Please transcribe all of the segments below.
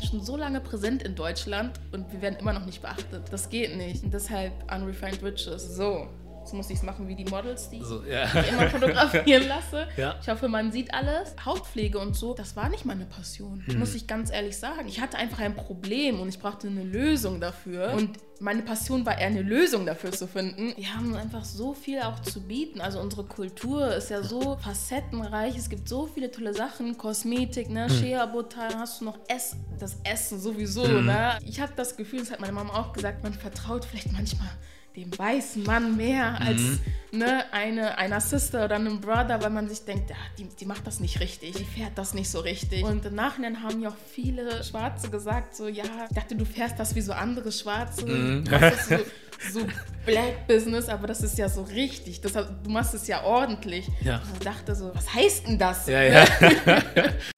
sind schon so lange präsent in Deutschland und wir werden immer noch nicht beachtet. Das geht nicht. Und deshalb Unrefined Riches. So. Jetzt muss ich es machen wie die Models, die So, ja. ich immer fotografieren lasse. Ja. Ich hoffe, man sieht alles. Hautpflege und so, das war nicht meine Passion. Hm. Muss ich ganz ehrlich sagen. Ich hatte einfach ein Problem und ich brauchte eine Lösung dafür. Und meine Passion war eher eine Lösung dafür zu finden. Wir haben einfach so viel auch zu bieten. Also unsere Kultur ist ja so facettenreich. Es gibt so viele tolle Sachen. Kosmetik, ne? Hm. Shea Butter, hast du noch Ess das Essen sowieso, ne? Ich habe das Gefühl, das hat meine Mama auch gesagt, man vertraut vielleicht manchmal dem weißen Mann mehr als ne, eine, einer Sister oder einem Brother, weil man sich denkt, ja, die, die macht das nicht richtig, die fährt das nicht so richtig. Und im Nachhinein haben ja auch viele Schwarze gesagt, so, ja, ich dachte, du fährst das wie so andere Schwarze, machst das so, so Black Business, aber das ist ja so richtig, das, du machst es ja ordentlich. Ja. Und ich dachte so, was heißt denn das? Ja, ja.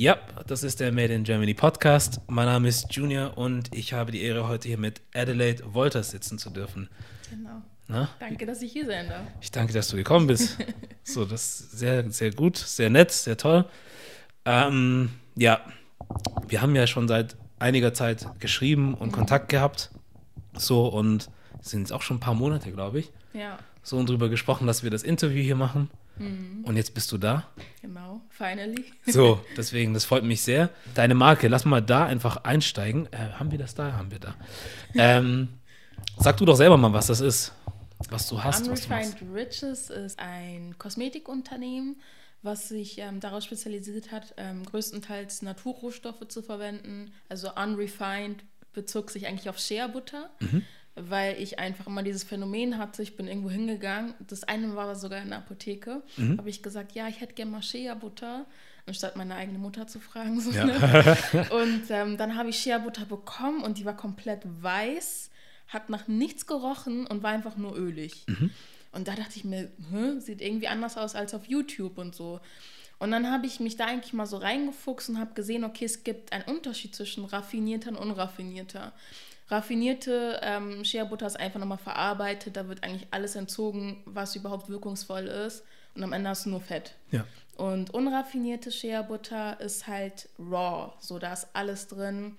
Ja, das ist der Made in Germany Podcast. Mein Name ist Junior und ich habe die Ehre, heute hier mit Adelaide Wolters sitzen zu dürfen. Genau. Na? Danke, dass ich hier sein darf. Ich danke, dass du gekommen bist. So, das ist sehr, sehr gut, sehr nett, sehr toll. Ähm, ja, wir haben ja schon seit einiger Zeit geschrieben und Kontakt gehabt. So, und sind jetzt auch schon ein paar Monate, glaube ich, Ja, so und drüber gesprochen, dass wir das Interview hier machen. Und jetzt bist du da. genau, finally. So, deswegen, das freut mich sehr. Deine Marke, lass mal da einfach einsteigen. Äh, haben wir das da? Haben wir da. Ähm, sag du doch selber mal, was das ist. Was du hast, was du. Unrefined Riches ist ein Kosmetikunternehmen, was sich ähm, darauf spezialisiert hat, ähm, größtenteils Naturrohstoffe zu verwenden. Also unrefined bezog sich eigentlich auf Shea-Butter, Mhm. Weil ich einfach immer dieses Phänomen hatte. Ich bin irgendwo hingegangen. Das eine war sogar in der Apotheke. Mhm. Habe ich gesagt, ja, ich hätte gerne mal Shea-Butter, anstatt meine eigene Mutter zu fragen. So, Ja. ne? Und ähm, dann habe ich Shea-Butter bekommen und die war komplett weiß, hat nach nichts gerochen und war einfach nur ölig. Und da dachte ich mir, Hä? sieht irgendwie anders aus als auf YouTube und so. Und dann habe ich mich da eigentlich mal so reingefuchst und habe gesehen, okay, es gibt einen Unterschied zwischen raffinierter und unraffinierter. Raffinierte ähm, Shea-Butter ist einfach nochmal verarbeitet, da wird eigentlich alles entzogen, was überhaupt wirkungsvoll ist. Und am Ende hast du nur Fett. Ja. Und unraffinierte Shea-Butter ist halt raw. So, da ist alles drin,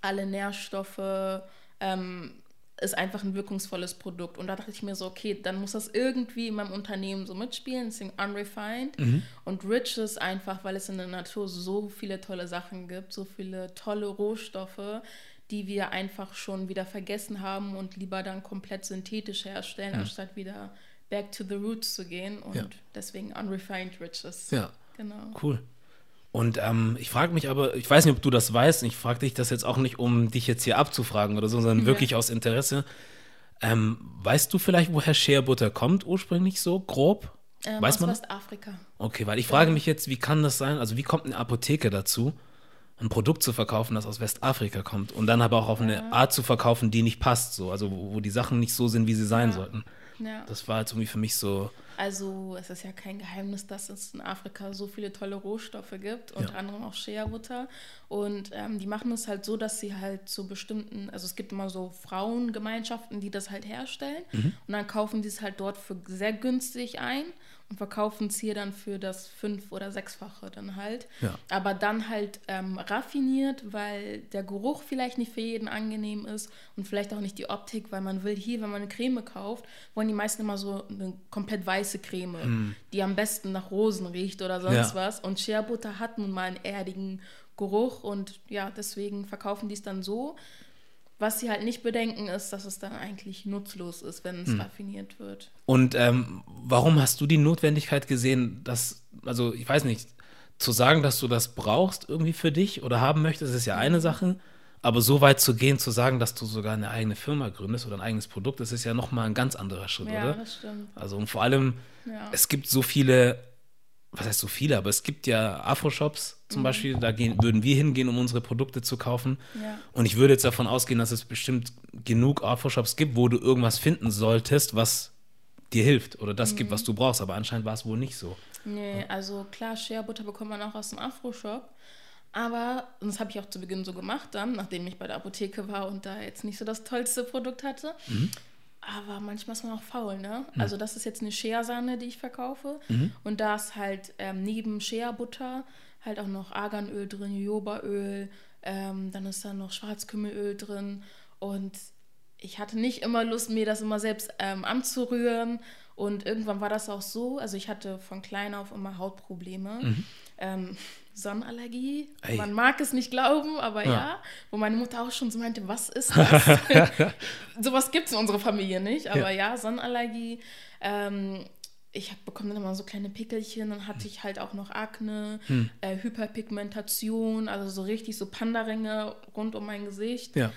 alle Nährstoffe, ähm, ist einfach ein wirkungsvolles Produkt. Und da dachte ich mir so, okay, dann muss das irgendwie in meinem Unternehmen so mitspielen, deswegen unrefined. Und rich ist einfach, weil es in der Natur so viele tolle Sachen gibt, so viele tolle Rohstoffe, die wir einfach schon wieder vergessen haben und lieber dann komplett synthetisch herstellen, anstatt wieder back to the roots zu gehen. Und Ja. deswegen unrefined riches. Ja, Genau. cool. Und ähm, ich frage mich aber, ich weiß nicht, ob du das weißt, ich frage dich das jetzt auch nicht, um dich jetzt hier abzufragen oder so, sondern Ja. wirklich aus Interesse. Ähm, weißt du vielleicht, woher Shea Butter kommt, ursprünglich so grob? Ähm, weiß aus man? Westafrika. Okay, weil ich frage mich jetzt, wie kann das sein? Also, wie kommt eine Apotheke dazu, ein Produkt zu verkaufen, das aus Westafrika kommt und dann aber auch auf eine Art zu verkaufen, die nicht passt, so, also wo, wo die Sachen nicht so sind, wie sie sein Ja. sollten. Ja. Das war jetzt irgendwie für mich so, Also es ist ja kein Geheimnis, dass es in Afrika so viele tolle Rohstoffe gibt, unter Ja. anderem auch Shea-Butter. Und ähm, die machen es halt so, dass sie halt zu bestimmten, also es gibt immer so Frauengemeinschaften, die das halt herstellen. Mhm. Und dann kaufen die es halt dort für sehr günstig ein und verkaufen es hier dann für das fünf- oder sechsfache dann halt. Ja. Aber dann halt ähm, raffiniert, weil der Geruch vielleicht nicht für jeden angenehm ist und vielleicht auch nicht die Optik, weil man will hier, wenn man eine Creme kauft, wollen die meisten immer so eine komplett weiße Creme, die am besten nach Rosen riecht oder sonst Ja. was. Und Shea Butter hat nun mal einen erdigen Geruch und ja, deswegen verkaufen die es dann so. Was sie halt nicht bedenken, ist, dass es dann eigentlich nutzlos ist, wenn es raffiniert wird. Und ähm, warum hast du die Notwendigkeit gesehen, dass, also ich weiß nicht, zu sagen, dass du das brauchst irgendwie für dich oder haben möchtest, ist ja eine Sache. Aber so weit zu gehen, zu sagen, dass du sogar eine eigene Firma gründest oder ein eigenes Produkt, das ist ja nochmal ein ganz anderer Schritt, Ja, oder? das stimmt. Also und vor allem, Ja. es gibt so viele, was heißt so viele, aber es gibt ja Afro-Shops Mhm. Zum Beispiel, da gehen, würden wir hingehen, um unsere Produkte zu kaufen. Ja. Und ich würde jetzt davon ausgehen, dass es bestimmt genug Afro-Shops gibt, wo du irgendwas finden solltest, was dir hilft oder das Mhm. gibt, was du brauchst. Aber anscheinend war es wohl nicht so. Nee, also klar, Shea Butter bekommt man auch aus dem Afro-Shop. Aber, und das habe ich auch zu Beginn so gemacht dann, nachdem ich bei der Apotheke war und da jetzt nicht so das tollste Produkt hatte. Aber manchmal ist man auch faul, ne? Also das ist jetzt eine Shea-Sahne, die ich verkaufe. Und da ist halt ähm, neben Shea-Butter halt auch noch Arganöl drin, Jojobaöl, ähm, dann ist da noch Schwarzkümmelöl drin. Und ich hatte nicht immer Lust, mir das immer selbst ähm, anzurühren. Und irgendwann war das auch so, also ich hatte von klein auf immer Hautprobleme. Ähm, Sonnenallergie, Ei. man mag es nicht glauben, aber Ja. ja. Wo meine Mutter auch schon so meinte, was ist das? Sowas gibt es in unserer Familie nicht, aber ja, Sonnenallergie. Ähm, ich hab- bekomme dann immer so kleine Pickelchen, dann hatte ich halt auch noch Akne, äh, Hyperpigmentation, also so richtig so Pandaringe rund um mein Gesicht. Ja.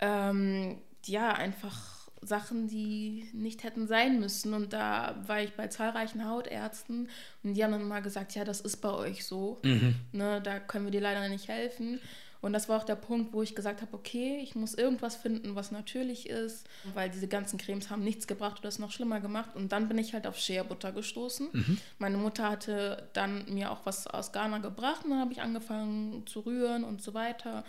Ähm, ja, einfach Sachen, die nicht hätten sein müssen. Und da war ich bei zahlreichen Hautärzten und die haben dann mal gesagt, ja, das ist bei euch so. Ne, da können wir dir leider nicht helfen. Und das war auch der Punkt, wo ich gesagt habe, okay, ich muss irgendwas finden, was natürlich ist, weil diese ganzen Cremes haben nichts gebracht oder es noch schlimmer gemacht. Und dann bin ich halt auf Shea-Butter gestoßen. Meine Mutter hatte dann mir auch was aus Ghana gebracht und dann habe ich angefangen zu rühren und so weiter.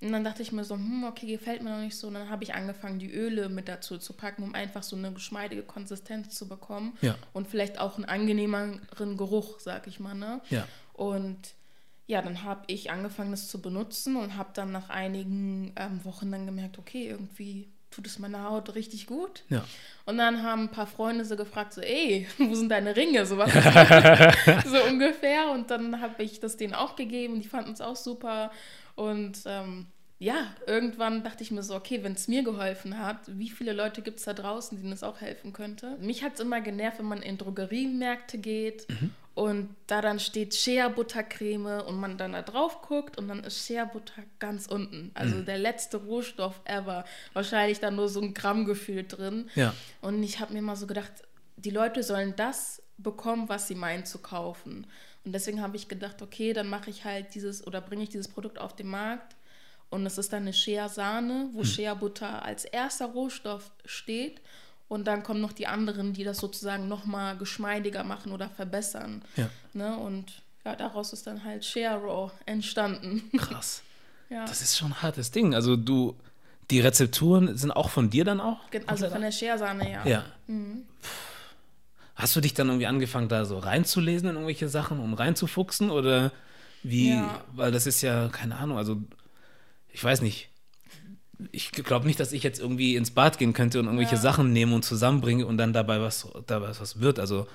Und dann dachte ich mir so, hm, okay, gefällt mir noch nicht so. Und dann habe ich angefangen, die Öle mit dazu zu packen, um einfach so eine geschmeidige Konsistenz zu bekommen. Ja. Und vielleicht auch einen angenehmeren Geruch, sag ich mal. Ne? Ja. Und ja, dann habe ich angefangen, das zu benutzen und habe dann nach einigen ähm, Wochen dann gemerkt, okay, irgendwie tut es meiner Haut richtig gut. Ja. Und dann haben ein paar Freunde so gefragt, so, ey, wo sind deine Ringe? So, was so ungefähr. Und dann habe ich das denen auch gegeben. Die fanden es auch super. Und ähm, ja, irgendwann dachte ich mir so, okay, wenn es mir geholfen hat, wie viele Leute gibt es da draußen, denen es auch helfen könnte? Mich hat es immer genervt, wenn man in Drogeriemärkte geht und da dann steht Shea-Buttercreme und man dann da drauf guckt und dann ist Shea-Butter ganz unten. Also der letzte Rohstoff ever. Wahrscheinlich dann nur so ein Gramm gefühlt drin. Ja. Und ich habe mir mal so gedacht, die Leute sollen das bekommen, was sie meinen zu kaufen. Und deswegen habe ich gedacht, okay, dann mache ich halt dieses oder bringe ich dieses Produkt auf den Markt. Und es ist dann eine Shea-Sahne, wo Shea-Butter als erster Rohstoff steht. Und dann kommen noch die anderen, die das sozusagen nochmal geschmeidiger machen oder verbessern. Ja. Ne? Und ja, daraus ist dann halt Shea Raw entstanden. Krass. ja. Das ist schon ein hartes Ding. Also du, die Rezepturen sind auch von dir dann auch? Also von der Shea-Sahne, ja. Ja. Hast du dich dann irgendwie angefangen, da so reinzulesen in irgendwelche Sachen, um reinzufuchsen? Oder wie? Ja. Weil das ist ja, keine Ahnung, also ich weiß nicht. Ich glaube nicht, dass ich jetzt irgendwie ins Bad gehen könnte und irgendwelche Ja. Sachen nehme und zusammenbringe und dann dabei was, dabei was wird. Also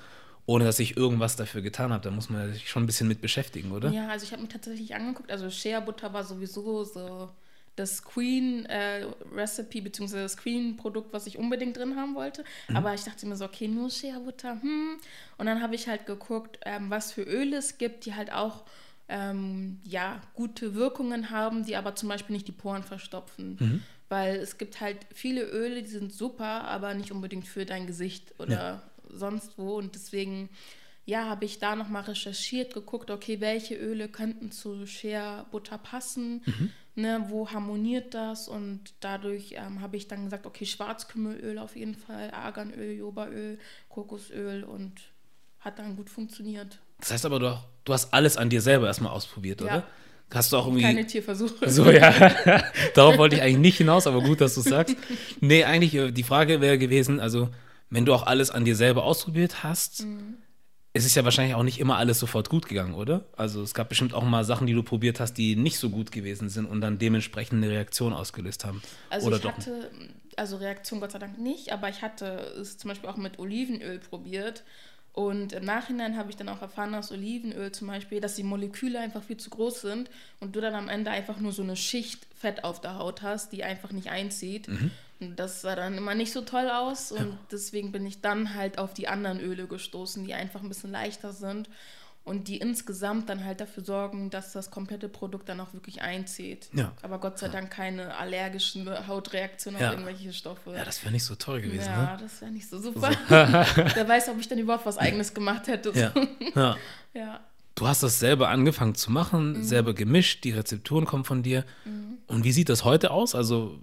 ohne dass ich irgendwas dafür getan habe. Da muss man sich schon ein bisschen mit beschäftigen, oder? Ja, also ich habe mir tatsächlich angeguckt, also Shea Butter war sowieso so das Queen äh, Recipe beziehungsweise das Queen Produkt, was ich unbedingt drin haben wollte. Aber ich dachte mir so, okay, nur Shea Butter, hm. Und dann habe ich halt geguckt, ähm, was für Öle es gibt, die halt auch ähm, ja, gute Wirkungen haben, die aber zum Beispiel nicht die Poren verstopfen. Weil es gibt halt viele Öle, die sind super, aber nicht unbedingt für dein Gesicht oder sonst wo. Und deswegen, ja, habe ich da nochmal recherchiert, geguckt, okay, welche Öle könnten zu Shea Butter passen, ne, wo harmoniert das? Und dadurch ähm, habe ich dann gesagt, okay, Schwarzkümmelöl auf jeden Fall, Arganöl, Jobaöl, Kokosöl und hat dann gut funktioniert. Das heißt aber, du, du hast alles an dir selber erstmal ausprobiert, Ja. oder? Hast du auch irgendwie. Keine Tierversuche. So, ja. Darauf wollte ich eigentlich nicht hinaus, aber gut, dass du sagst. Nee, eigentlich, äh, die Frage wäre gewesen, also, wenn du auch alles an dir selber ausprobiert hast, es ist ja wahrscheinlich auch nicht immer alles sofort gut gegangen, oder? Also, es gab bestimmt auch mal Sachen, die du probiert hast, die nicht so gut gewesen sind und dann dementsprechend eine Reaktion ausgelöst haben. Also oder ich doch. hatte, also Reaktion Gott sei Dank nicht, aber ich hatte es zum Beispiel auch mit Olivenöl probiert. Und im Nachhinein habe ich dann auch erfahren, dass Olivenöl zum Beispiel, dass die Moleküle einfach viel zu groß sind und du dann am Ende einfach nur so eine Schicht Fett auf der Haut hast, die einfach nicht einzieht. Mhm. Und das sah dann immer nicht so toll aus und deswegen bin ich dann halt auf die anderen Öle gestoßen, die einfach ein bisschen leichter sind und die insgesamt dann halt dafür sorgen, dass das komplette Produkt dann auch wirklich einzieht. Ja. Aber Gott sei Dank keine allergischen Hautreaktionen Ja. auf irgendwelche Stoffe. Ja, das wäre nicht so toll gewesen, Ja, ne? das wäre nicht so super. Wer weiß, ob ich dann überhaupt was Eigenes gemacht hätte. Ja. ja. ja. Du hast das selber angefangen zu machen, Mhm. selber gemischt, die Rezepturen kommen von dir. Und wie sieht das heute aus? Also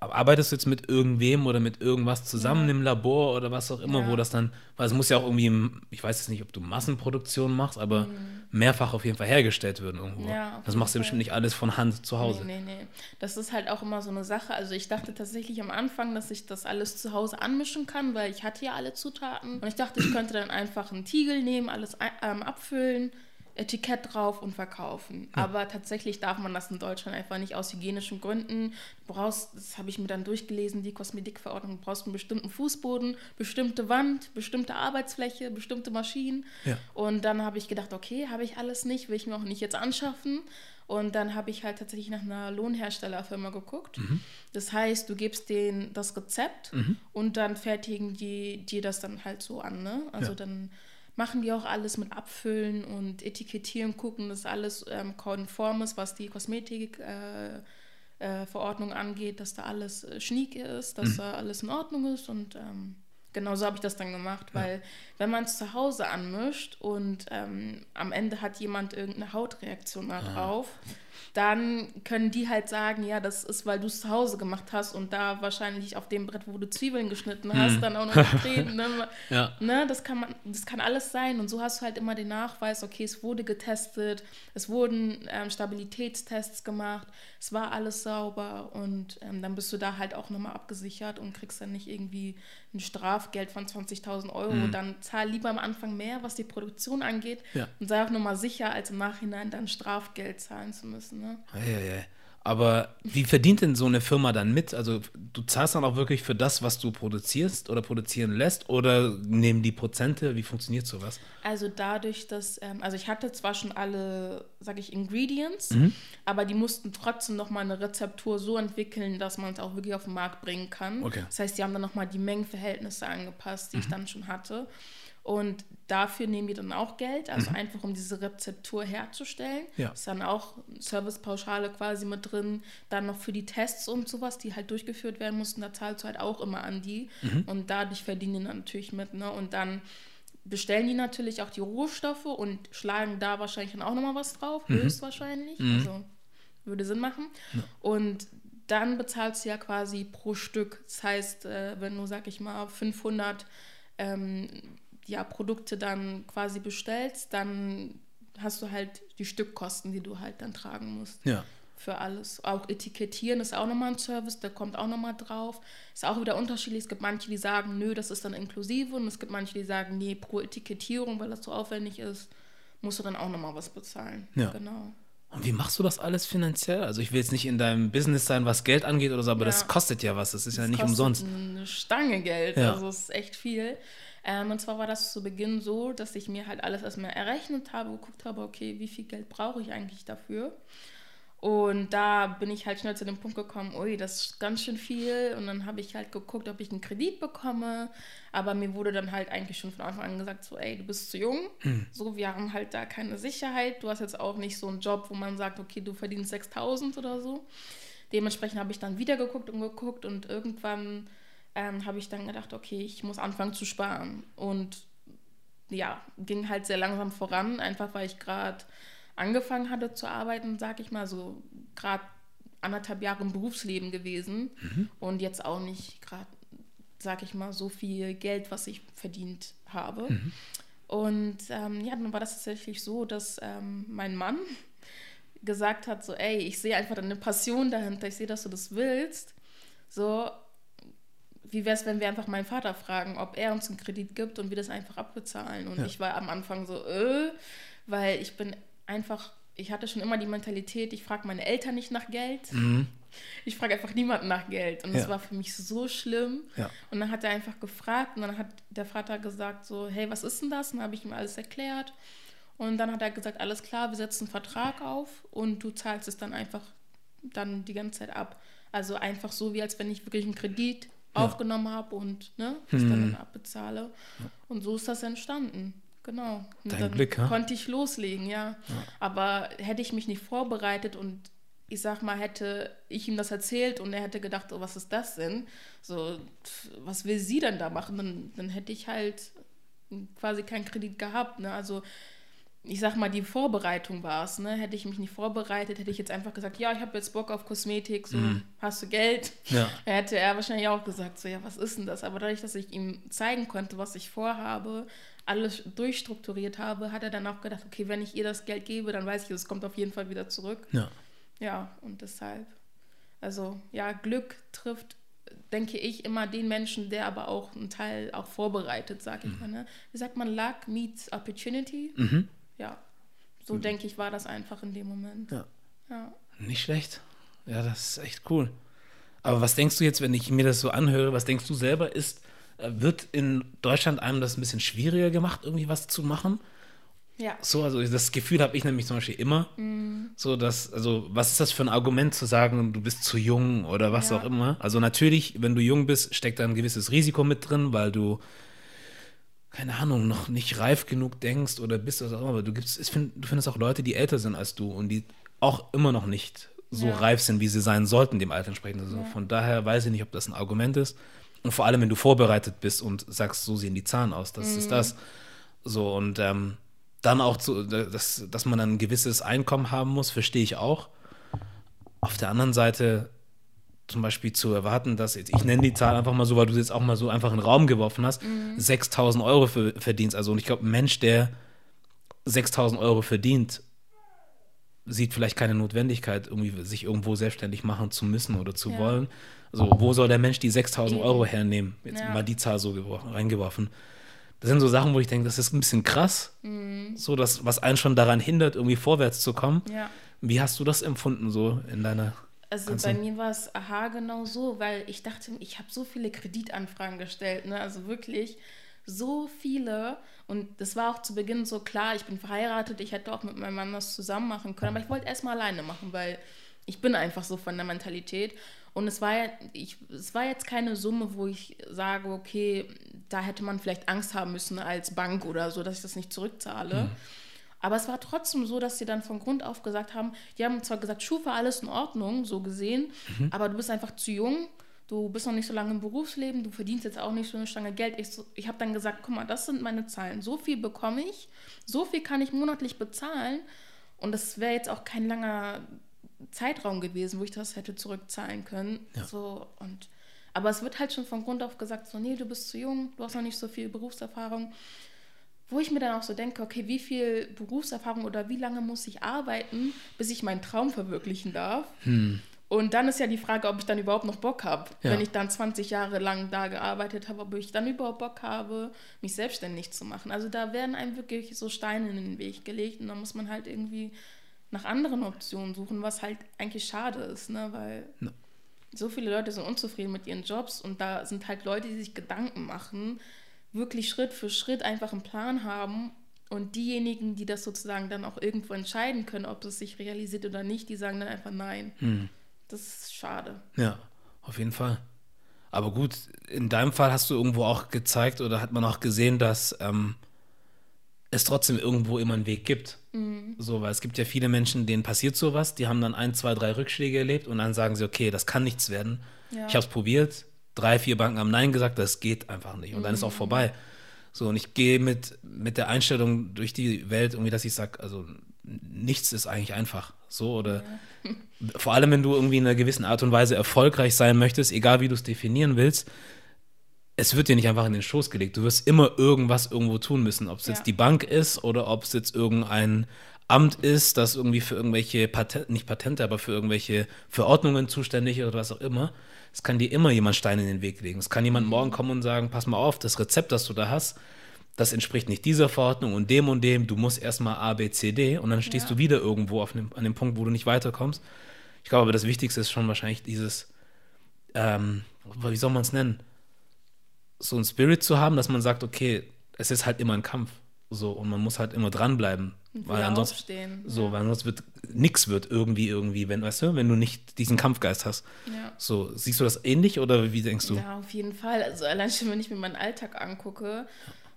arbeitest du jetzt mit irgendwem oder mit irgendwas zusammen Ja. im Labor oder was auch immer, Ja. wo das dann, weil es muss ja auch irgendwie, im, ich weiß jetzt nicht, ob du Massenproduktion machst, aber mehrfach auf jeden Fall hergestellt werden irgendwo. Mhm. Ja, das machst du Fall. bestimmt nicht alles von Hand zu Hause. Nee, nee, nee. Das ist halt auch immer so eine Sache. Also ich dachte tatsächlich am Anfang, dass ich das alles zu Hause anmischen kann, weil ich hatte ja alle Zutaten. Und ich dachte, ich könnte dann einfach einen Tiegel nehmen, alles ein- ähm, abfüllen, Etikett drauf und verkaufen. Aber tatsächlich darf man das in Deutschland einfach nicht aus hygienischen Gründen. Du brauchst, das habe ich mir dann durchgelesen, die Kosmetikverordnung, du brauchst einen bestimmten Fußboden, bestimmte Wand, bestimmte Arbeitsfläche, bestimmte Maschinen. Ja. Und dann habe ich gedacht, okay, habe ich alles nicht, will ich mir auch nicht jetzt anschaffen. Und dann habe ich halt tatsächlich nach einer Lohnherstellerfirma geguckt. Mhm. Das heißt, du gibst denen das Rezept und dann fertigen die dir das dann halt so an. Ne? Also Ja. dann machen die auch alles mit Abfüllen und Etikettieren, gucken, dass alles ähm, konform ist, was die Kosmetikverordnung äh, Verordnung angeht, dass da alles äh, schnieke ist, dass da alles in Ordnung ist und ähm, genau so habe ich das dann gemacht, weil wenn man es zu Hause anmischt und ähm, am Ende hat jemand irgendeine Hautreaktion darauf, dann können die halt sagen, ja, das ist, weil du es zu Hause gemacht hast und da wahrscheinlich auf dem Brett, wo du Zwiebeln geschnitten hast, dann auch noch getreten. Ne? Ja. Ne, das kann man, das kann alles sein. Und so hast du halt immer den Nachweis, okay, es wurde getestet, es wurden ähm, Stabilitätstests gemacht, es war alles sauber und ähm, dann bist du da halt auch nochmal abgesichert und kriegst dann nicht irgendwie ein Strafgeld von 20.000 Euro. Mhm. Dann zahl lieber am Anfang mehr, was die Produktion angeht Ja. und sei auch nochmal sicher, als im Nachhinein dann Strafgeld zahlen zu müssen. Ne? Eieiei. Aber wie verdient denn so eine Firma dann mit? Also du zahlst dann auch wirklich für das, was du produzierst oder produzieren lässt oder nehmen die Prozente? Wie funktioniert sowas? Also dadurch, dass, ähm, also ich hatte zwar schon alle, sage ich, Ingredients, Mhm. aber die mussten trotzdem nochmal eine Rezeptur so entwickeln, dass man es auch wirklich auf den Markt bringen kann. Okay. Mhm. Das heißt, die haben dann nochmal die Mengenverhältnisse angepasst, die ich dann schon hatte. Und dafür nehmen die dann auch Geld, also einfach um diese Rezeptur herzustellen. Mhm. Ja. Ist dann auch Servicepauschale quasi mit drin. Dann noch für die Tests und sowas, die halt durchgeführt werden mussten, da zahlst du halt auch immer an die. Mhm. Und dadurch verdienen die natürlich mit. Ne? Und dann bestellen die natürlich auch die Rohstoffe und schlagen da wahrscheinlich dann auch nochmal was drauf, höchstwahrscheinlich. Also würde Sinn machen. Und dann bezahlst du ja quasi pro Stück. Das heißt, äh, wenn du, sag ich mal, 500 ähm, ja, Produkte dann quasi bestellst, dann hast du halt die Stückkosten, die du halt dann tragen musst Ja. für alles. Auch Etikettieren ist auch nochmal ein Service, der kommt auch nochmal drauf. Ist auch wieder unterschiedlich. Es gibt manche, die sagen, nö, das ist dann inklusive. Und es gibt manche, die sagen, nee, pro Etikettierung, weil das so aufwendig ist, musst du dann auch nochmal was bezahlen. Ja. Genau. Und wie machst du das alles finanziell? Also ich will jetzt nicht in deinem Business sein, was Geld angeht oder so, aber Ja. das kostet ja was. Das ist ja nicht kostet umsonst. Eine Stange Geld, Ja. also es ist echt viel. Ähm, und zwar war das zu Beginn so, dass ich mir halt alles erstmal errechnet habe, geguckt habe, okay, wie viel Geld brauche ich eigentlich dafür? Und da bin ich halt schnell zu dem Punkt gekommen, ui, das ist ganz schön viel. Und dann habe ich halt geguckt, ob ich einen Kredit bekomme. Aber mir wurde dann halt eigentlich schon von Anfang an gesagt, so, ey, du bist zu jung. So, wir haben halt da keine Sicherheit. Du hast jetzt auch nicht so einen Job, wo man sagt, okay, du verdienst 6000 oder so. Dementsprechend habe ich dann wieder geguckt und geguckt und irgendwann ähm, habe ich dann gedacht, okay, ich muss anfangen zu sparen. Und ja, ging halt sehr langsam voran, einfach weil ich gerade angefangen hatte zu arbeiten, sag ich mal, so gerade anderthalb Jahre im Berufsleben gewesen und jetzt auch nicht gerade, sag ich mal, so viel Geld, was ich verdient habe. Und ähm, ja, dann war das tatsächlich so, dass ähm, mein Mann gesagt hat, so, ey, ich sehe einfach deine Passion dahinter, ich sehe, dass du das willst. So, wie wäre es, wenn wir einfach meinen Vater fragen, ob er uns einen Kredit gibt und wir das einfach abbezahlen? Und Ja. ich war am Anfang so, äh, weil ich bin einfach, ich hatte schon immer die Mentalität, ich frage meine Eltern nicht nach Geld. Ich frage einfach niemanden nach Geld. Und das Ja. war für mich so schlimm. Ja. Und dann hat er einfach gefragt und dann hat der Vater gesagt so, hey, was ist denn das? Und dann habe ich ihm alles erklärt. Und dann hat er gesagt, alles klar, wir setzen einen Vertrag auf und du zahlst es dann einfach dann die ganze Zeit ab. Also einfach so, wie als wenn ich wirklich einen Kredit aufgenommen habe und ne, das Hm. dann abbezahle. Und so ist das entstanden. Genau. Und Dein dann Glück, ha? konnte ich loslegen, ja. Aber hätte ich mich nicht vorbereitet und ich sag mal, hätte ich ihm das erzählt und er hätte gedacht, oh, was ist das denn? So, was will sie denn da machen? Dann, dann hätte ich halt quasi keinen Kredit gehabt. Ne? Also ich sag mal, die Vorbereitung war es. Ne? Hätte ich mich nicht vorbereitet, hätte ich jetzt einfach gesagt, ja, ich habe jetzt Bock auf Kosmetik, so, hast du Geld? Ja. Hätte er wahrscheinlich auch gesagt, so, ja, was ist denn das? Aber dadurch, dass ich ihm zeigen konnte, was ich vorhabe, alles durchstrukturiert habe, hat er dann auch gedacht, okay, wenn ich ihr das Geld gebe, dann weiß ich, es kommt auf jeden Fall wieder zurück. Ja. Ja, und deshalb, also ja, Glück trifft, denke ich, immer den Menschen, der aber auch einen Teil auch vorbereitet, sag ich mal. Ne? Wie sagt man, Luck meets Opportunity? Mhm. Ja, so denke ich, war das einfach in dem Moment. Ja. Ja. Nicht schlecht. Ja, das ist echt cool. Aber was denkst du jetzt, wenn ich mir das so anhöre, was denkst du selber, ist, äh, wird in Deutschland einem das ein bisschen schwieriger gemacht, irgendwie was zu machen? Ja. So, also das Gefühl habe ich nämlich zum Beispiel immer. So, dass, also, was ist das für ein Argument zu sagen, du bist zu jung oder was Ja. auch immer? Also natürlich, wenn du jung bist, steckt da ein gewisses Risiko mit drin, weil du, keine Ahnung, noch nicht reif genug denkst oder bist oder immer. Aber du, gibst, find, du findest auch Leute, die älter sind als du und die auch immer noch nicht so Ja. reif sind, wie sie sein sollten, dem Alter entsprechend. Also von daher weiß ich nicht, ob das ein Argument ist. Und vor allem, wenn du vorbereitet bist und sagst, so sehen die Zahlen aus, das ist das. So, und ähm, dann auch, zu, dass, dass man dann ein gewisses Einkommen haben muss, verstehe ich auch. Auf der anderen Seite zum Beispiel zu erwarten, dass, jetzt, ich nenne die Zahl einfach mal so, weil du jetzt auch mal so einfach in den Raum geworfen hast, 6000 Euro für, verdienst. Also, und ich glaube, ein Mensch, der 6000 Euro verdient, sieht vielleicht keine Notwendigkeit, irgendwie sich irgendwo selbstständig machen zu müssen oder zu Ja. wollen. Also, wo soll der Mensch die 6000 Eben. Euro hernehmen? Jetzt Ja. mal die Zahl so geworfen, reingeworfen. Das sind so Sachen, wo ich denke, das ist ein bisschen krass. Mhm. So, dass, was einen schon daran hindert, irgendwie vorwärts zu kommen. Ja. Wie hast du das empfunden, so in deiner. Also Kannst bei du- mir war es aha genau so, weil ich dachte, ich habe so viele Kreditanfragen gestellt, ne? Also wirklich so viele. Und das war auch zu Beginn so klar, ich bin verheiratet, ich hätte auch mit meinem Mann das zusammen machen können, aber ich wollte erstmal alleine machen, weil ich bin einfach so von der Mentalität. Und es war, ja- ich, es war jetzt keine Summe, wo ich sage, okay, da hätte man vielleicht Angst haben müssen als Bank oder so, dass ich das nicht zurückzahle. Aber es war trotzdem so, dass sie dann von Grund auf gesagt haben, die haben zwar gesagt, Schufa, alles in Ordnung, so gesehen, aber du bist einfach zu jung, du bist noch nicht so lange im Berufsleben, du verdienst jetzt auch nicht so eine Stange Geld. Ich, so, ich habe dann gesagt, guck mal, das sind meine Zahlen, so viel bekomme ich, so viel kann ich monatlich bezahlen und das wäre jetzt auch kein langer Zeitraum gewesen, wo ich das hätte zurückzahlen können. So, und, aber es wird halt schon von Grund auf gesagt, so, nee, du bist zu jung, du hast noch nicht so viel Berufserfahrung wo ich mir dann auch so denke, okay, wie viel Berufserfahrung oder wie lange muss ich arbeiten, bis ich meinen Traum verwirklichen darf? Und dann ist ja die Frage, ob ich dann überhaupt noch Bock habe. Ja. Wenn ich dann 20 Jahre lang da gearbeitet habe, ob ich dann überhaupt Bock habe, mich selbstständig zu machen. Also da werden einem wirklich so Steine in den Weg gelegt und da muss man halt irgendwie nach anderen Optionen suchen, was halt eigentlich schade ist, ne? weil Ja. so viele Leute sind unzufrieden mit ihren Jobs und da sind halt Leute, die sich Gedanken machen, wirklich Schritt für Schritt einfach einen Plan haben und diejenigen, die das sozusagen dann auch irgendwo entscheiden können, ob es sich realisiert oder nicht, die sagen dann einfach nein. Das ist schade. Ja, auf jeden Fall. Aber gut, in deinem Fall hast du irgendwo auch gezeigt oder hat man auch gesehen, dass ähm, es trotzdem irgendwo immer einen Weg gibt. So, weil es gibt ja viele Menschen, denen passiert sowas, die haben dann ein, zwei, drei Rückschläge erlebt und dann sagen sie, okay, das kann nichts werden. Ja. Ich habe es probiert, drei, vier Banken haben Nein gesagt, das geht einfach nicht. Und dann ist auch vorbei. So, und ich gehe mit, mit der Einstellung durch die Welt, irgendwie, dass ich sage, also nichts ist eigentlich einfach. So, oder vor allem, wenn du irgendwie in einer gewissen Art und Weise erfolgreich sein möchtest, egal wie du es definieren willst, es wird dir nicht einfach in den Schoß gelegt. Du wirst immer irgendwas irgendwo tun müssen. Ob es Ja. jetzt die Bank ist oder ob es jetzt irgendein Amt ist, das irgendwie für irgendwelche Patente, nicht Patente, aber für irgendwelche Verordnungen zuständig ist oder was auch immer. Es kann dir immer jemand Steine in den Weg legen. Es kann jemand morgen kommen und sagen, pass mal auf, das Rezept, das du da hast, das entspricht nicht dieser Verordnung und dem und dem. Du musst erstmal A, B, C, D und dann stehst Ja. du wieder irgendwo auf dem, an dem Punkt, wo du nicht weiterkommst. Ich glaube aber, das Wichtigste ist schon wahrscheinlich dieses, ähm, wie soll man es nennen? So ein Spirit zu haben, dass man sagt, okay, es ist halt immer ein Kampf. So, und man muss halt immer dranbleiben. Weil ansonsten, aufstehen. so, weil sonst wird nix wird irgendwie, irgendwie, wenn, weißt du, wenn du nicht diesen Kampfgeist hast. Ja. So, siehst du das ähnlich oder wie denkst du? Ja, auf jeden Fall. Also allein schon, wenn ich mir meinen Alltag angucke,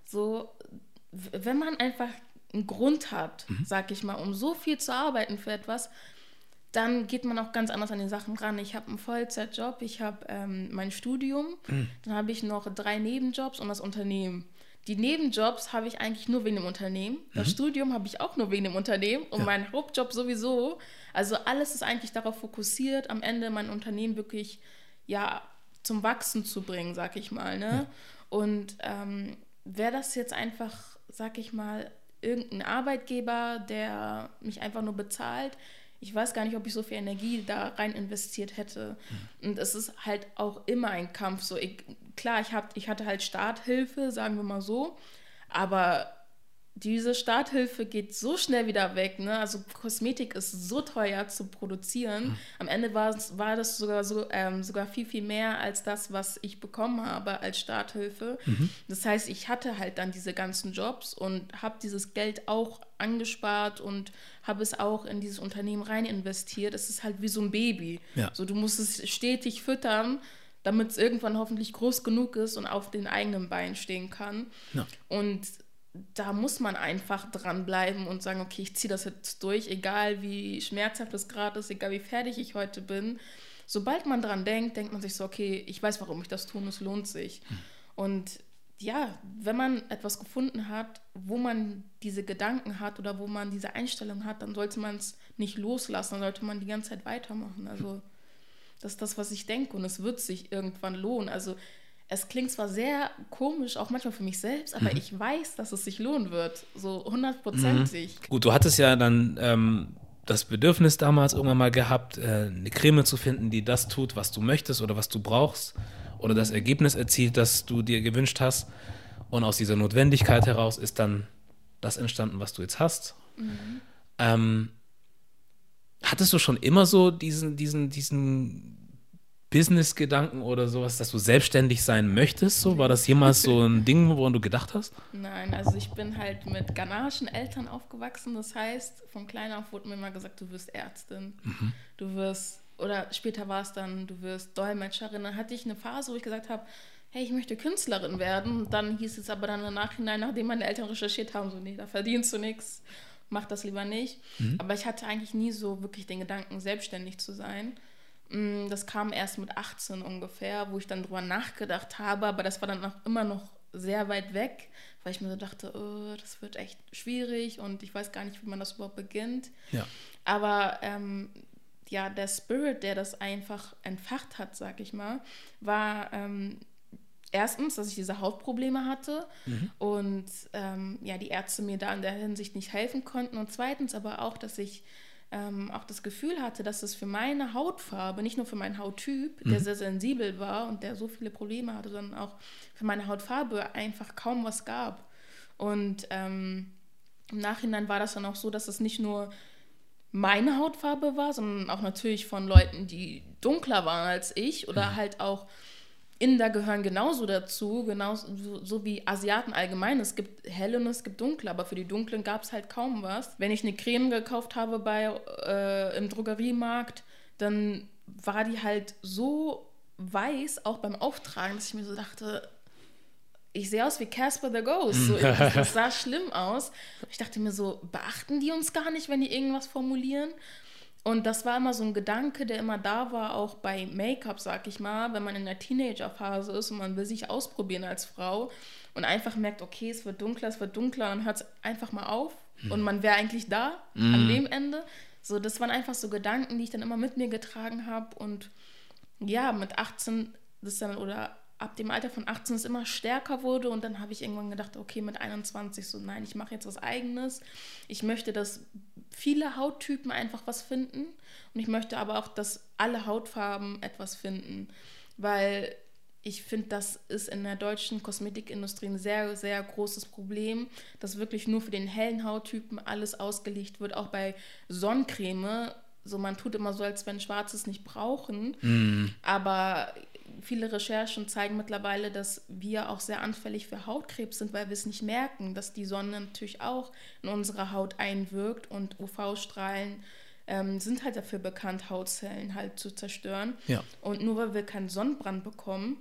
so, wenn man einfach einen Grund hat, Mhm. sag ich mal, um so viel zu arbeiten für etwas, dann geht man auch ganz anders an die Sachen ran. Ich habe einen Vollzeitjob, ich habe ähm, mein Studium, Mhm. dann habe ich noch drei Nebenjobs und das Unternehmen. Die Nebenjobs habe ich eigentlich nur wegen dem Unternehmen. Das Studium habe ich auch nur wegen dem Unternehmen und Ja. mein Hauptjob sowieso. Also alles ist eigentlich darauf fokussiert, am Ende mein Unternehmen wirklich ja zum Wachsen zu bringen, sag ich mal. Ne? Und ähm, wäre das jetzt einfach, sag ich mal, irgendein Arbeitgeber, der mich einfach nur bezahlt, ich weiß gar nicht, ob ich so viel Energie da rein investiert hätte. Und es ist halt auch immer ein Kampf. So, klar, ich, hab, ich hatte halt Starthilfe, sagen wir mal so, aber diese Starthilfe geht so schnell wieder weg. Ne? Also Kosmetik ist so teuer zu produzieren. Am Ende war, das sogar, so, ähm, sogar viel, viel mehr als das, was ich bekommen habe als Starthilfe. Das heißt, ich hatte halt dann diese ganzen Jobs und habe dieses Geld auch angespart und habe es auch in dieses Unternehmen rein investiert. Es ist halt wie so ein Baby. Ja. So, du musst es stetig füttern, damit es irgendwann hoffentlich groß genug ist und auf den eigenen Beinen stehen kann. Ja. Und da muss man einfach dranbleiben und sagen, okay, ich ziehe das jetzt durch, egal wie schmerzhaft es gerade ist, egal wie fertig ich heute bin. Sobald man dran denkt, denkt man sich so, okay, ich weiß, warum ich das tun, es lohnt sich. Und ja, wenn man etwas gefunden hat, wo man diese Gedanken hat oder wo man diese Einstellung hat, dann sollte man es nicht loslassen, dann sollte man die ganze Zeit weitermachen. Also das ist das, was ich denke und es wird sich irgendwann lohnen. Also es klingt zwar sehr komisch, auch manchmal für mich selbst, aber ich weiß, dass es sich lohnen wird. So hundertprozentig. Gut, du hattest ja dann ähm, das Bedürfnis damals irgendwann mal gehabt, äh, eine Creme zu finden, die das tut, was du möchtest oder was du brauchst oder das Ergebnis erzielt, das du dir gewünscht hast. Und aus dieser Notwendigkeit heraus ist dann das entstanden, was du jetzt hast. Ähm, hattest du schon immer so diesen, diesen, diesen Business-Gedanken oder sowas, dass du selbstständig sein möchtest? So? War das jemals so ein Ding, woran du gedacht hast? Nein, also ich bin halt mit ghanaischen Eltern aufgewachsen. Das heißt, von klein auf wurde mir immer gesagt, du wirst Ärztin, du wirst, oder später war es dann, du wirst Dolmetscherin. Dann hatte ich eine Phase, wo ich gesagt habe, hey, ich möchte Künstlerin werden. Dann hieß es aber dann im Nachhinein, nachdem meine Eltern recherchiert haben, so, nee, da verdienst du nichts, mach das lieber nicht. Aber ich hatte eigentlich nie so wirklich den Gedanken, selbstständig zu sein. Mm, Das kam erst mit 18 ungefähr, wo ich dann drüber nachgedacht habe, aber das war dann auch immer noch sehr weit weg, weil ich mir so dachte, oh, das wird echt schwierig und ich weiß gar nicht, wie man das überhaupt beginnt. Ja. Aber ähm, ja, der Spirit, der das einfach entfacht hat, sag ich mal, war ähm, erstens, dass ich diese Hautprobleme hatte und ähm, ja, die Ärzte mir da in der Hinsicht nicht helfen konnten. Und zweitens aber auch, dass ich ähm, auch das Gefühl hatte, dass es für meine Hautfarbe, nicht nur für meinen Hauttyp, der sehr sensibel war und der so viele Probleme hatte, sondern auch für meine Hautfarbe einfach kaum was gab. Und ähm, im Nachhinein war das dann auch so, dass es nicht nur meine Hautfarbe war, sondern auch natürlich von Leuten, die dunkler waren als ich oder halt auch Inder gehören genauso dazu, genauso so, wie Asiaten allgemein. Es gibt helle und es gibt dunkle, aber für die dunklen gab es halt kaum was. Wenn ich eine Creme gekauft habe bei, äh, im Drogeriemarkt, dann war die halt so weiß, auch beim Auftragen, dass ich mir so dachte, ich sehe aus wie Casper the Ghost. So, das sah schlimm aus. Ich dachte mir so, beachten die uns gar nicht, wenn die irgendwas formulieren? Und das war immer so ein Gedanke, der immer da war, auch bei Make-up, sag ich mal, wenn man in der Teenager-Phase ist und man will sich ausprobieren als Frau und einfach merkt, okay, es wird dunkler, es wird dunkler, dann hört es einfach mal auf und man wäre eigentlich da, an dem Ende. So, das waren einfach so Gedanken, die ich dann immer mit mir getragen habe und ja, mit 18 das dann oder ab dem Alter von 18 es immer stärker wurde und dann habe ich irgendwann gedacht, okay, mit 21 so, nein, ich mache jetzt was eigenes. Ich möchte, dass viele Hauttypen einfach was finden und ich möchte aber auch, dass alle Hautfarben etwas finden, weil ich finde, das ist in der deutschen Kosmetikindustrie ein sehr, sehr großes Problem, dass wirklich nur für den hellen Hauttypen alles ausgelegt wird, auch bei Sonnencreme. So, man tut immer so, als wenn Schwarzes nicht brauchen. Aber viele Recherchen zeigen mittlerweile, dass wir auch sehr anfällig für Hautkrebs sind, weil wir es nicht merken, dass die Sonne natürlich auch in unsere Haut einwirkt und UV-Strahlen ähm, sind halt dafür bekannt, Hautzellen halt zu zerstören. Ja. Und nur weil wir keinen Sonnenbrand bekommen,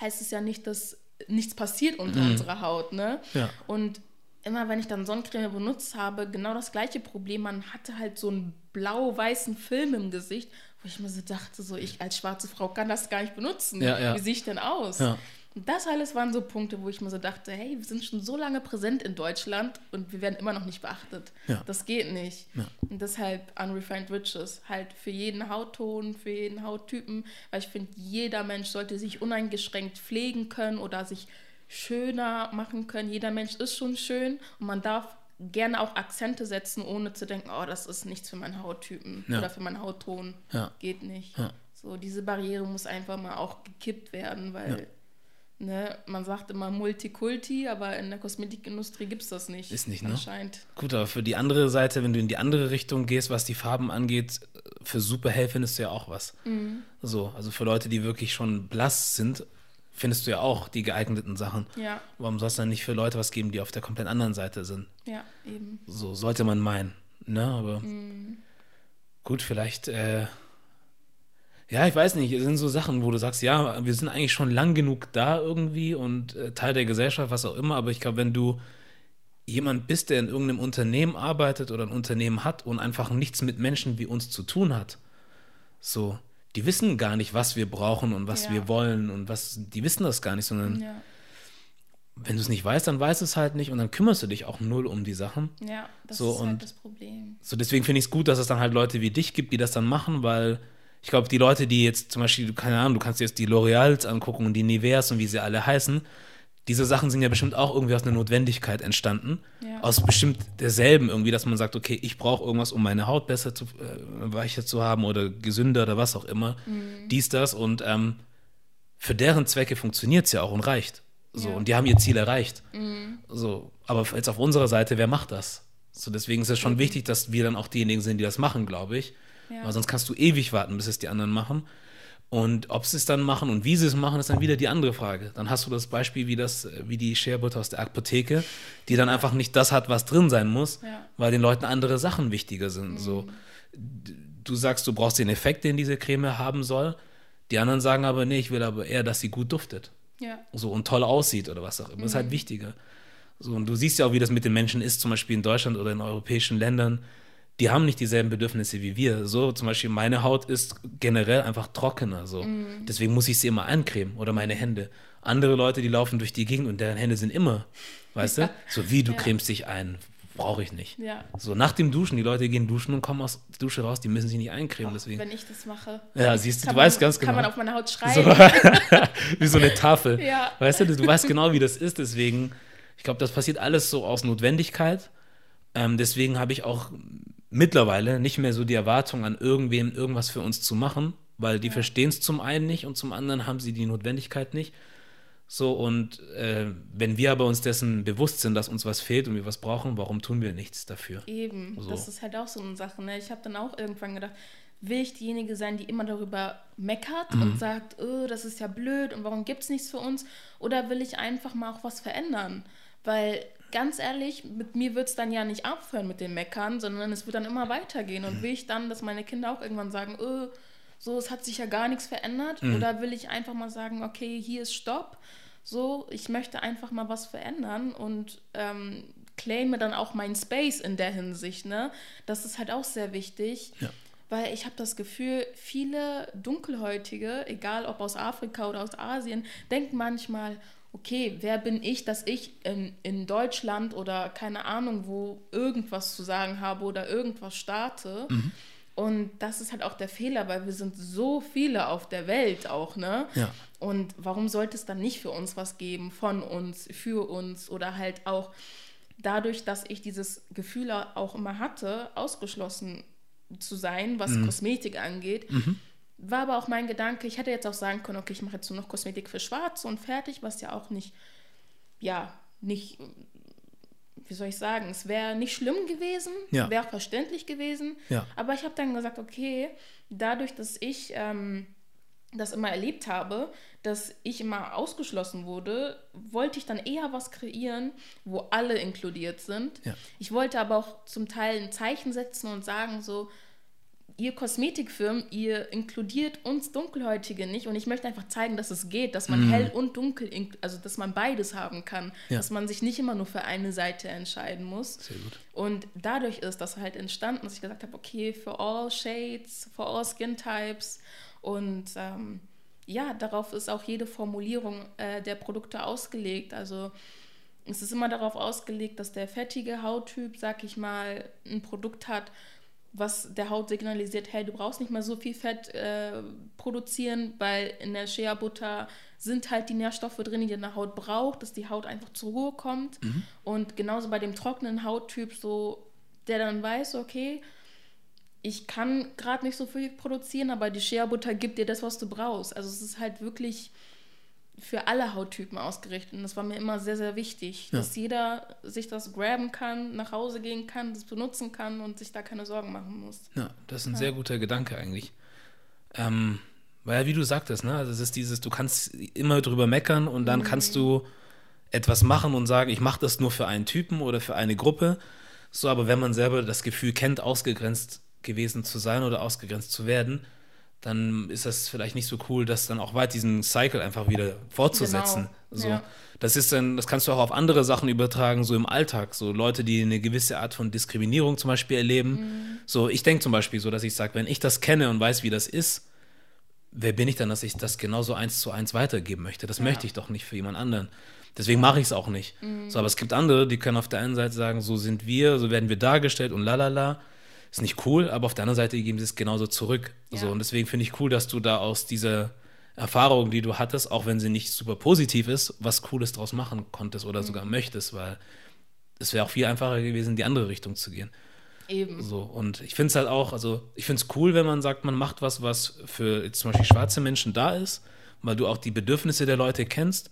heißt es ja nicht, dass nichts passiert unter Mhm. unserer Haut. Ne? Ja. Und immer wenn ich dann Sonnencreme benutzt habe, genau das gleiche Problem. Man hatte halt so einen blau-weißen Film im Gesicht, wo ich mir so dachte, so ich als schwarze Frau kann das gar nicht benutzen. Ja, ja. Wie sehe ich denn aus? Ja. Und das alles waren so Punkte, wo ich mir so dachte, hey, wir sind schon so lange präsent in Deutschland und wir werden immer noch nicht beachtet. Das geht nicht. Und deshalb Unrefined Riches, halt für jeden Hautton, für jeden Hauttypen, weil ich finde, jeder Mensch sollte sich uneingeschränkt pflegen können oder sich schöner machen können. Jeder Mensch ist schon schön und man darf gerne auch Akzente setzen, ohne zu denken, oh, das ist nichts für meinen Hauttypen Ja. oder für meinen Hautton. Ja. Geht nicht. Ja. So, diese Barriere muss einfach mal auch gekippt werden, weil ne, man sagt immer Multikulti, aber in der Kosmetikindustrie gibt es das nicht. Ist nicht, ne? Anscheinend. Gut, aber für die andere Seite, wenn du in die andere Richtung gehst, was die Farben angeht, für super hell findest du ja auch was. So, also für Leute, die wirklich schon blass sind, findest du ja auch die geeigneten Sachen. Ja, Warum soll es dann nicht für Leute was geben, die auf der komplett anderen Seite sind? ja, eben. So sollte man meinen. Ne, aber gut, vielleicht, äh, ja, ich weiß nicht, es sind so Sachen, wo du sagst, ja, wir sind eigentlich schon lang genug da irgendwie und äh, Teil der Gesellschaft, was auch immer, aber ich glaube, wenn du jemand bist, der in irgendeinem Unternehmen arbeitet oder ein Unternehmen hat und einfach nichts mit Menschen wie uns zu tun hat, so, die wissen gar nicht, was wir brauchen und was Ja. wir wollen und was, die wissen das gar nicht, sondern Ja, wenn du es nicht weißt, dann weißt du es halt nicht und dann kümmerst du dich auch null um die Sachen. ja das So, ist und- halt das Problem. So, deswegen finde ich es gut, dass es dann halt Leute wie dich gibt, die das dann machen, weil ich glaube, die Leute, die jetzt zum Beispiel, keine Ahnung, du kannst dir jetzt die L'Oreals angucken und die Niveas und wie sie alle heißen, diese Sachen sind ja bestimmt auch irgendwie aus einer Notwendigkeit entstanden. Ja. Aus bestimmt derselben irgendwie, dass man sagt, okay, ich brauche irgendwas, um meine Haut besser zu, äh, weicher zu haben oder gesünder oder was auch immer. Mhm. Dies, das und ähm, für deren Zwecke funktioniert es ja auch und reicht. So, Ja. Mhm. und die haben ihr Ziel erreicht. So, aber jetzt auf unserer Seite, wer macht das? So, deswegen ist es schon wichtig, dass wir dann auch diejenigen sind, die das machen, glaube ich. Ja. Weil sonst kannst du ewig warten, bis es die anderen machen. Und ob sie es dann machen und wie sie es machen, ist dann wieder die andere Frage. Dann hast du das Beispiel wie, das, äh, wie die Scherbutter aus der Apotheke, die dann einfach nicht das hat, was drin sein muss, Ja. Mhm. weil den Leuten andere Sachen wichtiger sind. So, d- du sagst, du brauchst den Effekt, den diese Creme haben soll. Die anderen sagen aber, nee, ich will aber eher, dass sie gut duftet Ja, so und toll aussieht oder was auch immer. Das ist Mhm. halt wichtiger. So, und du siehst ja auch, wie das mit den Menschen ist, zum Beispiel in Deutschland oder in europäischen Ländern. Die haben nicht dieselben Bedürfnisse wie wir. So, zum Beispiel meine Haut ist generell einfach trockener. So. Mhm. Deswegen muss ich sie immer eincremen oder meine Hände. Andere Leute, die laufen durch die Gegend und deren Hände sind immer, weißt du? So wie du Ja. cremst dich ein, brauche ich nicht. ja. So nach dem Duschen, die Leute gehen duschen und kommen aus der Dusche raus, die müssen sich nicht eincremen. Deswegen. Wenn ich das mache, Ja, siehst du, kann du weißt man, ganz genau. kann man auf meine Haut So, schreiben. wie so eine Tafel. Ja. Weißt du, du weißt genau, wie das ist. Deswegen, ich glaube, das passiert alles so aus Notwendigkeit. Ähm, deswegen habe ich auch mittlerweile nicht mehr so die Erwartung an irgendwem, irgendwas für uns zu machen, weil die verstehen es zum einen nicht und zum anderen haben sie die Notwendigkeit nicht. So, und äh, wenn wir aber uns dessen bewusst sind, dass uns was fehlt und wir was brauchen, warum tun wir nichts dafür? Eben, So. das ist halt auch so eine Sache. Ne? Ich habe dann auch irgendwann gedacht, will ich diejenige sein, die immer darüber meckert Mhm. und sagt, oh, das ist ja blöd und warum gibt es nichts für uns? Oder will ich einfach mal auch was verändern? Weil ganz ehrlich, mit mir wird es dann ja nicht aufhören mit dem Meckern, sondern es wird dann immer weitergehen. Mhm. Und will ich dann, dass meine Kinder auch irgendwann sagen, oh, so, es hat sich ja gar nichts verändert? Mhm. Oder will ich einfach mal sagen, okay, hier ist Stopp? So, ich möchte einfach mal was verändern und ähm, claime dann auch meinen Space in der Hinsicht. Ne? Das ist halt auch sehr wichtig. Ja. Weil ich habe das Gefühl, viele Dunkelhäutige, egal ob aus Afrika oder aus Asien, denken manchmal, okay, wer bin ich, dass ich in, in Deutschland oder keine Ahnung wo irgendwas zu sagen habe oder irgendwas starte. Und das ist halt auch der Fehler, weil wir sind so viele auf der Welt auch, ne? Ja. Und warum sollte es dann nicht für uns was geben, von uns, für uns oder halt auch dadurch, dass ich dieses Gefühl auch immer hatte, ausgeschlossen zu sein, was Kosmetik angeht, war aber auch mein Gedanke, ich hätte jetzt auch sagen können, okay, ich mache jetzt nur noch Kosmetik für Schwarz und fertig, was ja auch nicht, ja, nicht, wie soll ich sagen, es wäre nicht schlimm gewesen, Ja. wäre verständlich gewesen, Ja. aber ich habe dann gesagt, okay, dadurch, dass ich ähm, das immer erlebt habe, dass ich immer ausgeschlossen wurde, wollte ich dann eher was kreieren, wo alle inkludiert sind. Ja. Ich wollte aber auch zum Teil ein Zeichen setzen und sagen so, ihr Kosmetikfirmen, ihr inkludiert uns Dunkelhäutige nicht und ich möchte einfach zeigen, dass es geht, dass man hell und dunkel, also dass man beides haben kann. Ja. dass man sich nicht immer nur für eine Seite entscheiden muss. Sehr gut. Und dadurch ist das halt entstanden, dass ich gesagt habe, okay, for all shades, for all skin types. Und ähm, ja, darauf ist auch jede Formulierung äh, der Produkte ausgelegt. Also es ist immer darauf ausgelegt, dass der fettige Hauttyp, sag ich mal, ein Produkt hat, was der Haut signalisiert, hey, du brauchst nicht mehr so viel Fett äh, produzieren, weil in der Shea-Butter sind halt die Nährstoffe drin, die deine Haut braucht, dass die Haut einfach zur Ruhe kommt. Und genauso bei dem trockenen Hauttyp, so, der dann weiß, okay, ich kann gerade nicht so viel produzieren, aber die Shea-Butter gibt dir das, was du brauchst. Also es ist halt wirklich für alle Hauttypen ausgerichtet. Und das war mir immer sehr, sehr wichtig, Ja. dass jeder sich das graben kann, nach Hause gehen kann, das benutzen kann und sich da keine Sorgen machen muss. Ja, das ist ein sehr guter Gedanke eigentlich. Ähm, weil ja, wie du sagtest, ne, also es ist dieses, du kannst immer drüber meckern und dann kannst du etwas machen und sagen, ich mache das nur für einen Typen oder für eine Gruppe. So, aber wenn man selber das Gefühl kennt, ausgegrenzt gewesen zu sein oder ausgegrenzt zu werden, dann ist das vielleicht nicht so cool, das dann auch weit diesen Cycle einfach wieder fortzusetzen. Genau, So, ja. das ist dann, das kannst du auch auf andere Sachen übertragen, so im Alltag. So Leute, die eine gewisse Art von Diskriminierung zum Beispiel erleben. Mhm. So, ich denke zum Beispiel so, dass ich sage, wenn ich das kenne und weiß, wie das ist, wer bin ich dann, dass ich das genauso eins zu eins weitergeben möchte? Das möchte ich doch nicht für jemand anderen. Deswegen mache ich es auch nicht. Mhm. So, aber es gibt andere, die können auf der einen Seite sagen, so sind wir, so werden wir dargestellt und lalala. Ist nicht cool, aber auf der anderen Seite geben sie es genauso zurück. So, Ja. und deswegen finde ich cool, dass du da aus dieser Erfahrung, die du hattest, auch wenn sie nicht super positiv ist, was Cooles draus machen konntest oder Mhm. sogar möchtest, weil es wäre auch viel einfacher gewesen, in die andere Richtung zu gehen. Eben. So, und ich finde es halt auch, also ich finde es cool, wenn man sagt, man macht was, was für zum Beispiel schwarze Menschen da ist, weil du auch die Bedürfnisse der Leute kennst,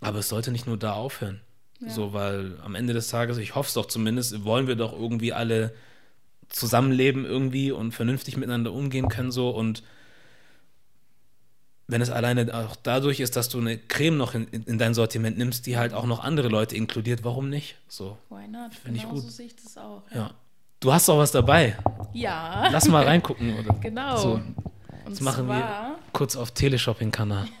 aber es sollte nicht nur da aufhören. So, weil am Ende des Tages, ich hoffe es doch zumindest, wollen wir doch irgendwie alle zusammenleben irgendwie und vernünftig miteinander umgehen können so und wenn es alleine auch dadurch ist, dass du eine Creme noch in, in dein Sortiment nimmst, die halt auch noch andere Leute inkludiert, warum nicht? So, Why not? Find ich genau gut. so sehe ich das auch. ja. Du hast auch was dabei. Ja, Lass mal reingucken, oder? genau. So, Und das machen zwar, wir kurz auf Teleshopping-Kanal.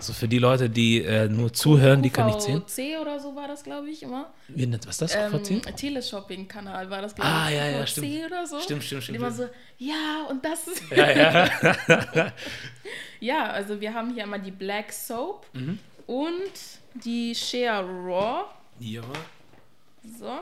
so für die Leute, die äh, nur zuhören, die kann ich sehen. QVC oder so war das, glaube ich, immer. Wie nennt was ist das? Ähm, QVC? Teleshopping-Kanal war das, glaube Ah, ich. ja, ja, QVC stimmt. oder so. Stimmt, stimmt, stimmt. Und immer so, ja, und das ist. Ja, ja. Ja, also wir haben hier einmal die Black Soap Mhm. und die Shea Raw. ja. So.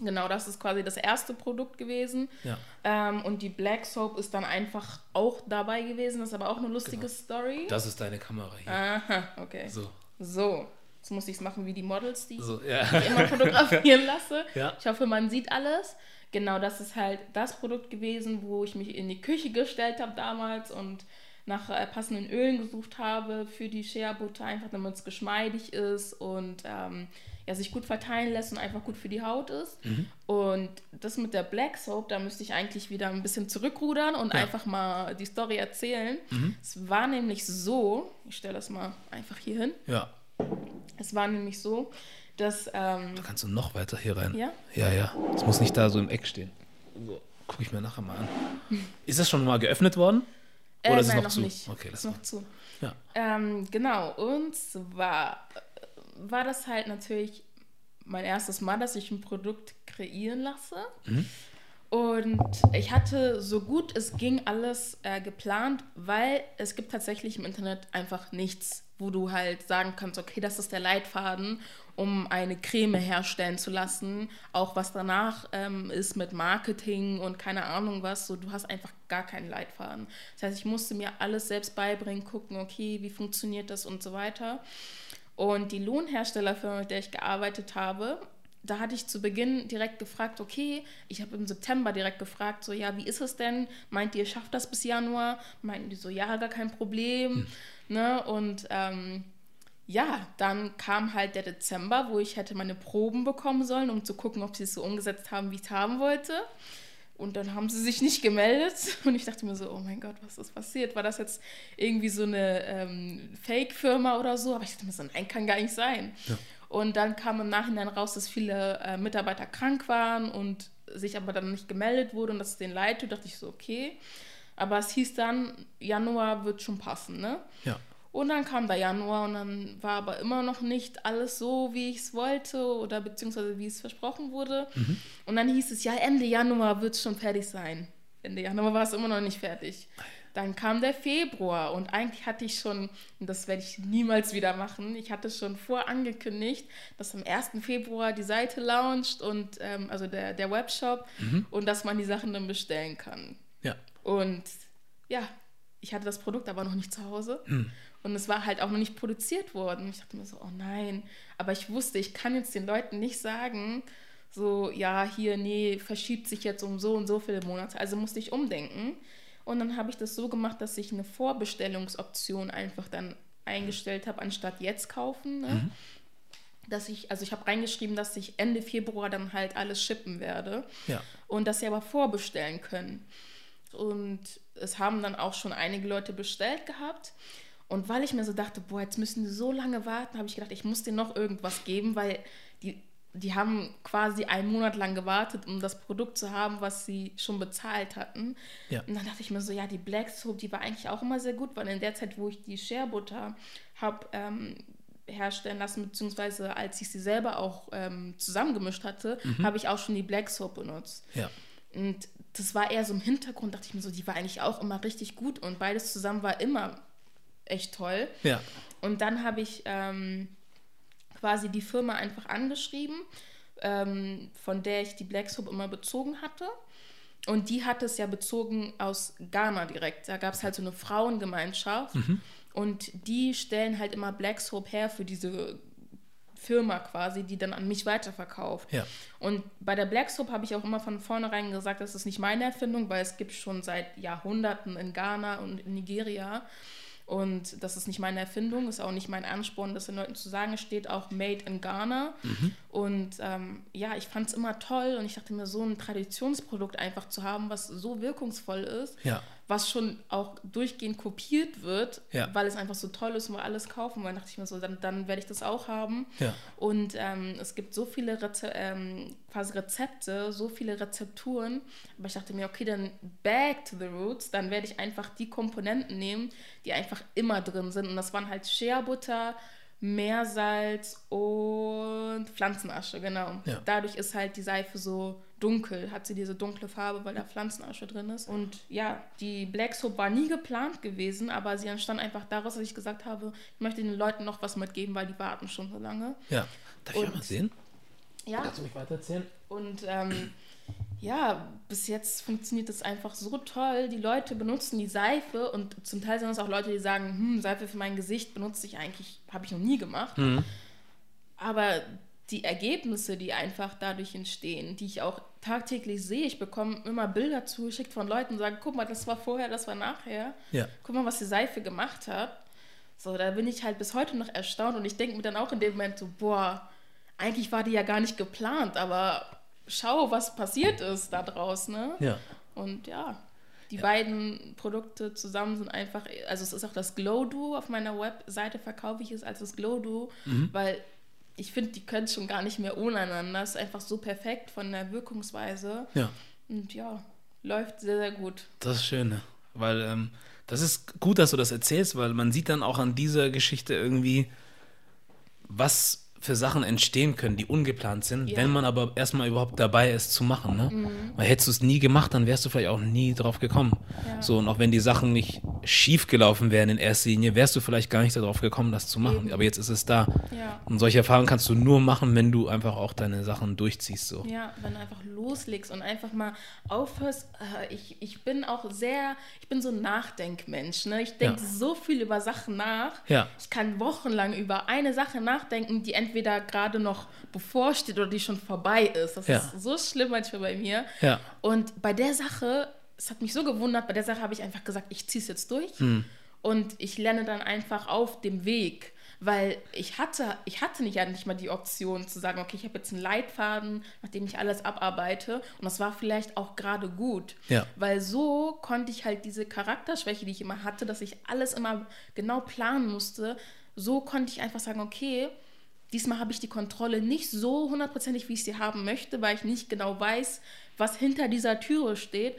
Genau, das ist quasi das erste Produkt gewesen. Ja. Ähm, und die Black Soap ist dann einfach auch dabei gewesen. Das ist aber auch eine lustige Story. Das ist deine Kamera hier. Aha, okay. So. So, jetzt muss ich es machen wie die Models, die ich So, ja. immer fotografieren lasse. Ja. Ich hoffe, man sieht alles. Genau, das ist halt das Produkt gewesen, wo ich mich in die Küche gestellt habe damals und nach äh, passenden Ölen gesucht habe für die Shea Butter, einfach damit es geschmeidig ist und ähm, ja, sich gut verteilen lässt und einfach gut für die Haut ist. Mhm. Und das mit der Black Soap, da müsste ich eigentlich wieder ein bisschen zurückrudern und Ja. einfach mal die Story erzählen. Mhm. Es war nämlich so, ich stelle das mal einfach hier hin. ja. Es war nämlich so, dass ähm, Da kannst du noch weiter hier rein. Ja? Ja, ja. Es muss nicht da so im Eck stehen. So, gucke ich mir nachher mal an. Ist das schon mal geöffnet worden? Äh, Oder ist es nein, noch noch zu? nicht. Okay, ist lass noch zu. Ja. Ähm, genau, und zwar äh, war das halt natürlich mein erstes Mal, dass ich ein Produkt kreieren lasse. Mhm. Und ich hatte so gut es ging alles äh, geplant, weil es gibt tatsächlich im Internet einfach nichts, wo du halt sagen kannst, okay, das ist der Leitfaden, um eine Creme herstellen zu lassen. Auch was danach ähm, ist mit Marketing und keine Ahnung was. So, du hast einfach gar keinen Leitfaden. Das heißt, ich musste mir alles selbst beibringen, gucken, okay, wie funktioniert das und so weiter. Und die Lohnherstellerfirma, mit der ich gearbeitet habe, da hatte ich zu Beginn direkt gefragt, okay, ich habe im September direkt gefragt, so, ja, wie ist es denn? Meint ihr, schafft das bis Januar? Meinten die so, ja, gar kein Problem. Ne? Und ähm, ja, dann kam halt der Dezember, wo ich hätte meine Proben bekommen sollen, um zu gucken, ob sie es so umgesetzt haben, wie ich es haben wollte. Und dann haben sie sich nicht gemeldet. Und ich dachte mir so, oh mein Gott, was ist passiert? War das jetzt irgendwie so eine ähm, Fake-Firma oder so? Aber ich dachte mir so, nein, kann gar nicht sein. Und dann kam im Nachhinein raus, dass viele äh, Mitarbeiter krank waren und sich aber dann nicht gemeldet wurde und dass es denen leid tut. dachte ich so, okay. Aber es hieß dann, Januar wird schon passen, ne? Ja. Und dann kam der Januar und dann war aber immer noch nicht alles so, wie ich es wollte oder beziehungsweise wie es versprochen wurde. Und dann hieß es, ja, Ende Januar wird es schon fertig sein. Ende Januar war es immer noch nicht fertig. Dann kam der Februar und eigentlich hatte ich schon, und das werde ich niemals wieder machen, ich hatte schon vorangekündigt, dass am 1. Februar die Seite launcht und ähm, also der, der Webshop und dass man die Sachen dann bestellen kann. Ja. Und ja, ich hatte das Produkt aber noch nicht zu Hause. Und es war halt auch noch nicht produziert worden. Ich dachte mir so, oh nein. Aber ich wusste, ich kann jetzt den Leuten nicht sagen, so, ja, hier, nee, verschiebt sich jetzt um so und so viele Monate. Also musste ich umdenken. Und dann habe ich das so gemacht, dass ich eine Vorbestellungsoption einfach dann eingestellt habe, anstatt jetzt kaufen. Ne? Dass ich, also ich habe reingeschrieben, dass ich Ende Februar dann halt alles shippen werde. Ja. Und dass sie aber vorbestellen können. Und es haben dann auch schon einige Leute bestellt gehabt. Und weil ich mir so dachte, boah, jetzt müssen die so lange warten, habe ich gedacht, ich muss denen noch irgendwas geben, weil die, die haben quasi einen Monat lang gewartet, um das Produkt zu haben, was sie schon bezahlt hatten. Ja. Und dann dachte ich mir so, ja, die Black Soap, die war eigentlich auch immer sehr gut, weil in der Zeit, wo ich die Share Butter habe ähm, herstellen lassen, beziehungsweise als ich sie selber auch ähm, zusammengemischt hatte, habe ich auch schon die Black Soap benutzt. Ja. Und das war eher so im Hintergrund, dachte ich mir so, die war eigentlich auch immer richtig gut und beides zusammen war immer echt toll. Ja. Und dann habe ich ähm, quasi die Firma einfach angeschrieben, ähm, von der ich die Black Soap immer bezogen hatte. Und die hat es ja bezogen aus Ghana direkt. Da gab es halt so eine Frauengemeinschaft. Und die stellen halt immer Black Soap her für diese Firma quasi, die dann an mich weiterverkauft. Ja. Und bei der Black Soap habe ich auch immer von vornherein gesagt, das ist nicht meine Erfindung, weil es gibt schon seit Jahrhunderten in Ghana und in Nigeria. Und das ist nicht meine Erfindung, ist auch nicht mein Ansporn, das den Leuten zu sagen. Es steht auch Made in Ghana. Und ähm, ja, ich fand es immer toll und ich dachte mir, so ein Traditionsprodukt einfach zu haben, was so wirkungsvoll ist, Ja. Was schon auch durchgehend kopiert wird, Ja. weil es einfach so toll ist und wir alles kaufen. Weil dachte ich mir so, dann, dann werde ich das auch haben. Ja. Und ähm, es gibt so viele Reze ähm, quasi Rezepte, so viele Rezepturen. Aber ich dachte mir, okay, dann back to the roots. Dann werde ich einfach die Komponenten nehmen, die einfach immer drin sind. Und das waren halt Shea Butter, Meersalz und Pflanzenasche, genau. Ja. Dadurch ist halt die Seife so dunkel, hat sie diese dunkle Farbe, weil da Pflanzenasche drin ist. Und ja, die Black Soap war nie geplant gewesen, aber sie entstand einfach daraus, dass ich gesagt habe, ich möchte den Leuten noch was mitgeben, weil die warten schon so lange. Ja. Darf ich Und- auch mal sehen? Ja, Kannst du mich weitererzählen? und ähm, ja, bis jetzt funktioniert das einfach so toll. Die Leute benutzen die Seife und zum Teil sind es auch Leute, die sagen, hm, Seife für mein Gesicht benutze ich eigentlich, habe ich noch nie gemacht. Aber die Ergebnisse, die einfach dadurch entstehen, die ich auch tagtäglich sehe, ich bekomme immer Bilder zugeschickt von Leuten und sage, guck mal, das war vorher, das war nachher. Ja. Guck mal, was die Seife gemacht hat. So, da bin ich halt bis heute noch erstaunt und ich denke mir dann auch in dem Moment so, boah, eigentlich war die ja gar nicht geplant, aber schau, was passiert ist da draus, ne? Ja. Und ja, die beiden Produkte zusammen sind einfach, also es ist auch das Glow Duo, auf meiner Webseite verkaufe ich es als das Glow Duo, weil ich finde, die können schon gar nicht mehr ohne einander. Es ist einfach so perfekt von der Wirkungsweise. Ja. Und ja, läuft sehr, sehr gut. Das ist schön, ne? weil ähm, das ist gut, dass du das erzählst, weil man sieht dann auch an dieser Geschichte irgendwie, was für Sachen entstehen können, die ungeplant sind, Ja. wenn man aber erstmal überhaupt dabei ist zu machen. Ne? Mhm. Weil hättest du es nie gemacht, dann wärst du vielleicht auch nie drauf gekommen. Ja. So, und auch wenn die Sachen nicht schief gelaufen wären in erster Linie, wärst du vielleicht gar nicht darauf gekommen, das zu machen. Eben. Aber jetzt ist es da. Ja. Und solche Erfahrungen kannst du nur machen, wenn du einfach auch deine Sachen durchziehst. So. Ja, wenn du einfach loslegst und einfach mal aufhörst. Äh, ich, ich bin auch sehr, ich bin so ein Nachdenkmensch. Ne? Ich denke so viel über Sachen nach. Ja. Ich kann wochenlang über eine Sache nachdenken, die entweder gerade noch bevorsteht oder die schon vorbei ist. Das Ja. ist so schlimm manchmal bei mir. Ja. Und bei der Sache, es hat mich so gewundert, bei der Sache habe ich einfach gesagt, ich ziehe es jetzt durch. Hm. Und ich lerne dann einfach auf dem Weg. Weil ich hatte, ich hatte nicht ja nicht mal die Option zu sagen, okay, ich habe jetzt einen Leitfaden, nachdem ich alles abarbeite. Und das war vielleicht auch gerade gut. Ja. Weil so konnte ich halt diese Charakterschwäche, die ich immer hatte, dass ich alles immer genau planen musste, so konnte ich einfach sagen, okay, diesmal habe ich die Kontrolle nicht so hundertprozentig, wie ich sie haben möchte, weil ich nicht genau weiß, was hinter dieser Türe steht.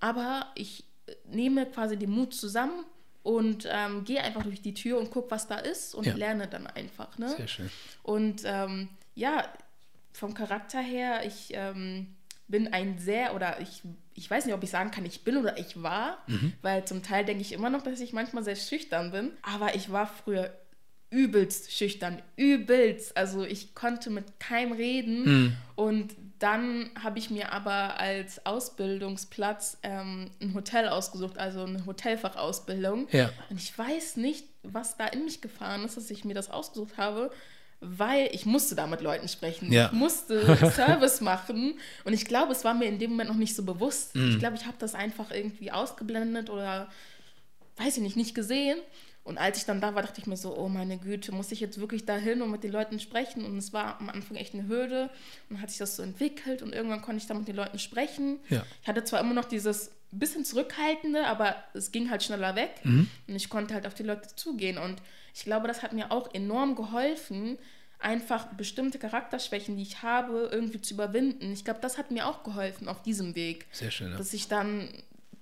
Aber ich äh, nehme quasi den Mut zusammen und ähm, gehe einfach durch die Tür und gucke, was da ist und Ja. lerne dann einfach. Ne? Sehr schön. Und ähm, ja, vom Charakter her, ich ähm, bin ein sehr, oder ich, ich weiß nicht, ob ich sagen kann, ich bin oder ich war, weil zum Teil denke ich immer noch, dass ich manchmal sehr schüchtern bin, aber ich war früher übelst schüchtern, übelst. Also ich konnte mit keinem reden und dann habe ich mir aber als Ausbildungsplatz ähm, ein Hotel ausgesucht, also eine Hotelfachausbildung. Ja. Und ich weiß nicht, was da in mich gefahren ist, dass ich mir das ausgesucht habe, weil ich musste da mit Leuten sprechen. Ja. Ich musste Service machen und ich glaube, es war mir in dem Moment noch nicht so bewusst. Ich glaube, ich habe das einfach irgendwie ausgeblendet oder weiß ich nicht, nicht gesehen. Und als ich dann da war, dachte ich mir so, oh meine Güte, muss ich jetzt wirklich dahin und mit den Leuten sprechen? Und es war am Anfang echt eine Hürde. Und dann hat sich das so entwickelt und irgendwann konnte ich dann mit den Leuten sprechen. Ja. Ich hatte zwar immer noch dieses bisschen zurückhaltende, aber es ging halt schneller weg. Und ich konnte halt auf die Leute zugehen. Und ich glaube, das hat mir auch enorm geholfen, einfach bestimmte Charakterschwächen, die ich habe, irgendwie zu überwinden. Ich glaube, das hat mir auch geholfen auf diesem Weg Sehr schön, ja. dass ich dann,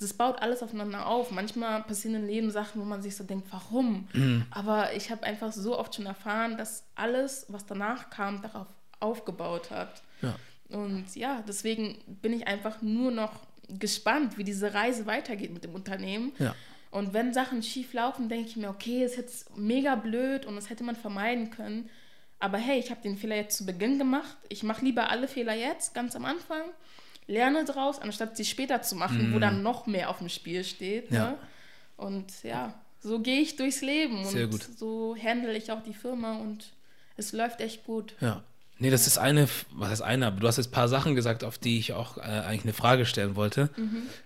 das baut alles aufeinander auf. Manchmal passieren im Leben Sachen, wo man sich so denkt, warum? Mhm. Aber ich habe einfach so oft schon erfahren, dass alles, was danach kam, darauf aufgebaut hat. Ja. Und ja, deswegen bin ich einfach nur noch gespannt, wie diese Reise weitergeht mit dem Unternehmen. Ja. Und wenn Sachen schief laufen, denke ich mir, okay, ist jetzt mega blöd und das hätte man vermeiden können. Aber hey, ich habe den Fehler jetzt zu Beginn gemacht. Ich mache lieber alle Fehler jetzt, ganz am Anfang. Lerne draus, anstatt sie später zu machen, wo dann noch mehr auf dem Spiel steht. Mhm. Ja. Ne? Und ja, so gehe ich durchs Leben. Sehr und gut. so handle ich auch die Firma und es läuft echt gut. Ja. Nee, das ist eine, was heißt eine, aber du hast jetzt ein paar Sachen gesagt, auf die ich auch äh, eigentlich eine Frage stellen wollte,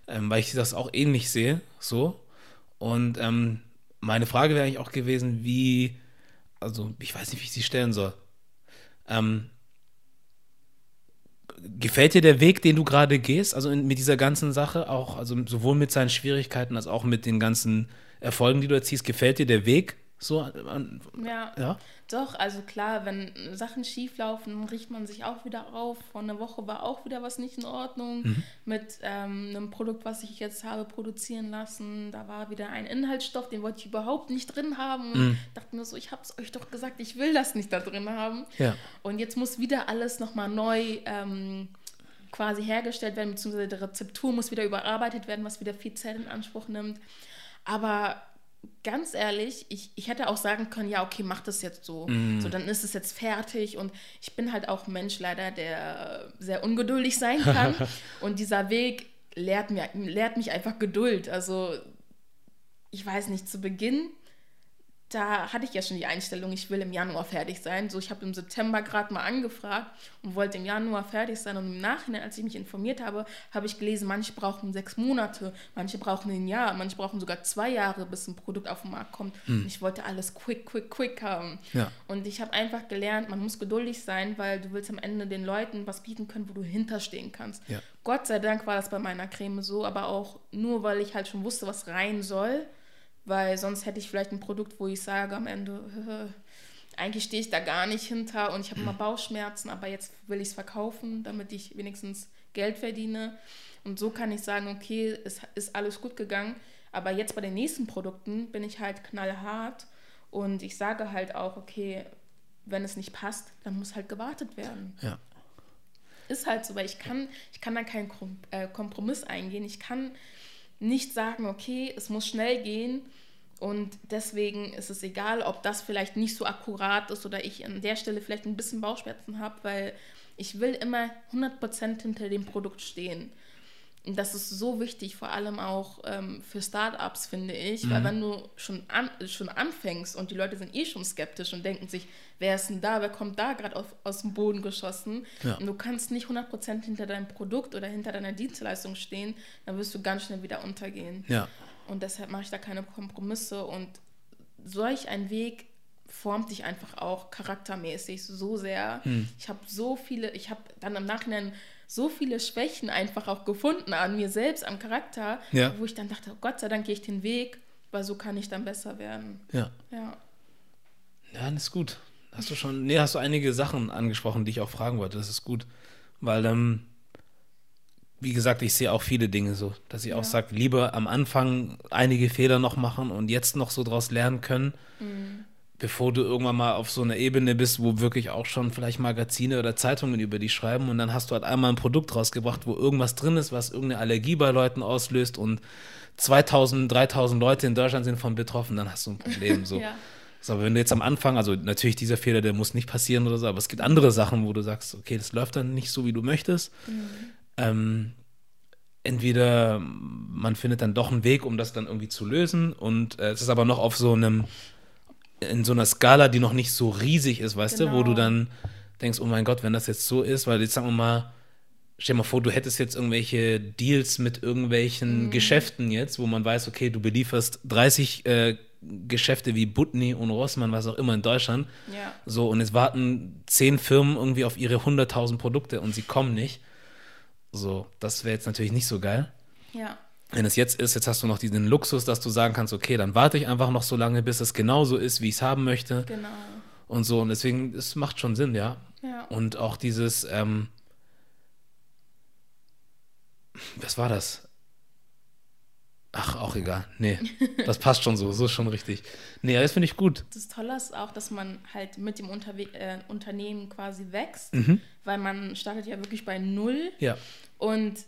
ähm, weil ich das auch ähnlich sehe, so. Und ähm, meine Frage wäre eigentlich auch gewesen, wie, also ich weiß nicht, wie ich sie stellen soll. Ähm, gefällt dir der Weg, den du gerade gehst, also in, mit dieser ganzen Sache, auch, also sowohl mit seinen Schwierigkeiten als auch mit den ganzen Erfolgen, die du erziehst, gefällt dir der Weg so? An, Ja. ja? Doch, also klar, wenn Sachen schief laufen, riecht man sich auch wieder auf. Vor einer Woche war auch wieder was nicht in Ordnung Mhm. mit ähm, einem Produkt, was ich jetzt habe produzieren lassen. Da war wieder ein Inhaltsstoff, den wollte ich überhaupt nicht drin haben. Mhm. dachte mir so, ich habe es euch doch gesagt, ich will das nicht da drin haben. Ja. Und jetzt muss wieder alles nochmal neu ähm, quasi hergestellt werden, beziehungsweise die Rezeptur muss wieder überarbeitet werden, was wieder viel Zeit in Anspruch nimmt. Aber ganz ehrlich, ich, ich hätte auch sagen können, ja, okay, mach das jetzt so. So, dann ist es jetzt fertig. Und ich bin halt auch ein Mensch leider, der sehr ungeduldig sein kann. und dieser Weg lehrt, mir, lehrt mich einfach Geduld. Also, ich weiß nicht, zu Beginn da hatte ich ja schon die Einstellung, ich will im Januar fertig sein. So, ich habe im September gerade mal angefragt und wollte im Januar fertig sein. Und im Nachhinein, als ich mich informiert habe, habe ich gelesen, manche brauchen sechs Monate, manche brauchen ein Jahr, manche brauchen sogar zwei Jahre, bis ein Produkt auf den Markt kommt. Und ich wollte alles quick, quick, quick haben. Ja. Und ich habe einfach gelernt, man muss geduldig sein, weil du willst am Ende den Leuten was bieten können, wo du hinterstehen kannst. Ja. Gott sei Dank war das bei meiner Creme so, aber auch nur, weil ich halt schon wusste, was rein soll. Weil sonst hätte ich vielleicht ein Produkt, wo ich sage am Ende, eigentlich stehe ich da gar nicht hinter und ich habe immer Bauchschmerzen, aber jetzt will ich es verkaufen, damit ich wenigstens Geld verdiene. Und so kann ich sagen, okay, es ist alles gut gegangen. Aber jetzt bei den nächsten Produkten bin ich halt knallhart und ich sage halt auch, okay, wenn es nicht passt, dann muss halt gewartet werden. Ja. Ist halt so, weil ich kann, ich kann da keinen äh, Kompromiss eingehen. Ich kann nicht sagen, okay, es muss schnell gehen und deswegen ist es egal, ob das vielleicht nicht so akkurat ist oder ich an der Stelle vielleicht ein bisschen Bauchschmerzen habe, weil ich will immer 100% hinter dem Produkt stehen. Und das ist so wichtig, vor allem auch ähm, für Startups, finde ich, weil wenn du schon, an, schon anfängst und die Leute sind eh schon skeptisch und denken sich, wer ist denn da, wer kommt da gerade aus dem Boden geschossen Ja. und du kannst nicht 100% hinter deinem Produkt oder hinter deiner Dienstleistung stehen, dann wirst du ganz schnell wieder untergehen. Ja. Und deshalb mache ich da keine Kompromisse und solch ein Weg formt dich einfach auch charaktermäßig so sehr. Ich habe so viele, ich habe dann im Nachhinein so viele Schwächen einfach auch gefunden an mir selbst, am Charakter, Ja. wo ich dann dachte, oh Gott sei Dank gehe ich den Weg, weil so kann ich dann besser werden. Ja. Ja. Ja, das ist gut. Hast du schon, nee, hast du einige Sachen angesprochen, die ich auch fragen wollte. Das ist gut. Weil, ähm, wie gesagt, ich sehe auch viele Dinge so, dass ich auch Ja. sage, lieber am Anfang einige Fehler noch machen und jetzt noch so draus lernen können, bevor du irgendwann mal auf so einer Ebene bist, wo wirklich auch schon vielleicht Magazine oder Zeitungen über dich schreiben und dann hast du halt einmal ein Produkt rausgebracht, wo irgendwas drin ist, was irgendeine Allergie bei Leuten auslöst und 2000, 3000 Leute in Deutschland sind von betroffen, dann hast du ein Problem. So. Ja. So, aber wenn du jetzt am Anfang, also natürlich dieser Fehler, der muss nicht passieren oder so, aber es gibt andere Sachen, wo du sagst, okay, das läuft dann nicht so, wie du möchtest. Ähm, entweder man findet dann doch einen Weg, um das dann irgendwie zu lösen und äh, es ist aber noch auf so einem, in so einer Skala, die noch nicht so riesig ist, weißt du, wo du Genau. dann denkst, oh mein Gott, wenn das jetzt so ist, weil jetzt sagen wir mal, stell dir mal vor, du hättest jetzt irgendwelche Deals mit irgendwelchen Geschäften jetzt, wo man weiß, okay, du belieferst 30 äh, Geschäfte wie Butni und Rossmann, was auch immer in Deutschland. Ja. So, und es warten zehn Firmen irgendwie auf ihre 100.000 Produkte und sie kommen nicht. So, das wäre jetzt natürlich nicht so geil. Ja. Wenn es jetzt ist, jetzt hast du noch diesen Luxus, dass du sagen kannst, okay, dann warte ich einfach noch so lange, bis es genauso ist, wie ich es haben möchte. Genau. Und so, und deswegen, es macht schon Sinn, ja. Ja. Und auch dieses, ähm, was war das? Ach, auch egal. Nee, das passt schon so, so ist schon richtig. Nee, das finde ich gut. Das Tolle ist auch, dass man halt mit dem Unterwe äh, Unternehmen quasi wächst, Mhm. weil man startet ja wirklich bei Null. Ja, Und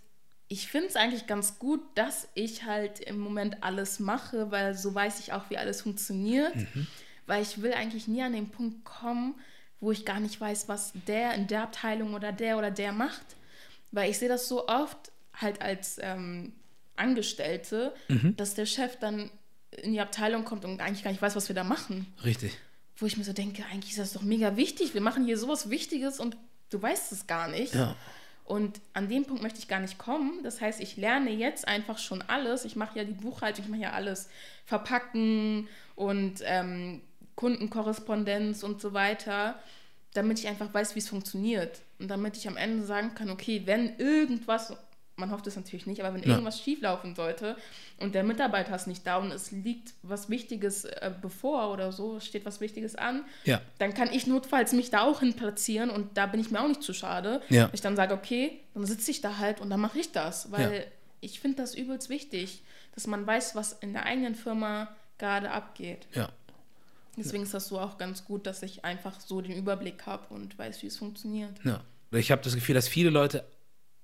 ich finde es eigentlich ganz gut, dass ich halt im Moment alles mache, weil so weiß ich auch, wie alles funktioniert. Mhm. Weil ich will eigentlich nie an den Punkt kommen, wo ich gar nicht weiß, was der in der Abteilung oder der oder der macht. Weil ich sehe das so oft halt als ähm, Angestellte, Mhm. dass der Chef dann in die Abteilung kommt und eigentlich gar nicht weiß, was wir da machen. richtig. Wo ich mir so denke, eigentlich ist das doch mega wichtig. Wir machen hier sowas Wichtiges und du weißt es gar nicht. Ja. Und an dem Punkt möchte ich gar nicht kommen. Das heißt, ich lerne jetzt einfach schon alles. Ich mache ja die Buchhaltung, ich mache ja alles. Verpacken und ähm, Kundenkorrespondenz und so weiter, damit ich einfach weiß, wie es funktioniert. Und damit ich am Ende sagen kann, okay, wenn irgendwas, man hofft es natürlich nicht, aber wenn Ja. irgendwas schieflaufen sollte und der Mitarbeiter ist nicht da und es liegt was Wichtiges äh, bevor oder so, steht was Wichtiges an, Ja. dann kann ich notfalls mich da auch hin platzieren und da bin ich mir auch nicht zu schade. Ja. Ich dann sage, okay, dann sitze ich da halt und dann mache ich das, weil ich finde das übelst wichtig, dass man weiß, was in der eigenen Firma gerade abgeht. Deswegen ist das so auch ganz gut, dass ich einfach so den Überblick habe und weiß, wie es funktioniert. Ich habe das Gefühl, dass viele Leute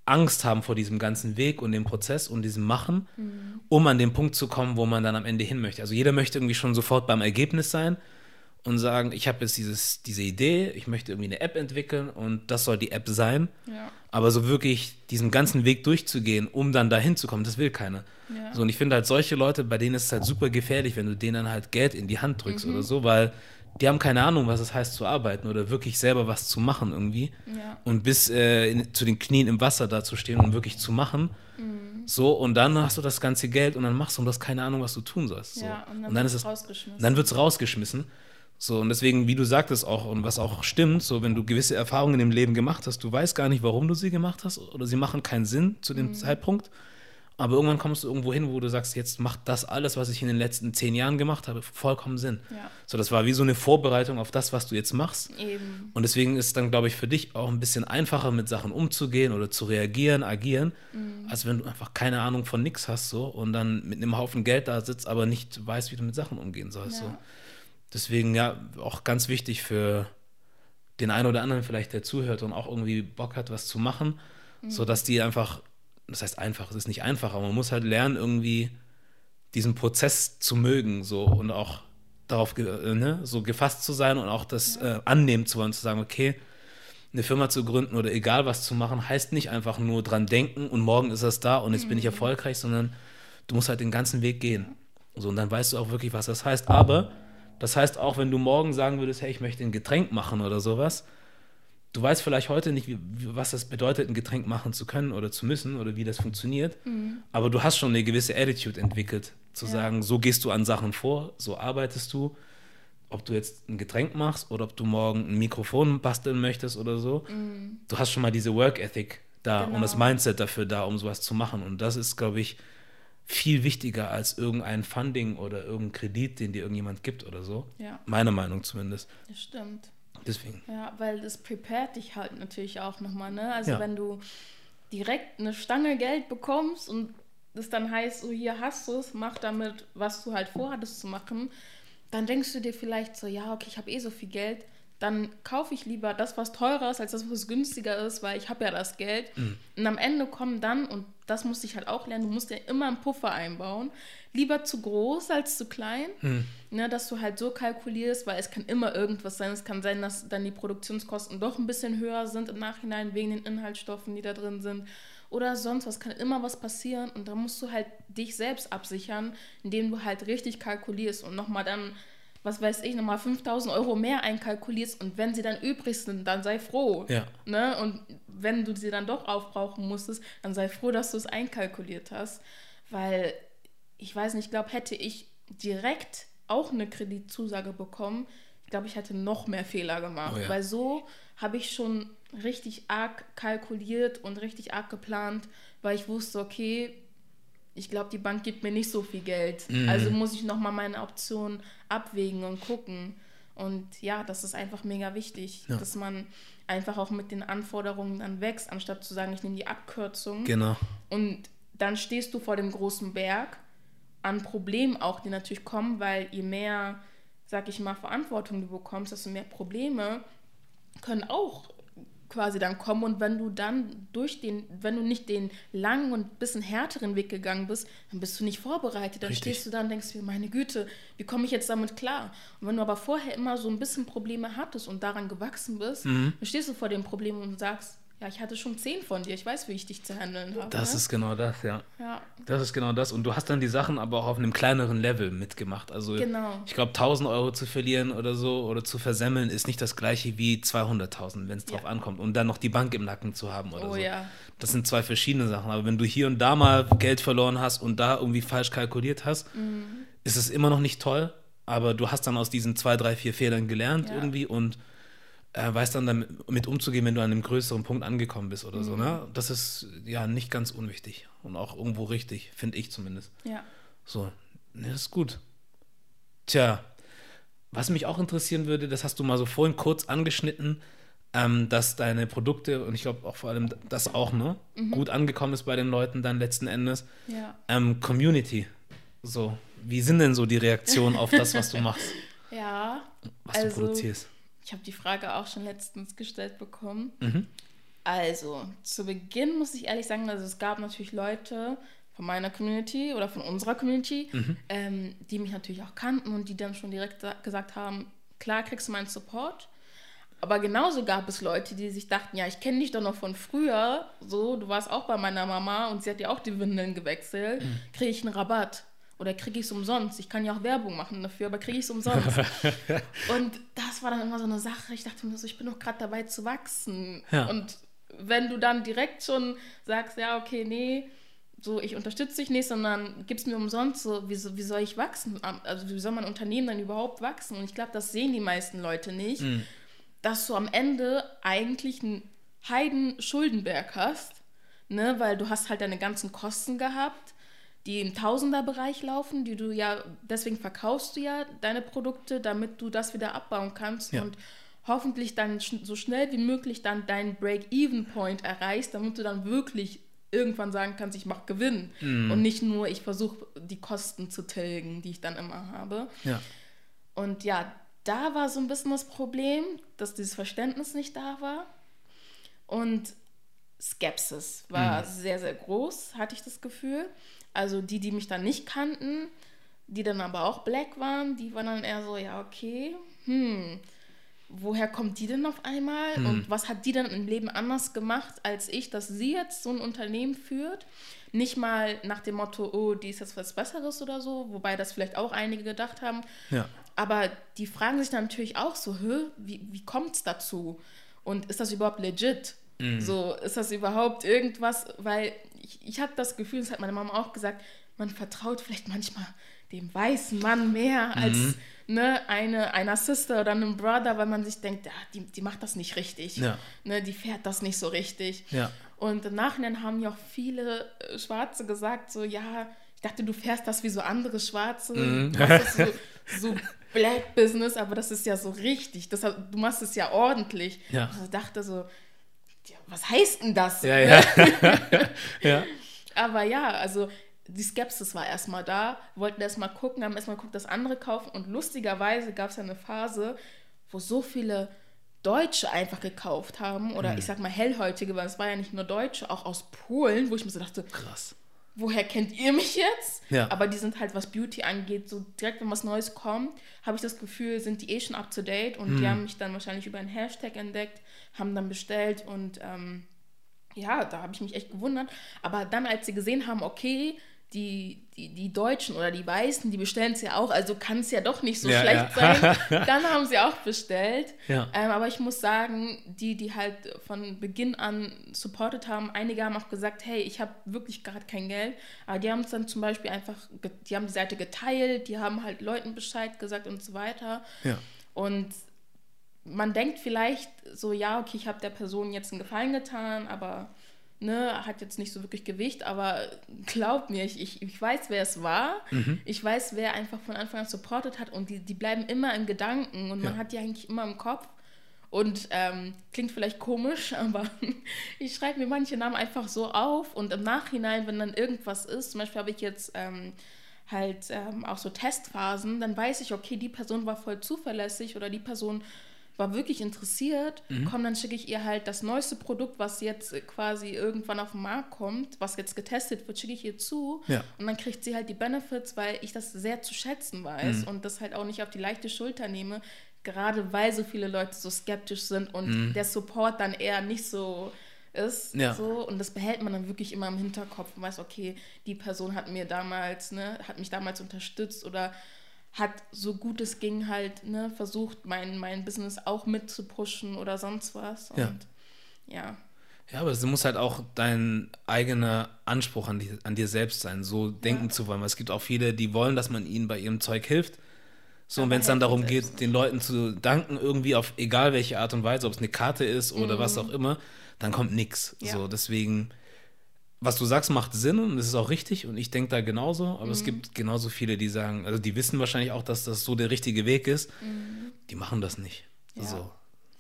Angst haben vor diesem ganzen Weg und dem Prozess und diesem Machen, um an den Punkt zu kommen, wo man dann am Ende hin möchte. Also jeder möchte irgendwie schon sofort beim Ergebnis sein und sagen, ich habe jetzt dieses, diese Idee, ich möchte irgendwie eine App entwickeln und das soll die App sein. Ja. Aber so wirklich diesen ganzen Weg durchzugehen, um dann dahin zu kommen, das will keiner. Ja. So, und ich finde halt solche Leute, bei denen ist es halt super gefährlich, wenn du denen dann halt Geld in die Hand drückst oder so, weil die haben keine Ahnung, was es heißt zu arbeiten oder wirklich selber was zu machen irgendwie. Ja. Und bis äh, in, zu den Knien im Wasser da zu stehen und wirklich zu machen. So, und dann hast du das ganze Geld und dann machst du und du hast keine Ahnung, was du tun sollst. So. Ja, und dann, und dann wird ist es rausgeschmissen. dann wird es rausgeschmissen. So, und deswegen, wie du sagtest auch, und was auch stimmt, so, wenn du gewisse Erfahrungen im Leben gemacht hast, du weißt gar nicht, warum du sie gemacht hast, oder sie machen keinen Sinn zu dem Zeitpunkt. Aber irgendwann kommst du irgendwo hin, wo du sagst, jetzt macht das alles, was ich in den letzten zehn Jahren gemacht habe, vollkommen Sinn. Ja. So, das war wie so eine Vorbereitung auf das, was du jetzt machst. Eben. Und deswegen ist es dann, glaube ich, für dich auch ein bisschen einfacher, mit Sachen umzugehen oder zu reagieren, agieren, als wenn du einfach keine Ahnung von nix hast so und dann mit einem Haufen Geld da sitzt, aber nicht weißt, wie du mit Sachen umgehen sollst. Ja. So. Deswegen ja auch ganz wichtig für den einen oder anderen vielleicht, der zuhört und auch irgendwie Bock hat, was zu machen, sodass die einfach, das heißt einfach, es ist nicht einfach, aber man muss halt lernen, irgendwie diesen Prozess zu mögen so und auch darauf äh, ne, so gefasst zu sein und auch das äh, annehmen zu wollen, zu sagen, okay, eine Firma zu gründen oder egal was zu machen, heißt nicht einfach nur dran denken und morgen ist das da und jetzt bin ich erfolgreich, sondern du musst halt den ganzen Weg gehen. So, und dann weißt du auch wirklich, was das heißt. Aber das heißt auch, wenn du morgen sagen würdest, hey, ich möchte ein Getränk machen oder sowas, du weißt vielleicht heute nicht, wie, was das bedeutet, ein Getränk machen zu können oder zu müssen oder wie das funktioniert, aber du hast schon eine gewisse Attitude entwickelt, zu Ja. sagen, so gehst du an Sachen vor, so arbeitest du, ob du jetzt ein Getränk machst oder ob du morgen ein Mikrofon basteln möchtest oder so, du hast schon mal diese Work Ethic da und das Genau. Mindset dafür da, um sowas zu machen und das ist, glaube ich, viel wichtiger als irgendein Funding oder irgendein Kredit, den dir irgendjemand gibt oder so. Ja, Meiner Meinung zumindest. das stimmt. Deswegen. Ja, weil das prepared dich halt natürlich auch nochmal, ne? Also Ja. wenn du direkt eine Stange Geld bekommst und das dann heißt, so hier hast du es, mach damit, was du halt vorhattest zu machen, dann denkst du dir vielleicht so, ja, okay, ich habe eh so viel Geld, dann kaufe ich lieber das, was teurer ist, als das, was günstiger ist, weil ich habe ja das Geld. Mhm. Und am Ende kommen dann, und das musste ich halt auch lernen, du musst ja immer einen Puffer einbauen. Lieber zu groß als zu klein, Mhm. ne, dass du halt so kalkulierst, weil es kann immer irgendwas sein. Es kann sein, dass dann die Produktionskosten doch ein bisschen höher sind im Nachhinein wegen den Inhaltsstoffen, die da drin sind. Oder sonst was, kann immer was passieren und da musst du halt dich selbst absichern, indem du halt richtig kalkulierst und nochmal dann, was weiß ich, nochmal 5000 Euro mehr einkalkulierst und wenn sie dann übrig sind, dann sei froh. Ja. Ne? Und wenn du sie dann doch aufbrauchen musstest, dann sei froh, dass du es einkalkuliert hast. Weil, ich weiß nicht, ich glaube, hätte ich direkt auch eine Kreditzusage bekommen, ich glaube, ich hätte noch mehr Fehler gemacht. Oh ja. Weil so habe ich schon richtig arg kalkuliert und richtig arg geplant, weil ich wusste, okay, ich glaube, die Bank gibt mir nicht so viel Geld. Mhm. Also muss ich nochmal meine Optionen abwägen und gucken. Und ja, das ist einfach mega wichtig, Ja. dass man einfach auch mit den Anforderungen dann wächst, anstatt zu sagen, ich nehme die Abkürzung. Genau. Und dann stehst du vor dem großen Berg an Problemen auch, die natürlich kommen, weil je mehr, sag ich mal, Verantwortung du bekommst, desto mehr Probleme können auch quasi dann kommen. Und wenn du dann durch den, wenn du nicht den langen und bisschen härteren Weg gegangen bist, dann bist du nicht vorbereitet. Dann Richtig. stehst du da und denkst dir, meine Güte, wie komme ich jetzt damit klar? Und wenn du aber vorher immer so ein bisschen Probleme hattest und daran gewachsen bist, Mhm. dann stehst du vor dem Problem und sagst, ja, ich hatte schon zehn von dir, ich weiß, wie ich dich zu handeln habe. Das ne? ist genau das, ja. ja. Das ist genau das. Und du hast dann die Sachen aber auch auf einem kleineren Level mitgemacht. Also Genau. ich glaube, 1000 Euro zu verlieren oder so oder zu versemmeln ist nicht das gleiche wie 200.000, wenn es drauf Ja. ankommt. Und dann noch die Bank im Nacken zu haben oder Oh so. ja. Das sind zwei verschiedene Sachen. Aber wenn du hier und da mal Geld verloren hast und da irgendwie falsch kalkuliert hast, Mhm. ist es immer noch nicht toll. Aber du hast dann aus diesen zwei, drei, vier Fehlern gelernt Ja. irgendwie und äh, weißt dann damit mit umzugehen, wenn du an einem größeren Punkt angekommen bist oder Mhm. so. Ne? Das ist ja nicht ganz unwichtig und auch irgendwo richtig, finde ich zumindest. Ja. So, ne, das ist gut. Tja, was mich auch interessieren würde, das hast du mal so vorhin kurz angeschnitten, ähm, dass deine Produkte und ich glaube auch vor allem das auch, ne, gut angekommen ist bei den Leuten dann letzten Endes. Ja. Ähm, Community. So, wie sind denn so die Reaktionen auf das, was du machst, Ja. was du Also, produzierst? Ich habe die Frage auch schon letztens gestellt bekommen. Mhm. Also, zu Beginn muss ich ehrlich sagen, also es gab natürlich Leute von meiner Community oder von unserer Community, Mhm. ähm, die mich natürlich auch kannten und die dann schon direkt sa- gesagt haben, klar kriegst du meinen Support. Aber genauso gab es Leute, die sich dachten, ja, ich kenne dich doch noch von früher, so, du warst auch bei meiner Mama und sie hat ja auch die Windeln gewechselt, Mhm. kriege ich einen Rabatt oder kriege ich es umsonst? Ich kann ja auch Werbung machen dafür, aber kriege ich es umsonst? und das war dann immer so eine Sache, ich dachte mir so, ich bin doch gerade dabei zu wachsen. Ja. Und wenn du dann direkt schon sagst, ja, okay, nee, so, ich unterstütze dich nicht, sondern gib's mir umsonst, so, wie, wie soll ich wachsen? Also, wie soll mein Unternehmen dann überhaupt wachsen? Und ich glaube, das sehen die meisten Leute nicht, dass du am Ende eigentlich einen Heiden-Schuldenberg hast, ne, weil du hast halt deine ganzen Kosten gehabt, die im Tausenderbereich laufen, die du ja, deswegen verkaufst du ja deine Produkte, damit du das wieder abbauen kannst Ja. und hoffentlich dann sch so schnell wie möglich dann deinen Break-Even-Point erreichst, damit du dann wirklich irgendwann sagen kannst, ich mache Gewinn und nicht nur, ich versuche die Kosten zu tilgen, die ich dann immer habe. Ja. Und ja, da war so ein bisschen das Problem, dass dieses Verständnis nicht da war. Und Skepsis war sehr, sehr groß, hatte ich das Gefühl. Also die, die mich dann nicht kannten, die dann aber auch black waren, die waren dann eher so, ja, okay, hm, woher kommt die denn auf einmal? Und was hat die denn im Leben anders gemacht als ich, dass sie jetzt so ein Unternehmen führt? Nicht mal nach dem Motto, oh, die ist jetzt was Besseres oder so, wobei das vielleicht auch einige gedacht haben. Ja. Aber die fragen sich dann natürlich auch so, wie, wie kommt es dazu? Und ist das überhaupt legit? So, ist das überhaupt irgendwas? Weil ich, ich habe das Gefühl, das hat meine Mama auch gesagt, man vertraut vielleicht manchmal dem weißen Mann mehr als ne, eine, einer Sister oder einem Brother, weil man sich denkt, ja, die, die macht das nicht richtig. Ja. Ne, die fährt das nicht so richtig. Ja. Und im Nachhinein haben ja auch viele äh, Schwarze gesagt, so, ja, ich dachte, du fährst das wie so andere Schwarze. Mhm. So, so Black Business, aber das ist ja so richtig. Das, du machst es ja ordentlich. Ja. Und ich dachte so, ja, was heißt denn das? Ja, ja. ja. Aber ja, also die Skepsis war erstmal da, wollten erstmal gucken, haben erstmal geguckt, dass andere kaufen. Und lustigerweise gab es ja eine Phase, wo so viele Deutsche einfach gekauft haben. Oder ich sag mal Hellhäutige, weil es war ja nicht nur Deutsche, auch aus Polen, wo ich mir so dachte, Krass. woher kennt ihr mich jetzt? Ja. Aber die sind halt, was Beauty angeht, so direkt, wenn was Neues kommt, habe ich das Gefühl, sind die eh schon up to date und Hm. die haben mich dann wahrscheinlich über einen Hashtag entdeckt, haben dann bestellt und ähm, ja, da habe ich mich echt gewundert. Aber dann, als sie gesehen haben, okay, die, die, die Deutschen oder die Weißen, die bestellen es ja auch, also kann es ja doch nicht so Ja, schlecht ja. sein. Dann haben sie auch bestellt. Ja. Ähm, aber ich muss sagen, die, die halt von Beginn an supportet haben, einige haben auch gesagt, hey, ich habe wirklich gerade kein Geld. Aber die haben es dann zum Beispiel einfach, die haben die Seite geteilt, die haben halt Leuten Bescheid gesagt und so weiter. Und man denkt vielleicht so, ja, okay, ich habe der Person jetzt einen Gefallen getan, aber ne, hat jetzt nicht so wirklich Gewicht, aber glaubt mir, ich, ich, ich weiß, wer es war. Ich weiß, wer einfach von Anfang an supportet hat und die, die bleiben immer im Gedanken und man Ja. hat die eigentlich immer im Kopf. Und ähm, klingt vielleicht komisch, aber ich schreibe mir manche Namen einfach so auf und im Nachhinein, wenn dann irgendwas ist, zum Beispiel habe ich jetzt ähm, halt ähm, auch so Testphasen, dann weiß ich, okay, die Person war voll zuverlässig oder die Person war wirklich interessiert, komm, dann schicke ich ihr halt das neueste Produkt, was jetzt äh, quasi irgendwann auf den Markt kommt, was jetzt getestet wird, schicke ich ihr zu Ja. und dann kriegt sie halt die Benefits, weil ich das sehr zu schätzen weiß und das halt auch nicht auf die leichte Schulter nehme, gerade weil so viele Leute so skeptisch sind und der Support dann eher nicht so ist. Ja. So, und das behält man dann wirklich immer im Hinterkopf und weiß, okay, die Person hat mir damals, ne, hat mich damals unterstützt oder hat so gut es ging halt, ne, versucht, mein, mein Business auch mitzupushen oder sonst was. Und Ja. ja. Ja, aber es muss halt auch dein eigener Anspruch an, die, an dir selbst sein, so denken zu wollen. Weil es gibt auch viele, die wollen, dass man ihnen bei ihrem Zeug hilft. So, und Aber wenn es dann darum geht, den Leuten zu danken, irgendwie auf egal welche Art und Weise, ob es eine Karte ist oder was auch immer, dann kommt nichts. Mhm. Ja. So, deswegen, was du sagst, macht Sinn und das ist auch richtig und ich denke da genauso, aber Mhm. es gibt genauso viele, die sagen, also die wissen wahrscheinlich auch, dass das so der richtige Weg ist. Die machen das nicht. Mhm. Ja. So.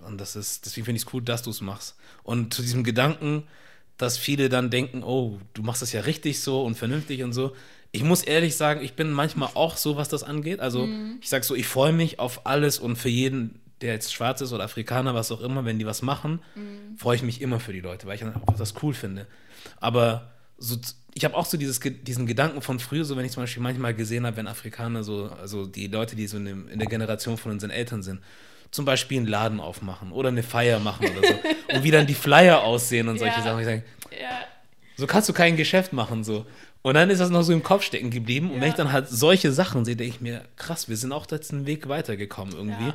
Und das ist, deswegen finde ich es cool, dass du es machst. Und zu diesem Gedanken, dass viele dann denken, oh, du machst das ja richtig so und vernünftig und so. Ich muss ehrlich sagen, ich bin manchmal auch so, was das angeht. Also Mhm. ich sage so, ich freue mich auf alles und für jeden, der jetzt schwarz ist oder Afrikaner, was auch immer, wenn die was machen, Mhm. freue ich mich immer für die Leute, weil ich einfach das cool finde. Aber so, ich habe auch so dieses, diesen Gedanken von früher, so wenn ich zum Beispiel manchmal gesehen habe, wenn Afrikaner so, also die Leute, die so in, dem, in der Generation von unseren Eltern sind, zum Beispiel einen Laden aufmachen oder eine Feier machen oder so. und wie dann die Flyer aussehen und solche Ja. Sachen. Ich sage, Ja, so kannst du kein Geschäft machen, so. Und dann ist das noch so im Kopf stecken geblieben. Und wenn ich dann halt solche Sachen sehe, denke ich mir, krass, wir sind auch jetzt einen Weg weitergekommen irgendwie.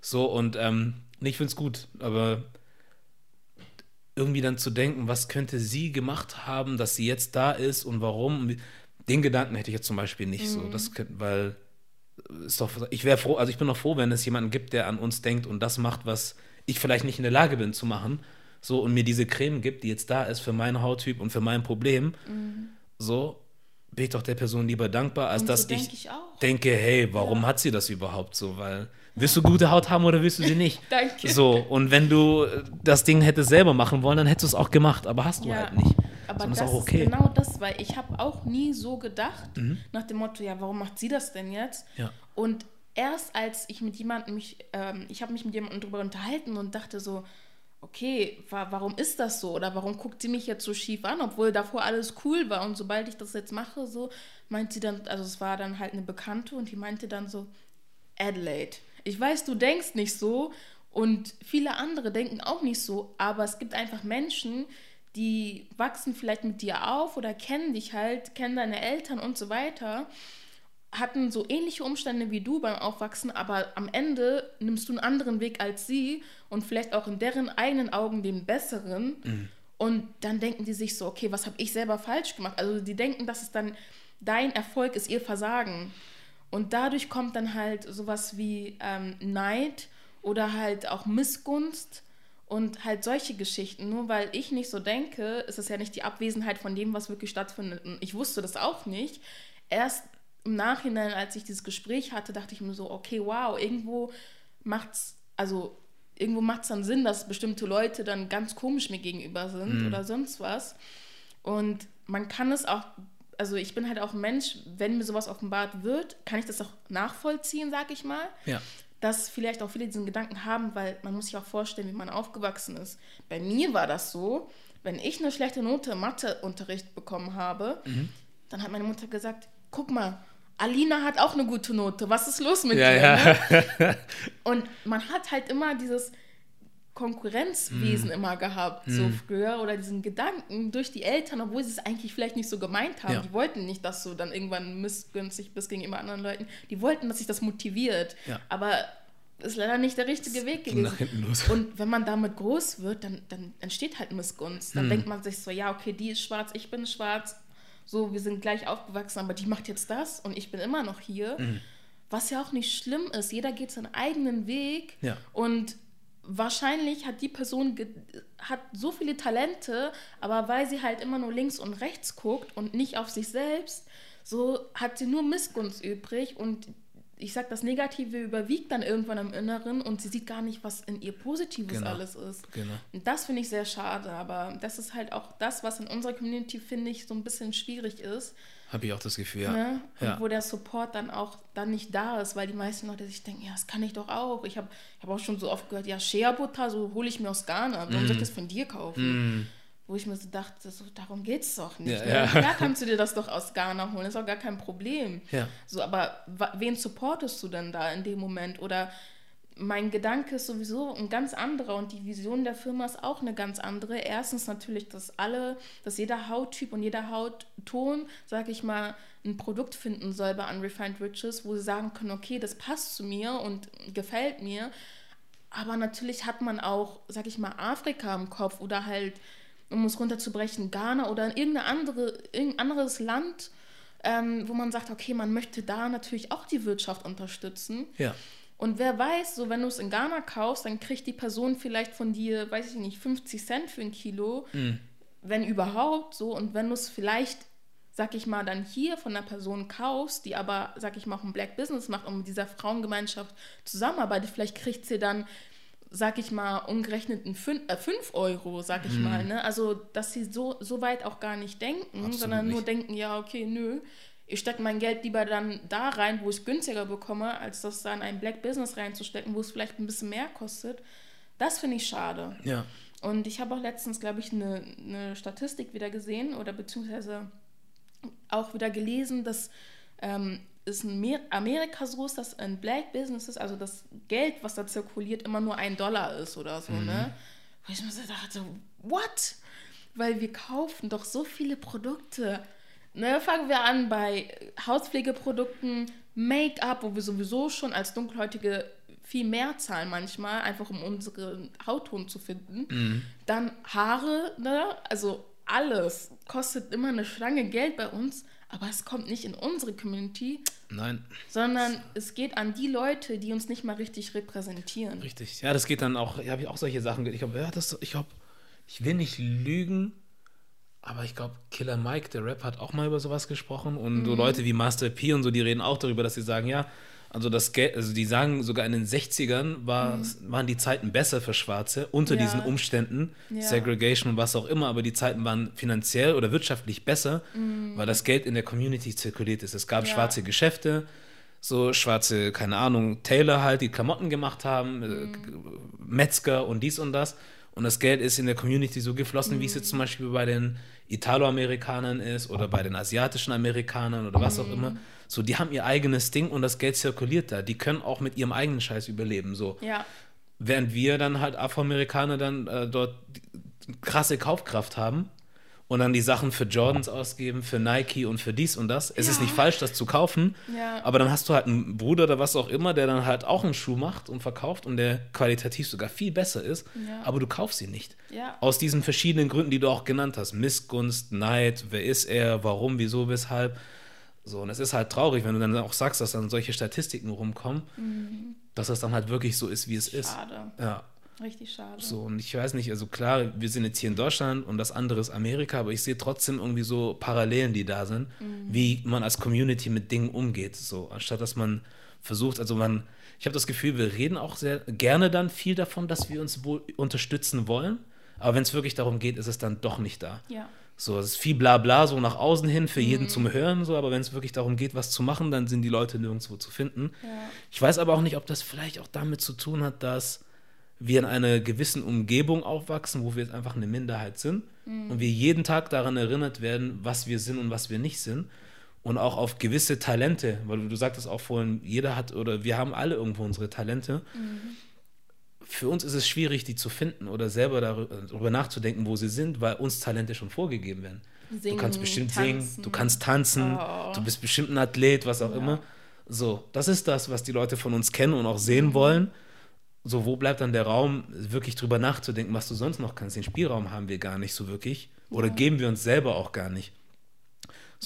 So, und ähm, ich finde es gut, aber irgendwie dann zu denken, was könnte sie gemacht haben, dass sie jetzt da ist und warum, den Gedanken hätte ich jetzt zum Beispiel nicht so. Das könnte, weil ist doch, ich wäre froh, also ich bin noch froh, wenn es jemanden gibt, der an uns denkt und das macht, was ich vielleicht nicht in der Lage bin zu machen. So, und mir diese Creme gibt, die jetzt da ist für meinen Hauttyp und für mein Problem. So, bin ich doch der Person lieber dankbar, als Und dass so denk ich, ich auch. denke, hey, warum hat sie das überhaupt so? Weil, willst du gute Haut haben oder willst du sie nicht? Danke. So, und wenn du äh, das Ding hättest selber machen wollen, dann hättest du es auch gemacht, aber hast du Ja, halt nicht. Aber das ist auch okay. ist genau das, weil ich habe auch nie so gedacht, Mhm. nach dem Motto, ja, warum macht sie das denn jetzt? Ja. Und erst als ich mit jemandem mich, ähm, ich habe mich mit jemandem darüber unterhalten und dachte so, okay, wa warum ist das so? Oder warum guckt sie mich jetzt so schief an, obwohl davor alles cool war? Und sobald ich das jetzt mache, so, meint sie dann, also es war dann halt eine Bekannte und die meinte dann so, Adelaide, ich weiß, du denkst nicht so und viele andere denken auch nicht so, aber es gibt einfach Menschen, die wachsen vielleicht mit dir auf oder kennen dich halt, kennen deine Eltern und so weiter, hatten so ähnliche Umstände wie du beim Aufwachsen, aber am Ende nimmst du einen anderen Weg als sie und vielleicht auch in deren eigenen Augen den besseren. Und dann denken die sich so, okay, was habe ich selber falsch gemacht? Also die denken, dass es dann dein Erfolg ist, ihr Versagen. Und dadurch kommt dann halt sowas wie ähm, Neid oder halt auch Missgunst und halt solche Geschichten. Nur weil ich nicht so denke, ist es ja nicht die Abwesenheit von dem, was wirklich stattfindet. Und ich wusste das auch nicht. Erst im Nachhinein, als ich dieses Gespräch hatte, dachte ich mir so, okay, wow, irgendwo macht's, also irgendwo macht es dann Sinn, dass bestimmte Leute dann ganz komisch mir gegenüber sind oder sonst was. Und man kann es auch also ich bin halt auch ein Mensch, wenn mir sowas offenbart wird, kann ich das auch nachvollziehen, sag ich mal. Ja. Dass vielleicht auch viele diesen Gedanken haben, weil man muss sich auch vorstellen, wie man aufgewachsen ist. Bei mir war das so, wenn ich eine schlechte Note im Matheunterricht bekommen habe, Mhm. dann hat meine Mutter gesagt, guck mal, Alina hat auch eine gute Note, was ist los mit Ja, dir? ja. Ne? Und man hat halt immer dieses Konkurrenzwesen immer gehabt, so früher, oder diesen Gedanken durch die Eltern, obwohl sie es eigentlich vielleicht nicht so gemeint haben. Ja. Die wollten nicht, dass du dann irgendwann missgünstig bist gegenüber anderen Leuten. Die wollten, dass sich das motiviert. Aber ist leider nicht der richtige Weg gewesen. nach hinten los. Und wenn man damit groß wird, dann, dann entsteht halt Missgunst. Mhm. Dann denkt man sich so, ja, okay, die ist schwarz, ich bin schwarz. So, wir sind gleich aufgewachsen, aber die macht jetzt das und ich bin immer noch hier. Mhm. Was ja auch nicht schlimm ist. Jeder geht seinen eigenen Weg. Ja. Und wahrscheinlich hat die Person hat so viele Talente, aber weil sie halt immer nur links und rechts guckt und nicht auf sich selbst, so hat sie nur Missgunst übrig und ich sag, das Negative überwiegt dann irgendwann im Inneren und sie sieht gar nicht, was in ihr Positives Genau. alles ist. Genau. Und das finde ich sehr schade, aber das ist halt auch das, was in unserer Community, finde ich, so ein bisschen schwierig ist. Habe ich auch das Gefühl, ja. Ne? Und ja. wo der Support dann auch dann nicht da ist, weil die meisten Leute sich denken, ja, das kann ich doch auch. Ich habe ich hab auch schon so oft gehört, ja, Shea-Butter, so hole ich mir aus Ghana. Warum Mm. soll ich das von dir kaufen? Wo ich mir so dachte, so, darum geht es doch nicht. Ja, ne? ja. Klar kannst du dir das doch aus Ghana holen, ist auch gar kein Problem. Ja. So, aber wen supportest du denn da in dem Moment? Oder mein Gedanke ist sowieso ein ganz anderer und die Vision der Firma ist auch eine ganz andere. Erstens natürlich, dass alle, dass jeder Hauttyp und jeder Hautton, sag ich mal, ein Produkt finden soll bei Unrefined Riches, wo sie sagen können, okay, das passt zu mir und gefällt mir. Aber natürlich hat man auch, sag ich mal, Afrika im Kopf oder halt, um es runterzubrechen, Ghana oder irgendeine andere, irgendein anderes Land, ähm, wo man sagt, okay, man möchte da natürlich auch die Wirtschaft unterstützen. ja. Und wer weiß, so wenn du es in Ghana kaufst, dann kriegt die Person vielleicht von dir, weiß ich nicht, 50 Cent für ein Kilo, wenn überhaupt so. Und wenn du es vielleicht, sag ich mal, dann hier von einer Person kaufst, die aber, sag ich mal, auch ein Black Business macht und mit dieser Frauengemeinschaft zusammenarbeitet, vielleicht kriegt sie dann, sag ich mal, umgerechnet 5 äh, fünf Euro, sag ich mal. Ne? Also, dass sie so, so weit auch gar nicht denken, Absolut sondern nur nicht. denken, ja, okay, nö. Ich stecke mein Geld lieber dann da rein, wo ich es günstiger bekomme, als das dann in ein Black Business reinzustecken, wo es vielleicht ein bisschen mehr kostet. Das finde ich schade. Ja. Und ich habe auch letztens, glaube ich, eine, eine Statistik wieder gesehen oder beziehungsweise auch wieder gelesen, dass ähm, es in Mer- Amerika so ist, dass in Black Businesses, also das Geld, was da zirkuliert, immer nur ein Dollar ist oder so, ne? Wo ich mir so dachte, what? Weil wir kaufen doch so viele Produkte. Ne, fangen wir an bei Hauspflegeprodukten, Make-up, wo wir sowieso schon als Dunkelhäutige viel mehr zahlen manchmal, einfach um unseren Hautton zu finden. Dann Haare, ne? also alles kostet immer eine Schlange Geld bei uns, aber es kommt nicht in unsere Community, Nein, sondern es geht an die Leute, die uns nicht mal richtig repräsentieren. richtig. Ja, das geht dann auch, ja, habe ich auch solche Sachen, ich glaube, ja, das, ich glaube, ich will nicht lügen, aber ich glaube, Killer Mike, der Rap, hat auch mal über sowas gesprochen und Mhm. so Leute wie Master P und so, die reden auch darüber, dass sie sagen, ja, also das Geld, also die sagen sogar in den 60ern war, waren die Zeiten besser für Schwarze unter Mhm. Ja. diesen Umständen, Ja. Segregation und was auch immer, aber die Zeiten waren finanziell oder wirtschaftlich besser, Mhm. weil das Geld in der Community zirkuliert ist. Es gab Ja. schwarze Geschäfte, so schwarze, keine Ahnung, Taylor halt, die Klamotten gemacht haben, äh, Mhm. Metzger und dies und das. Und das Geld ist in der Community so geflossen, wie es Mhm. jetzt zum Beispiel bei den Italoamerikanern ist oder bei den asiatischen Amerikanern oder was auch Mhm. immer. So, die haben ihr eigenes Ding und das Geld zirkuliert da. Die können auch mit ihrem eigenen Scheiß überleben. So. Ja, Während wir dann halt Afroamerikaner dann äh, dort krasse Kaufkraft haben und dann die Sachen für Jordans ausgeben, für Nike und für dies und das. Es ist Ja. nicht falsch, das zu kaufen, Ja. aber dann hast du halt einen Bruder oder was auch immer, der dann halt auch einen Schuh macht und verkauft und der qualitativ sogar viel besser ist, Ja. aber du kaufst ihn nicht. Aus diesen verschiedenen Gründen, die du auch genannt hast. Missgunst, Neid, wer ist er, warum, wieso, weshalb. So, und es ist halt traurig, wenn du dann auch sagst, dass dann solche Statistiken rumkommen, dass das dann halt wirklich so ist, wie es ist. Mhm. schade. Ja. Richtig schade. So, und ich weiß nicht, also klar, wir sind jetzt hier in Deutschland und das andere ist Amerika, aber ich sehe trotzdem irgendwie so Parallelen, die da sind, wie man als Community mit Dingen umgeht. So, anstatt dass man versucht, also man, ich habe das Gefühl, wir reden auch sehr gerne dann viel davon, dass wir uns wohl unterstützen wollen, aber wenn es wirklich darum geht, ist es dann doch nicht da. Ja. So, es ist viel Blabla so nach außen hin für Mhm. jeden zum Hören, so, aber wenn es wirklich darum geht, was zu machen, dann sind die Leute nirgendwo zu finden. Ja. Ich weiß aber auch nicht, ob das vielleicht auch damit zu tun hat, dass wir in einer gewissen Umgebung aufwachsen, wo wir jetzt einfach eine Minderheit sind und wir jeden Tag daran erinnert werden, was wir sind und was wir nicht sind und auch auf gewisse Talente, weil du, du sagtest auch vorhin, jeder hat oder wir haben alle irgendwo unsere Talente. Für uns ist es schwierig, die zu finden oder selber darüber, nachzudenken, wo sie sind, weil uns Talente schon vorgegeben werden. du Singen, kannst bestimmt singen, tanzen. du kannst tanzen, Oh. du bist bestimmt ein Athlet, was auch immer. So, das ist das, was die Leute von uns kennen und auch sehen wollen. So, wo bleibt dann der Raum, wirklich drüber nachzudenken, was du sonst noch kannst? Den Spielraum haben wir gar nicht so wirklich. Oder geben wir uns selber auch gar nicht.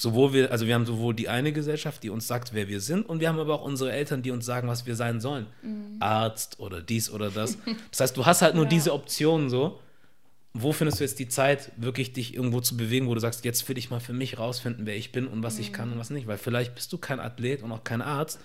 Sowohl wir, also wir haben sowohl die eine Gesellschaft, die uns sagt, wer wir sind, und wir haben aber auch unsere Eltern, die uns sagen, was wir sein sollen. Arzt oder dies oder das. Das heißt, du hast halt nur Ja. diese Optionen so. Wo findest du jetzt die Zeit, wirklich dich irgendwo zu bewegen, wo du sagst, jetzt will ich mal für mich rausfinden, wer ich bin und was ich kann und was nicht? Weil vielleicht bist du kein Athlet und auch kein Arzt,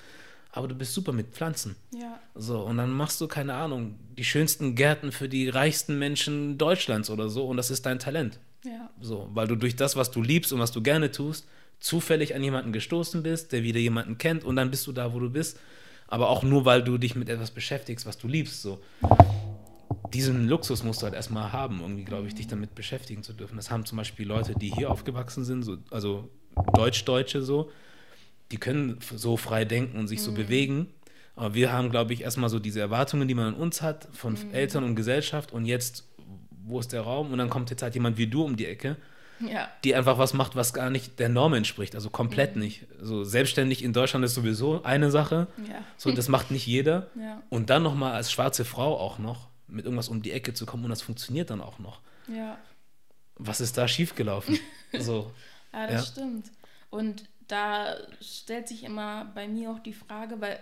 aber du bist super mit Pflanzen. Ja. So, und dann machst du, keine Ahnung, die schönsten Gärten für die reichsten Menschen Deutschlands oder so und das ist dein Talent. Ja. So, weil du durch das, was du liebst und was du gerne tust, zufällig an jemanden gestoßen bist, der wieder jemanden kennt und dann bist du da, wo du bist. Aber auch nur, weil du dich mit etwas beschäftigst, was du liebst. So. Diesen Luxus musst du halt erstmal haben, irgendwie, glaube ich, dich damit beschäftigen zu dürfen. Das haben zum Beispiel Leute, die hier aufgewachsen sind, so, also Deutsch-Deutsche so, die können so frei denken und sich so bewegen. Aber wir haben, glaube ich, erstmal so diese Erwartungen, die man an uns hat, von Eltern und Gesellschaft. Und jetzt, wo ist der Raum? Und dann kommt jetzt halt jemand wie du um die Ecke, Ja. die einfach was macht, was gar nicht der Norm entspricht. Also komplett nicht. So selbstständig in Deutschland ist sowieso eine Sache. Ja. So, das macht nicht jeder. Ja. Und dann nochmal als schwarze Frau auch noch mit irgendwas um die Ecke zu kommen und das funktioniert dann auch noch. Ja. Was ist da schiefgelaufen? so. Ja, das stimmt. Und da stellt sich immer bei mir auch die Frage, weil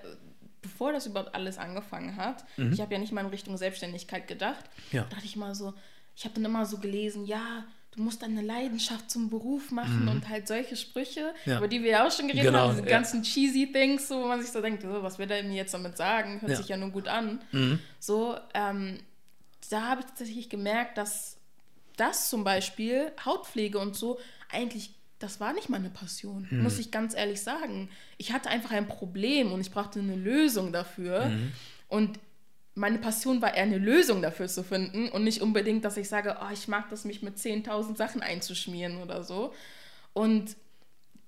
bevor das überhaupt alles angefangen hat, ich habe ja nicht mal in Richtung Selbstständigkeit gedacht, Mhm. Ja. dachte ich mal so, ich habe dann immer so gelesen, ja, du musst deine Leidenschaft zum Beruf machen und halt solche Sprüche, Mhm. Ja. über die wir ja auch schon geredet Genau, haben, diese ja. ganzen cheesy Things, so, wo man sich so denkt, oh, was will er mir jetzt damit sagen, hört Ja. sich ja nur gut an. Mhm. So, ähm, da habe ich tatsächlich gemerkt, dass das zum Beispiel, Hautpflege und so, eigentlich, das war nicht meine Passion, Mhm. muss ich ganz ehrlich sagen. Ich hatte einfach ein Problem und ich brauchte eine Lösung dafür. Mhm. Und meine Passion war eher eine Lösung dafür zu finden und nicht unbedingt, dass ich sage, oh, ich mag das, mich mit 10.000 Sachen einzuschmieren oder so. Und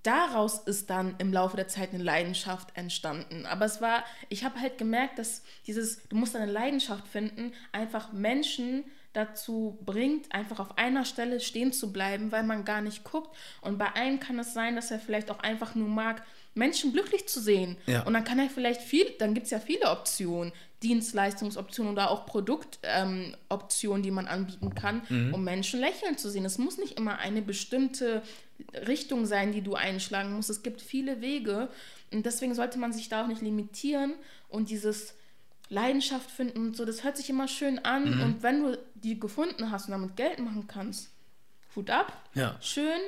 daraus ist dann im Laufe der Zeit eine Leidenschaft entstanden. Aber es war, ich habe halt gemerkt, dass dieses, du musst eine Leidenschaft finden, einfach Menschen dazu bringt, einfach auf einer Stelle stehen zu bleiben, weil man gar nicht guckt. Und bei einem kann es sein, dass er vielleicht auch einfach nur mag, Menschen glücklich zu sehen. Ja. Und dann kann er vielleicht viel, dann gibt es ja viele Optionen, Dienstleistungsoptionen oder auch Produktoptionen, ähm, die man anbieten kann, Mhm. um Menschen lächeln zu sehen. Es muss nicht immer eine bestimmte Richtung sein, die du einschlagen musst. Es gibt viele Wege und deswegen sollte man sich da auch nicht limitieren und dieses Leidenschaft finden und so, das hört sich immer schön an Mhm. und wenn du die gefunden hast und damit Geld machen kannst, Hut ab, Ja. schön,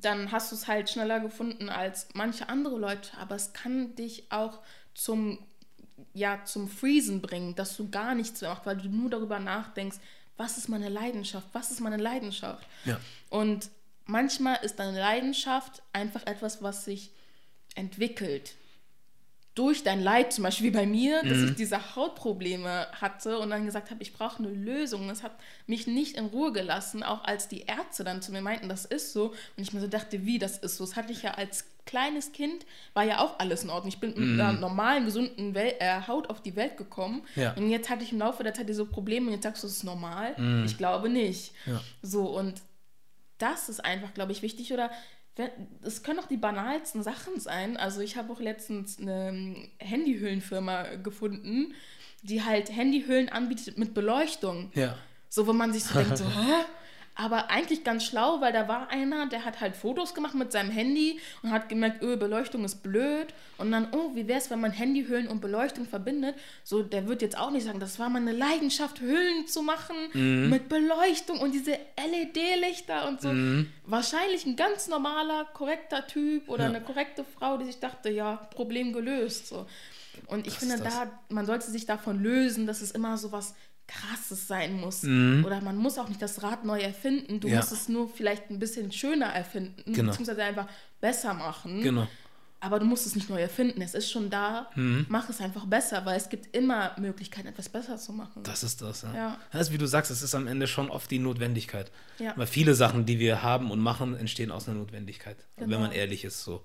dann hast du es halt schneller gefunden als manche andere Leute, aber es kann dich auch zum ja, zum Freezen bringen, dass du gar nichts mehr machst, weil du nur darüber nachdenkst, was ist meine Leidenschaft, was ist meine Leidenschaft. Ja. Und manchmal ist deine Leidenschaft einfach etwas, was sich entwickelt. Durch dein Leid, zum Beispiel wie bei mir, dass ich diese Hautprobleme hatte und dann gesagt habe, ich brauche eine Lösung. Das hat mich nicht in Ruhe gelassen, auch als die Ärzte dann zu mir meinten, das ist so. Und ich mir so dachte, wie, das ist so. Das hatte ich ja als kleines Kind, war ja auch alles in Ordnung. Ich bin mit einer normalen, gesunden Wel äh, Haut auf die Welt gekommen. Ja. Und jetzt hatte ich im Laufe der Zeit diese Probleme und jetzt sagst du, es ist normal. Ich glaube nicht. Ja. So, und das ist einfach, glaube ich, wichtig. Oder es können auch die banalsten Sachen sein. Also ich habe auch letztens eine Handyhüllenfirma gefunden, die halt Handyhüllen anbietet mit Beleuchtung. Ja. So, wo man sich so denkt, so, hä? Aber eigentlich ganz schlau, weil da war einer, der hat halt Fotos gemacht mit seinem Handy und hat gemerkt, öh, Beleuchtung ist blöd. Und dann, oh, wie wäre es, wenn man Handyhüllen und Beleuchtung verbindet? So, der wird jetzt auch nicht sagen, das war meine Leidenschaft, Hüllen zu machen mit Beleuchtung und diese LED-Lichter und so. Wahrscheinlich ein ganz normaler, korrekter Typ oder Ja. eine korrekte Frau, die sich dachte, ja, Problem gelöst. So. Und ich Das finde, da, man sollte sich davon lösen, dass es immer so was krasses sein muss. Oder man muss auch nicht das Rad neu erfinden. Du Mhm. Ja. musst es nur vielleicht ein bisschen schöner erfinden, Genau. beziehungsweise einfach besser machen. Genau. Aber du musst es nicht neu erfinden. Es ist schon da. Mhm. Mach es einfach besser, weil es gibt immer Möglichkeiten, etwas besser zu machen. Das ist das, ja. Ja. Das ist, wie du sagst, es ist am Ende schon oft die Notwendigkeit. Ja. Weil viele Sachen, die wir haben und machen, entstehen aus einer Notwendigkeit. Wenn Genau. man ehrlich ist, so.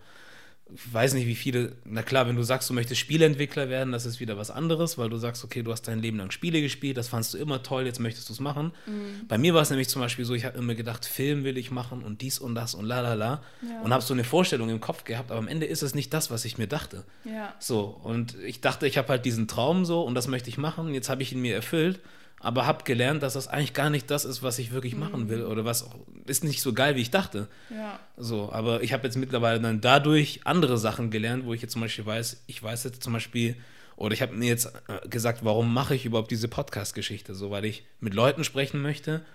Ich weiß nicht, wie viele, na klar, wenn du sagst, du möchtest Spieleentwickler werden, das ist wieder was anderes, weil du sagst, okay, du hast dein Leben lang Spiele gespielt, das fandst du immer toll, jetzt möchtest du es machen. Mhm. Bei mir war es nämlich zum Beispiel so, ich habe immer gedacht, Film will ich machen und dies und das und la la la. Und habe so eine Vorstellung im Kopf gehabt, aber am Ende ist es nicht das, was ich mir dachte. Ja. So, und ich dachte, ich habe halt diesen Traum so und das möchte ich machen. Jetzt habe ich ihn mir erfüllt, aber habe gelernt, dass das eigentlich gar nicht das ist, was ich wirklich machen will oder was auch, ist nicht so geil, wie ich dachte. Ja. So, aber ich habe jetzt mittlerweile dann dadurch andere Sachen gelernt, wo ich jetzt zum Beispiel weiß, ich weiß jetzt zum Beispiel, oder ich habe mir jetzt äh, gesagt, warum mache ich überhaupt diese Podcast-Geschichte? So, weil ich mit Leuten sprechen möchte,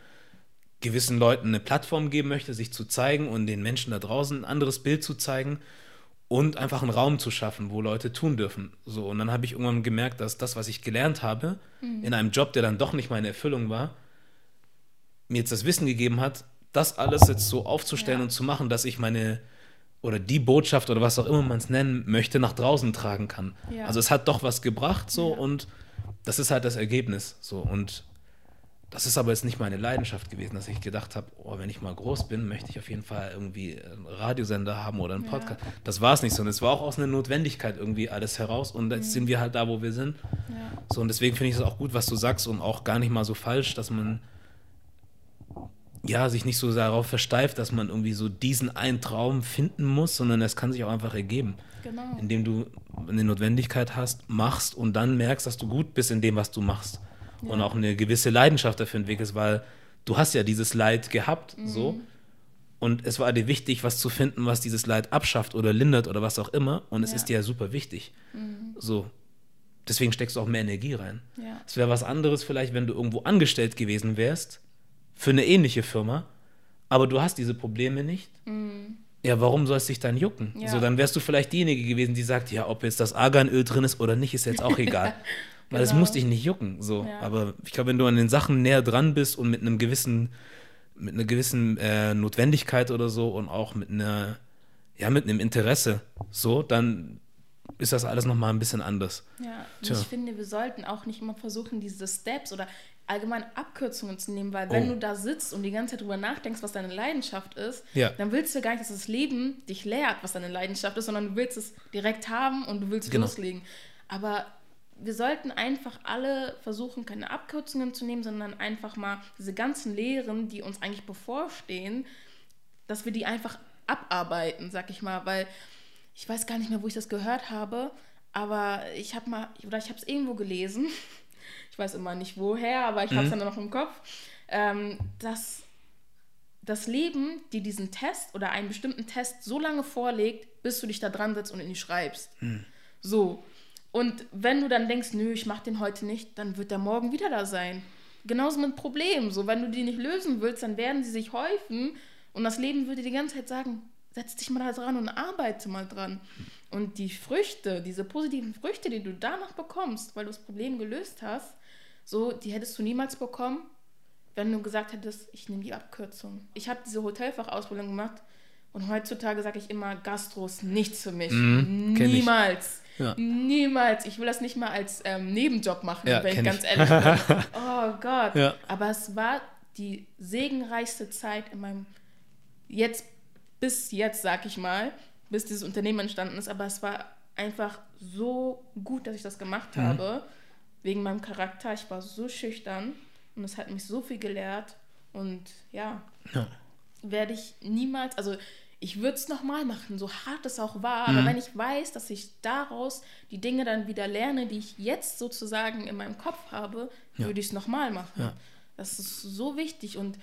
gewissen Leuten eine Plattform geben möchte, sich zu zeigen und den Menschen da draußen ein anderes Bild zu zeigen und einfach einen Raum zu schaffen, wo Leute tun dürfen. So, und dann habe ich irgendwann gemerkt, dass das, was ich gelernt habe, in einem Job, der dann doch nicht meine Erfüllung war, mir jetzt das Wissen gegeben hat, das alles jetzt so aufzustellen Ja. und zu machen, dass ich meine oder die Botschaft oder was auch immer man es nennen möchte, nach draußen tragen kann. Ja. Also es hat doch was gebracht so Ja. und das ist halt das Ergebnis so und das ist aber jetzt nicht meine Leidenschaft gewesen, dass ich gedacht habe, oh, wenn ich mal groß bin, möchte ich auf jeden Fall irgendwie einen Radiosender haben oder einen Ja. Podcast. Das war es nicht so. Und es war auch aus einer Notwendigkeit irgendwie alles heraus. Und jetzt Mhm. sind wir halt da, wo wir sind. Ja. So, und deswegen finde ich es auch gut, was du sagst und auch gar nicht mal so falsch, dass man ja sich nicht so darauf versteift, dass man irgendwie so diesen einen Traum finden muss, sondern es kann sich auch einfach ergeben. Genau. Indem du eine Notwendigkeit hast, machst und dann merkst, dass du gut bist in dem, was du machst. Und auch eine gewisse Leidenschaft dafür entwickelst, weil du hast ja dieses Leid gehabt, so. Und es war dir wichtig, was zu finden, was dieses Leid abschafft oder lindert oder was auch immer. Und es Ja. ist dir ja super wichtig. So. Deswegen steckst du auch mehr Energie rein. Ja. Es wäre was anderes vielleicht, wenn du irgendwo angestellt gewesen wärst, für eine ähnliche Firma, aber du hast diese Probleme nicht. Ja, warum soll es dich dann jucken? Ja. So, dann wärst du vielleicht diejenige gewesen, die sagt, ja, ob jetzt das Arganöl drin ist oder nicht, ist jetzt auch egal. Weil es Genau. muss dich nicht jucken. So. Ja. Aber ich glaube, wenn du an den Sachen näher dran bist und mit einem gewissen, mit einer gewissen äh, Notwendigkeit oder so und auch mit einer, ja, mit einem Interesse, so, dann ist das alles nochmal ein bisschen anders. Ja, und Tja. ich finde, wir sollten auch nicht immer versuchen, diese Steps oder allgemein Abkürzungen zu nehmen, weil wenn Oh. du da sitzt und die ganze Zeit drüber nachdenkst, was deine Leidenschaft ist, Ja. dann willst du gar nicht, dass das Leben dich lehrt, was deine Leidenschaft ist, sondern du willst es direkt haben und du willst Genau. loslegen. Aber wir sollten einfach alle versuchen, keine Abkürzungen zu nehmen, sondern einfach mal diese ganzen Lehren, die uns eigentlich bevorstehen, dass wir die einfach abarbeiten, sag ich mal, weil ich weiß gar nicht mehr, wo ich das gehört habe, aber ich habe mal, oder ich habe es irgendwo gelesen, ich weiß immer nicht woher, aber ich habe es dann noch im Kopf, ähm, dass das Leben dir diesen Test oder einen bestimmten Test so lange vorlegt, bis du dich da dran setzt und ihn schreibst. So. Und wenn du dann denkst, nö, ich mache den heute nicht, dann wird der morgen wieder da sein. Genauso mit Problemen. So, wenn du die nicht lösen willst, dann werden sie sich häufen und das Leben würde die ganze Zeit sagen, setz dich mal da dran und arbeite mal dran. Und die Früchte, diese positiven Früchte, die du danach bekommst, weil du das Problem gelöst hast, so, die hättest du niemals bekommen, wenn du gesagt hättest, ich nehme die Abkürzung. Ich habe diese Hotelfachausbildung gemacht und heutzutage sage ich immer, Gastro ist nichts für mich. Mhm. Niemals. Ja. Niemals. Ich will das nicht mal als ähm, Nebenjob machen, Ja, wenn ich ganz ich. ehrlich bin. Oh Gott. Ja. Aber es war die segenreichste Zeit in meinem, jetzt, bis jetzt, sag ich mal, bis dieses Unternehmen entstanden ist. Aber es war einfach so gut, dass ich das gemacht Mhm. habe. Wegen meinem Charakter. Ich war so schüchtern und es hat mich so viel gelehrt. Und ja, Ja. werde ich niemals, also ich würde es nochmal machen, so hart es auch war, Mhm. aber wenn ich weiß, dass ich daraus die Dinge dann wieder lerne, die ich jetzt sozusagen in meinem Kopf habe, Ja. würde ich es nochmal machen. Ja. Das ist so wichtig und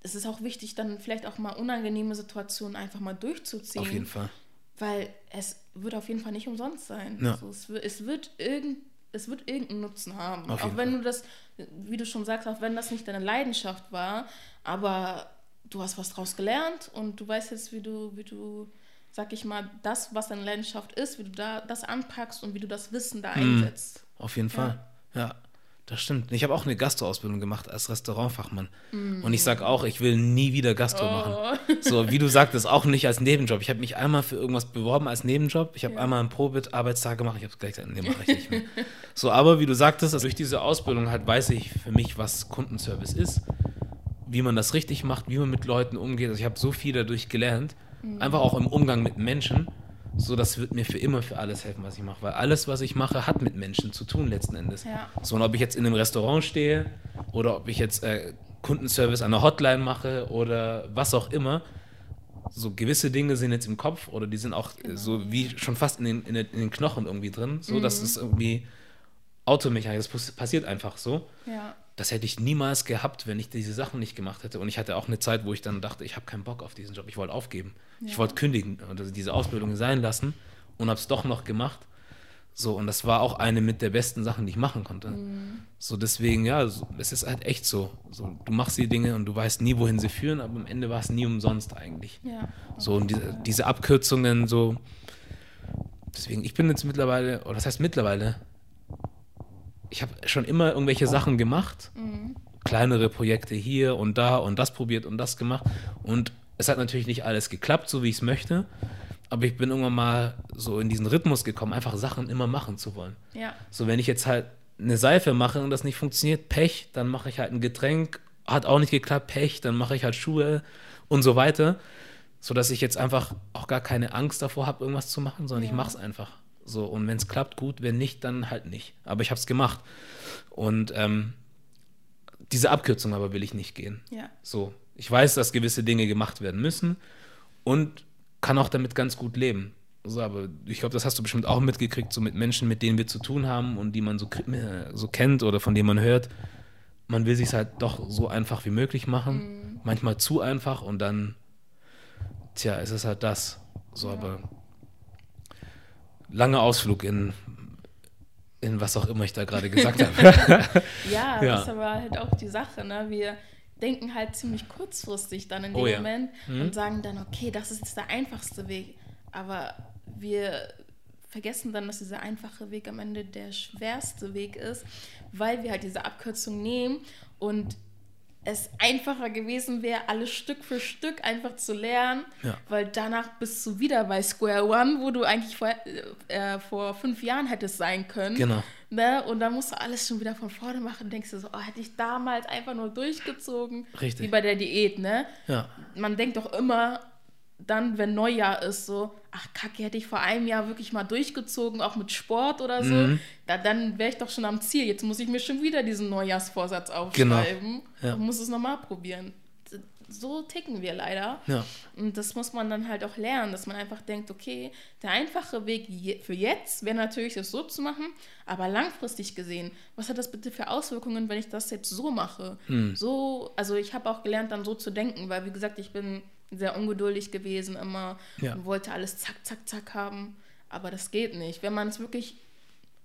es ist auch wichtig, dann vielleicht auch mal unangenehme Situationen einfach mal durchzuziehen. Auf jeden Fall. Weil es wird auf jeden Fall nicht umsonst sein. Ja. Also es, wird, es, wird irgend, es wird irgendeinen Nutzen haben. Auf auch wenn Fall. du das, wie du schon sagst, auch wenn das nicht deine Leidenschaft war, aber du hast was draus gelernt und du weißt jetzt, wie du, wie du, sag ich mal, das, was deine Leidenschaft ist, wie du da das anpackst und wie du das Wissen da Mhm. einsetzt. Auf jeden Fall. Ja. Das stimmt. Ich habe auch eine Gastro-Ausbildung gemacht als Restaurantfachmann. Und ich sage auch, ich will nie wieder Gastro machen. So, wie du sagtest, auch nicht als Nebenjob. Ich habe mich einmal für irgendwas beworben als Nebenjob. Ich habe Ja. einmal einen Probearbeitstag gemacht. Ich habe gleich gesagt, nee, mache ich nicht mehr. So, aber wie du sagtest, also durch diese Ausbildung halt weiß ich für mich, was Kundenservice ist, wie man das richtig macht, wie man mit Leuten umgeht. Also ich habe so viel dadurch gelernt. Einfach auch im Umgang mit Menschen. So, das wird mir für immer für alles helfen, was ich mache. Weil alles, was ich mache, hat mit Menschen zu tun letzten Endes. Ja. So, und ob ich jetzt in einem Restaurant stehe oder ob ich jetzt äh, Kundenservice an der Hotline mache oder was auch immer, so gewisse Dinge sind jetzt im Kopf oder die sind auch äh, so wie schon fast in den, in den, Knochen irgendwie drin. So, das ist irgendwie Automechanik, das pass- passiert einfach so. Ja. Das hätte ich niemals gehabt, wenn ich diese Sachen nicht gemacht hätte. Und ich hatte auch eine Zeit, wo ich dann dachte, ich habe keinen Bock auf diesen Job, ich wollte aufgeben. Ich Ja. wollte kündigen und also diese Ausbildung sein lassen und habe es doch noch gemacht. So, und das war auch eine mit der besten Sachen, die ich machen konnte. Mhm. So, deswegen, ja, so, es ist halt echt so. so. Du machst die Dinge und du weißt nie, wohin sie führen, aber am Ende war es nie umsonst eigentlich. Ja. So, und diese, diese Abkürzungen, so. Deswegen, ich bin jetzt mittlerweile, oder das heißt mittlerweile, ich habe schon immer irgendwelche Sachen gemacht, kleinere Projekte hier und da und das probiert und das gemacht. Und es hat natürlich nicht alles geklappt, so wie ich es möchte. Aber ich bin irgendwann mal so in diesen Rhythmus gekommen, einfach Sachen immer machen zu wollen. Ja. So, wenn ich jetzt halt eine Seife mache und das nicht funktioniert, Pech, dann mache ich halt ein Getränk, hat auch nicht geklappt, Pech, dann mache ich halt Schuhe und so weiter. So dass ich jetzt einfach auch gar keine Angst davor habe, irgendwas zu machen, sondern ich Ja. mache es einfach. So, und wenn es klappt, gut, wenn nicht, dann halt nicht. Aber ich habe es gemacht. Und ähm, diese Abkürzung aber will ich nicht gehen. Ja. So, ich weiß, dass gewisse Dinge gemacht werden müssen und kann auch damit ganz gut leben. So, aber ich glaube, das hast du bestimmt auch mitgekriegt, so mit Menschen, mit denen wir zu tun haben und die man so, äh, so kennt oder von denen man hört. Man will sich halt doch so einfach wie möglich machen, manchmal zu einfach und dann, tja, es ist halt das. So, aber langer Ausflug in, in was auch immer ich da gerade gesagt habe. Ja, Ja. das ist aber halt auch die Sache, ne? Wir denken halt ziemlich kurzfristig dann in dem Oh ja. Moment Mhm. und sagen dann, okay, das ist jetzt der einfachste Weg. Aber wir vergessen dann, dass dieser einfache Weg am Ende der schwerste Weg ist, weil wir halt diese Abkürzung nehmen und es einfacher gewesen wäre, alles Stück für Stück einfach zu lernen, Ja. weil danach bist du wieder bei Square One, wo du eigentlich vor, äh, vor fünf Jahren hättest sein können. Genau. Ne? Und dann musst du alles schon wieder von vorne machen. Denkst du so, oh, hätte ich damals einfach nur durchgezogen. Richtig. Wie bei der Diät, ne? ja. Man denkt doch immer dann, wenn Neujahr ist, so, ach kacke, hätte ich vor einem Jahr wirklich mal durchgezogen, auch mit Sport oder so. Mhm. Da, dann wäre ich doch schon am Ziel. Jetzt muss ich mir schon wieder diesen Neujahrsvorsatz aufschreiben Genau. Ja. und muss es nochmal probieren. So ticken wir leider. Ja. Und das muss man dann halt auch lernen, dass man einfach denkt, okay, der einfache Weg je, für jetzt wäre natürlich, das so zu machen, aber langfristig gesehen, was hat das bitte für Auswirkungen, wenn ich das jetzt so mache? Hm. So, also ich habe auch gelernt, dann so zu denken, weil wie gesagt, ich bin sehr ungeduldig gewesen immer Ja. und wollte alles zack, zack, zack haben, aber das geht nicht. Wenn man es wirklich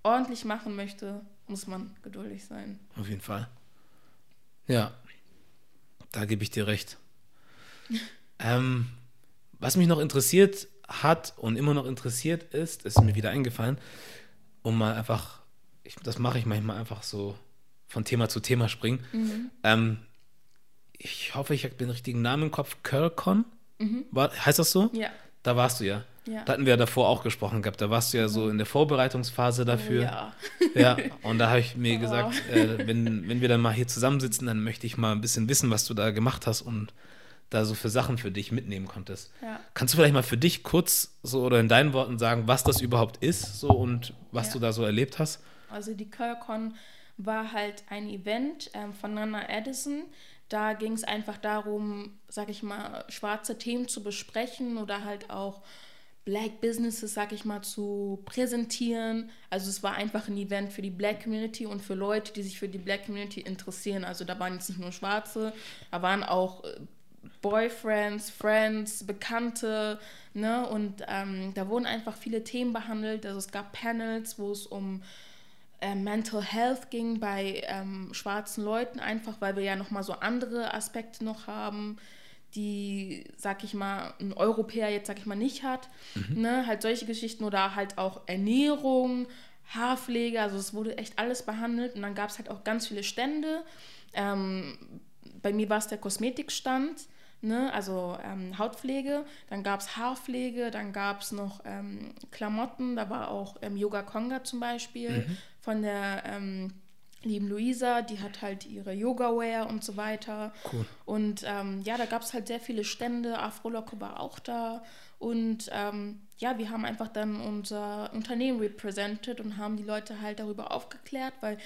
ordentlich machen möchte, muss man geduldig sein. Auf jeden Fall. Ja, da gebe ich dir recht. ähm, was mich noch interessiert hat und immer noch interessiert ist, ist mir wieder eingefallen, um mal einfach, ich, das mache ich manchmal einfach so von Thema zu Thema springen. Ähm, ich hoffe, ich habe den richtigen Namen im Kopf. Curlcon? War, heißt das so? Ja. Da warst du ja. Ja. Da hatten wir ja davor auch gesprochen gehabt. Da warst du ja so in der Vorbereitungsphase dafür. Ja. Ja, und da habe ich mir Oh. gesagt, äh, wenn, wenn wir dann mal hier zusammensitzen, dann möchte ich mal ein bisschen wissen, was du da gemacht hast und da so für Sachen für dich mitnehmen konntest. Ja. Kannst du vielleicht mal für dich kurz so oder in deinen Worten sagen, was das überhaupt ist so und was Ja. du da so erlebt hast? Also die Curlcon war halt ein Event ähm, von Nana Addison. Da ging es einfach darum, sag ich mal, schwarze Themen zu besprechen oder halt auch Black Businesses, sag ich mal, zu präsentieren. Also es war einfach ein Event für die Black Community und für Leute, die sich für die Black Community interessieren. Also da waren jetzt nicht nur Schwarze, da waren auch äh, Boyfriends, Friends, Bekannte, ne? Und ähm, da wurden einfach viele Themen behandelt. Also es gab Panels, wo es um äh, Mental Health ging bei ähm, schwarzen Leuten, einfach weil wir ja nochmal so andere Aspekte noch haben, die, sag ich mal, ein Europäer jetzt, sag ich mal, nicht hat. Ne? Halt solche Geschichten oder halt auch Ernährung, Haarpflege, also es wurde echt alles behandelt und dann gab es halt auch ganz viele Stände. Ähm, bei mir war es der Kosmetikstand, ne? also ähm, Hautpflege, dann gab es Haarpflege, dann gab es noch ähm, Klamotten, da war auch ähm, Yoga Konga zum Beispiel von der ähm, lieben Luisa, die hat halt ihre Yoga-Wear und so weiter. Cool. Und ähm, ja, da gab es halt sehr viele Stände. Afrolocke war auch da. Und ähm, ja, wir haben einfach dann unser Unternehmen represented und haben die Leute halt darüber aufgeklärt, weil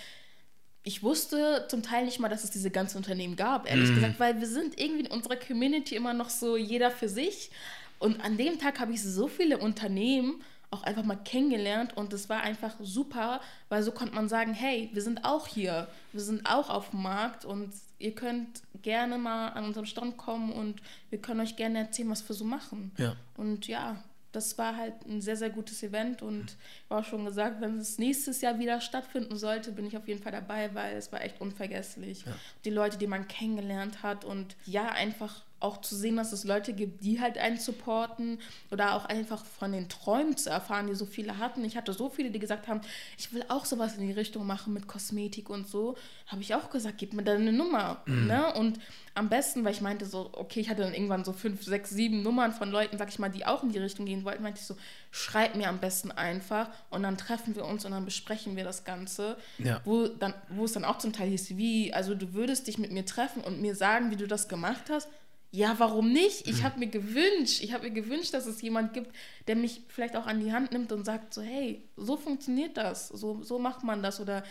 ich wusste zum Teil nicht mal, dass es diese ganzen Unternehmen gab, ehrlich gesagt, weil wir sind irgendwie in unserer Community immer noch so jeder für sich. Und an dem Tag habe ich so viele Unternehmen auch einfach mal kennengelernt und es war einfach super, weil so konnte man sagen, hey, wir sind auch hier, wir sind auch auf dem Markt und ihr könnt gerne mal an unserem Stand kommen und wir können euch gerne erzählen, was wir so machen. Ja. Und ja, das war halt ein sehr, sehr gutes Event und war auch schon gesagt, wenn es nächstes Jahr wieder stattfinden sollte, bin ich auf jeden Fall dabei, weil es war echt unvergesslich. Die Leute, die man kennengelernt hat und ja, einfach auch zu sehen, dass es Leute gibt, die halt einen supporten oder auch einfach von den Träumen zu erfahren, die so viele hatten. Ich hatte so viele, die gesagt haben, ich will auch sowas in die Richtung machen mit Kosmetik und so. Habe ich auch gesagt, gib mir deine Nummer. Ne? Und am besten, weil ich meinte so, okay, ich hatte dann irgendwann so fünf, sechs, sieben Nummern von Leuten, sag ich mal, die auch in die Richtung gehen wollten, meinte ich so, schreib mir am besten einfach und dann treffen wir uns und dann besprechen wir das Ganze. Ja. Wo, dann, wo es dann auch zum Teil hieß, wie, also du würdest dich mit mir treffen und mir sagen, wie du das gemacht hast. Ja, warum nicht? Ich habe mir gewünscht, ich habe mir gewünscht, dass es jemand gibt, der mich vielleicht auch an die Hand nimmt und sagt so, hey, so funktioniert das, so, so macht man das oder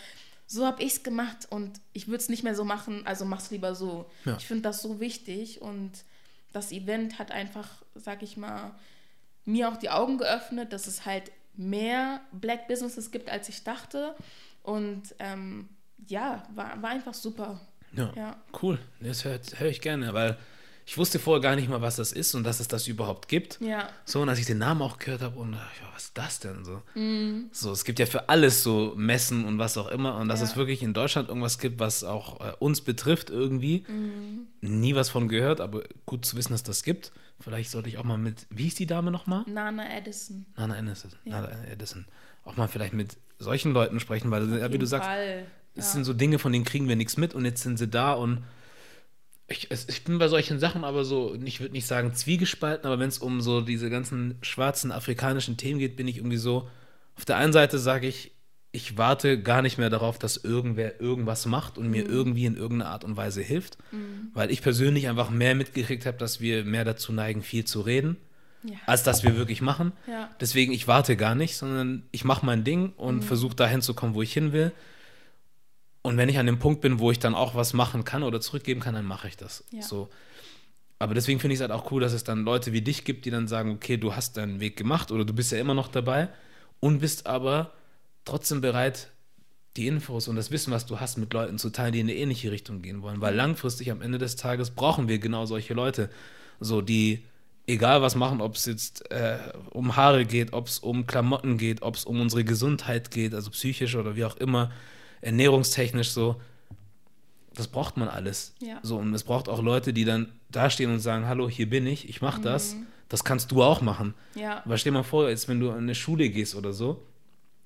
so habe ich es gemacht und ich würde es nicht mehr so machen, also mach's lieber so. Ja. Ich finde das so wichtig und das Event hat einfach, sag ich mal, mir auch die Augen geöffnet, dass es halt mehr Black Businesses gibt, als ich dachte. Und ähm, ja, war, war einfach super. Ja, Ja. cool. Das höre hör ich gerne, weil ich wusste vorher gar nicht mal, was das ist und dass es das überhaupt gibt. Ja. So, und als ich den Namen auch gehört habe, und ich, was ist das denn so? Mhm. So, es gibt ja für alles so Messen und was auch immer. Und dass Ja. es wirklich in Deutschland irgendwas gibt, was auch äh, uns betrifft irgendwie. Mhm. Nie was von gehört, aber gut zu wissen, dass das gibt. Vielleicht sollte ich auch mal mit, wie hieß die Dame nochmal? Nana Edison. Nana Edison. Ja. Nana Edison. Auch mal vielleicht mit solchen Leuten sprechen, weil, ja, wie du sagst, es Ja. sind so Dinge, von denen kriegen wir nichts mit und jetzt sind sie da und ich, ich bin bei solchen Sachen aber so, ich würde nicht sagen zwiegespalten, aber wenn es um so diese ganzen schwarzen afrikanischen Themen geht, bin ich irgendwie so, auf der einen Seite sage ich, ich warte gar nicht mehr darauf, dass irgendwer irgendwas macht und Mhm. mir irgendwie in irgendeiner Art und Weise hilft, weil ich persönlich einfach mehr mitgekriegt habe, dass wir mehr dazu neigen, viel zu reden, Ja. als dass wir wirklich machen. Ja. Deswegen, ich warte gar nicht, sondern ich mache mein Ding und Mhm. versuche dahin zu kommen, wo ich hin will. Und wenn ich an dem Punkt bin, wo ich dann auch was machen kann oder zurückgeben kann, dann mache ich das. Ja. So. Aber deswegen finde ich es halt auch cool, dass es dann Leute wie dich gibt, die dann sagen, okay, du hast deinen Weg gemacht oder du bist ja immer noch dabei und bist aber trotzdem bereit, die Infos und das Wissen, was du hast, mit Leuten zu teilen, die in eine ähnliche Richtung gehen wollen. Weil langfristig am Ende des Tages brauchen wir genau solche Leute, so die egal was machen, ob es jetzt äh, um Haare geht, ob es um Klamotten geht, ob es um unsere Gesundheit geht, also psychisch oder wie auch immer, ernährungstechnisch so. Das braucht man alles. Ja. So, und es braucht auch Leute, die dann dastehen und sagen, hallo, hier bin ich, ich mache das. Das kannst du auch machen. Ja. Aber stell dir mal vor, jetzt wenn du in eine Schule gehst oder so,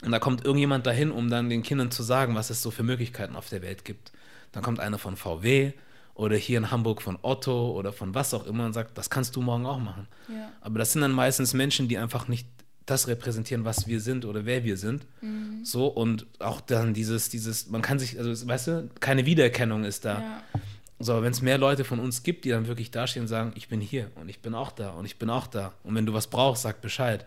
und da kommt irgendjemand dahin, um dann den Kindern zu sagen, was es so für Möglichkeiten auf der Welt gibt. Dann kommt einer von VW oder hier in Hamburg von Otto oder von was auch immer und sagt, das kannst du morgen auch machen. Ja. Aber das sind dann meistens Menschen, die einfach nicht das repräsentieren, was wir sind oder wer wir sind. So und auch dann dieses, dieses, man kann sich, also weißt du, keine Wiedererkennung ist da. Ja. So, wenn es mehr Leute von uns gibt, die dann wirklich dastehen und sagen, ich bin hier und ich bin auch da und ich bin auch da. Und wenn du was brauchst, sag Bescheid.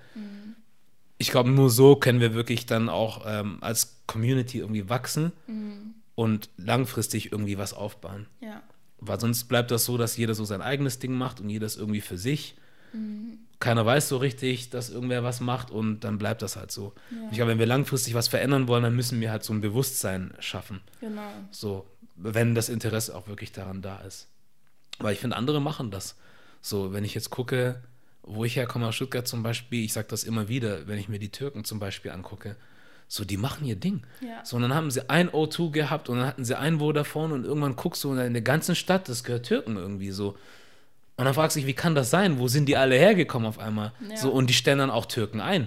Ich glaube, nur so können wir wirklich dann auch ähm, als Community irgendwie wachsen und langfristig irgendwie was aufbauen. Ja. Weil sonst bleibt das so, dass jeder so sein eigenes Ding macht und jeder ist irgendwie für sich. Mhm. Keiner weiß so richtig, dass irgendwer was macht und dann bleibt das halt so. Ja. Ich glaube, wenn wir langfristig was verändern wollen, dann müssen wir halt so ein Bewusstsein schaffen. Genau. So, wenn das Interesse auch wirklich daran da ist. Weil ich finde, andere machen das. So, wenn ich jetzt gucke, wo ich herkomme aus Stuttgart zum Beispiel, ich sage das immer wieder, wenn ich mir die Türken zum Beispiel angucke, so, die machen ihr Ding. Ja. So, und dann haben sie ein O2 gehabt und dann hatten sie ein Vodafone und irgendwann guckst du in der ganzen Stadt, das gehört Türken irgendwie so. Und dann fragst du dich, wie kann das sein? Wo sind die alle hergekommen auf einmal? Ja. So, und die stellen dann auch Türken ein.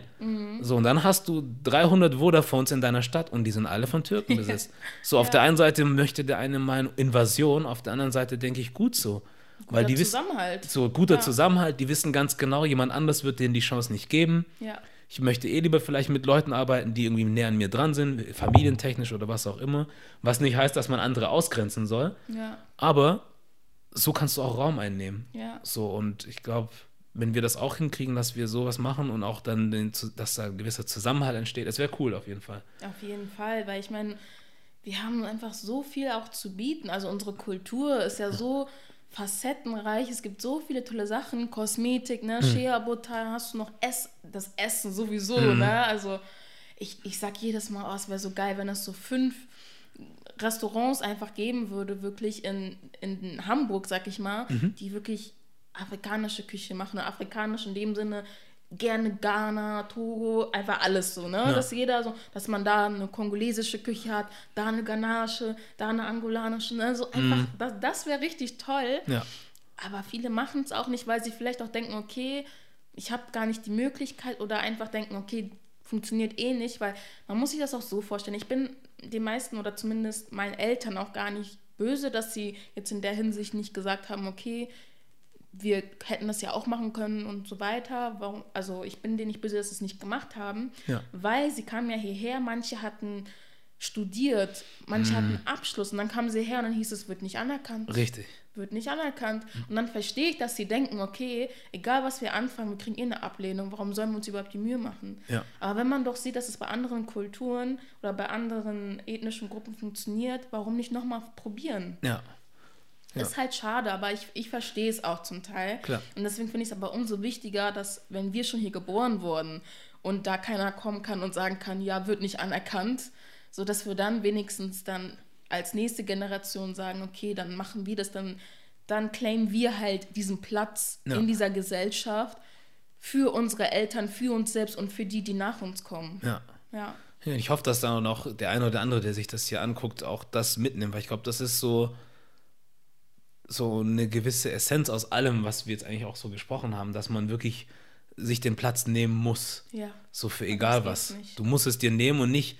So, und dann hast du 300 Vodafones in deiner Stadt und die sind alle von Türken besetzt. So, auf Ja. der einen Seite möchte der eine meinen Invasion, auf der anderen Seite denke ich, gut so. Weil Guter die wissen, Zusammenhalt. so guter Ja. Zusammenhalt, die wissen ganz genau, jemand anders wird denen die Chance nicht geben. Ich möchte eh lieber vielleicht mit Leuten arbeiten, die irgendwie näher an mir dran sind, familientechnisch oder was auch immer. Was nicht heißt, dass man andere ausgrenzen soll. Aber so kannst du auch Raum einnehmen. Ja. So, und ich glaube, wenn wir das auch hinkriegen, dass wir sowas machen und auch dann, den, dass da ein gewisser Zusammenhalt entsteht, das wäre cool auf jeden Fall. Auf jeden Fall, weil ich meine, wir haben einfach so viel auch zu bieten. Also unsere Kultur ist ja so facettenreich. Es gibt so viele tolle Sachen, Kosmetik, ne, Shea Butter, hast du noch Ess, das Essen sowieso, ne? Also ich, ich sag jedes Mal, oh, es wäre so geil, wenn es so fünf Restaurants einfach geben würde, wirklich in, in Hamburg, sag ich mal, die wirklich afrikanische Küche machen, ne? afrikanisch in dem Sinne, gerne Ghana, Togo, einfach alles so, ne? Dass jeder so, dass man da eine kongolesische Küche hat, da eine ghanaische, da eine angolanische, ne? So einfach, das, das wäre richtig toll. Ja. Aber viele machen es auch nicht, weil sie vielleicht auch denken, okay, ich habe gar nicht die Möglichkeit oder einfach denken, okay, funktioniert eh nicht, weil man muss sich das auch so vorstellen. Ich bin den meisten oder zumindest meinen Eltern auch gar nicht böse, dass sie jetzt in der Hinsicht nicht gesagt haben, okay, wir hätten das ja auch machen können und so weiter. Warum, also ich bin denen nicht böse, dass sie es nicht gemacht haben, Ja. weil sie kamen ja hierher, manche hatten studiert, manche hatten Abschluss und dann kamen sie her und dann hieß es, wird nicht anerkannt Richtig. wird nicht anerkannt. Und dann verstehe ich, dass sie denken, okay, egal was wir anfangen, wir kriegen eh eine Ablehnung, warum sollen wir uns überhaupt die Mühe machen? Ja. Aber wenn man doch sieht, dass es bei anderen Kulturen oder bei anderen ethnischen Gruppen funktioniert, warum nicht nochmal probieren? Ja. Ja. Ist halt schade, aber ich, ich verstehe es auch zum Teil. Klar. Und deswegen finde ich es aber umso wichtiger, dass wenn wir schon hier geboren wurden und da keiner kommen kann und sagen kann, ja, wird nicht anerkannt, so dass wir dann wenigstens dann als nächste Generation sagen, okay, dann machen wir das, dann, dann claimen wir halt diesen Platz Ja. in dieser Gesellschaft für unsere Eltern, für uns selbst und für die, die nach uns kommen. Ja. Ja. Ja, ich hoffe, dass dann auch der eine oder andere, der sich das hier anguckt, auch das mitnimmt, weil ich glaube, das ist so, so eine gewisse Essenz aus allem, was wir jetzt eigentlich auch so gesprochen haben, dass man wirklich sich den Platz nehmen muss. Ja. So für egal was. Du musst es dir nehmen und nicht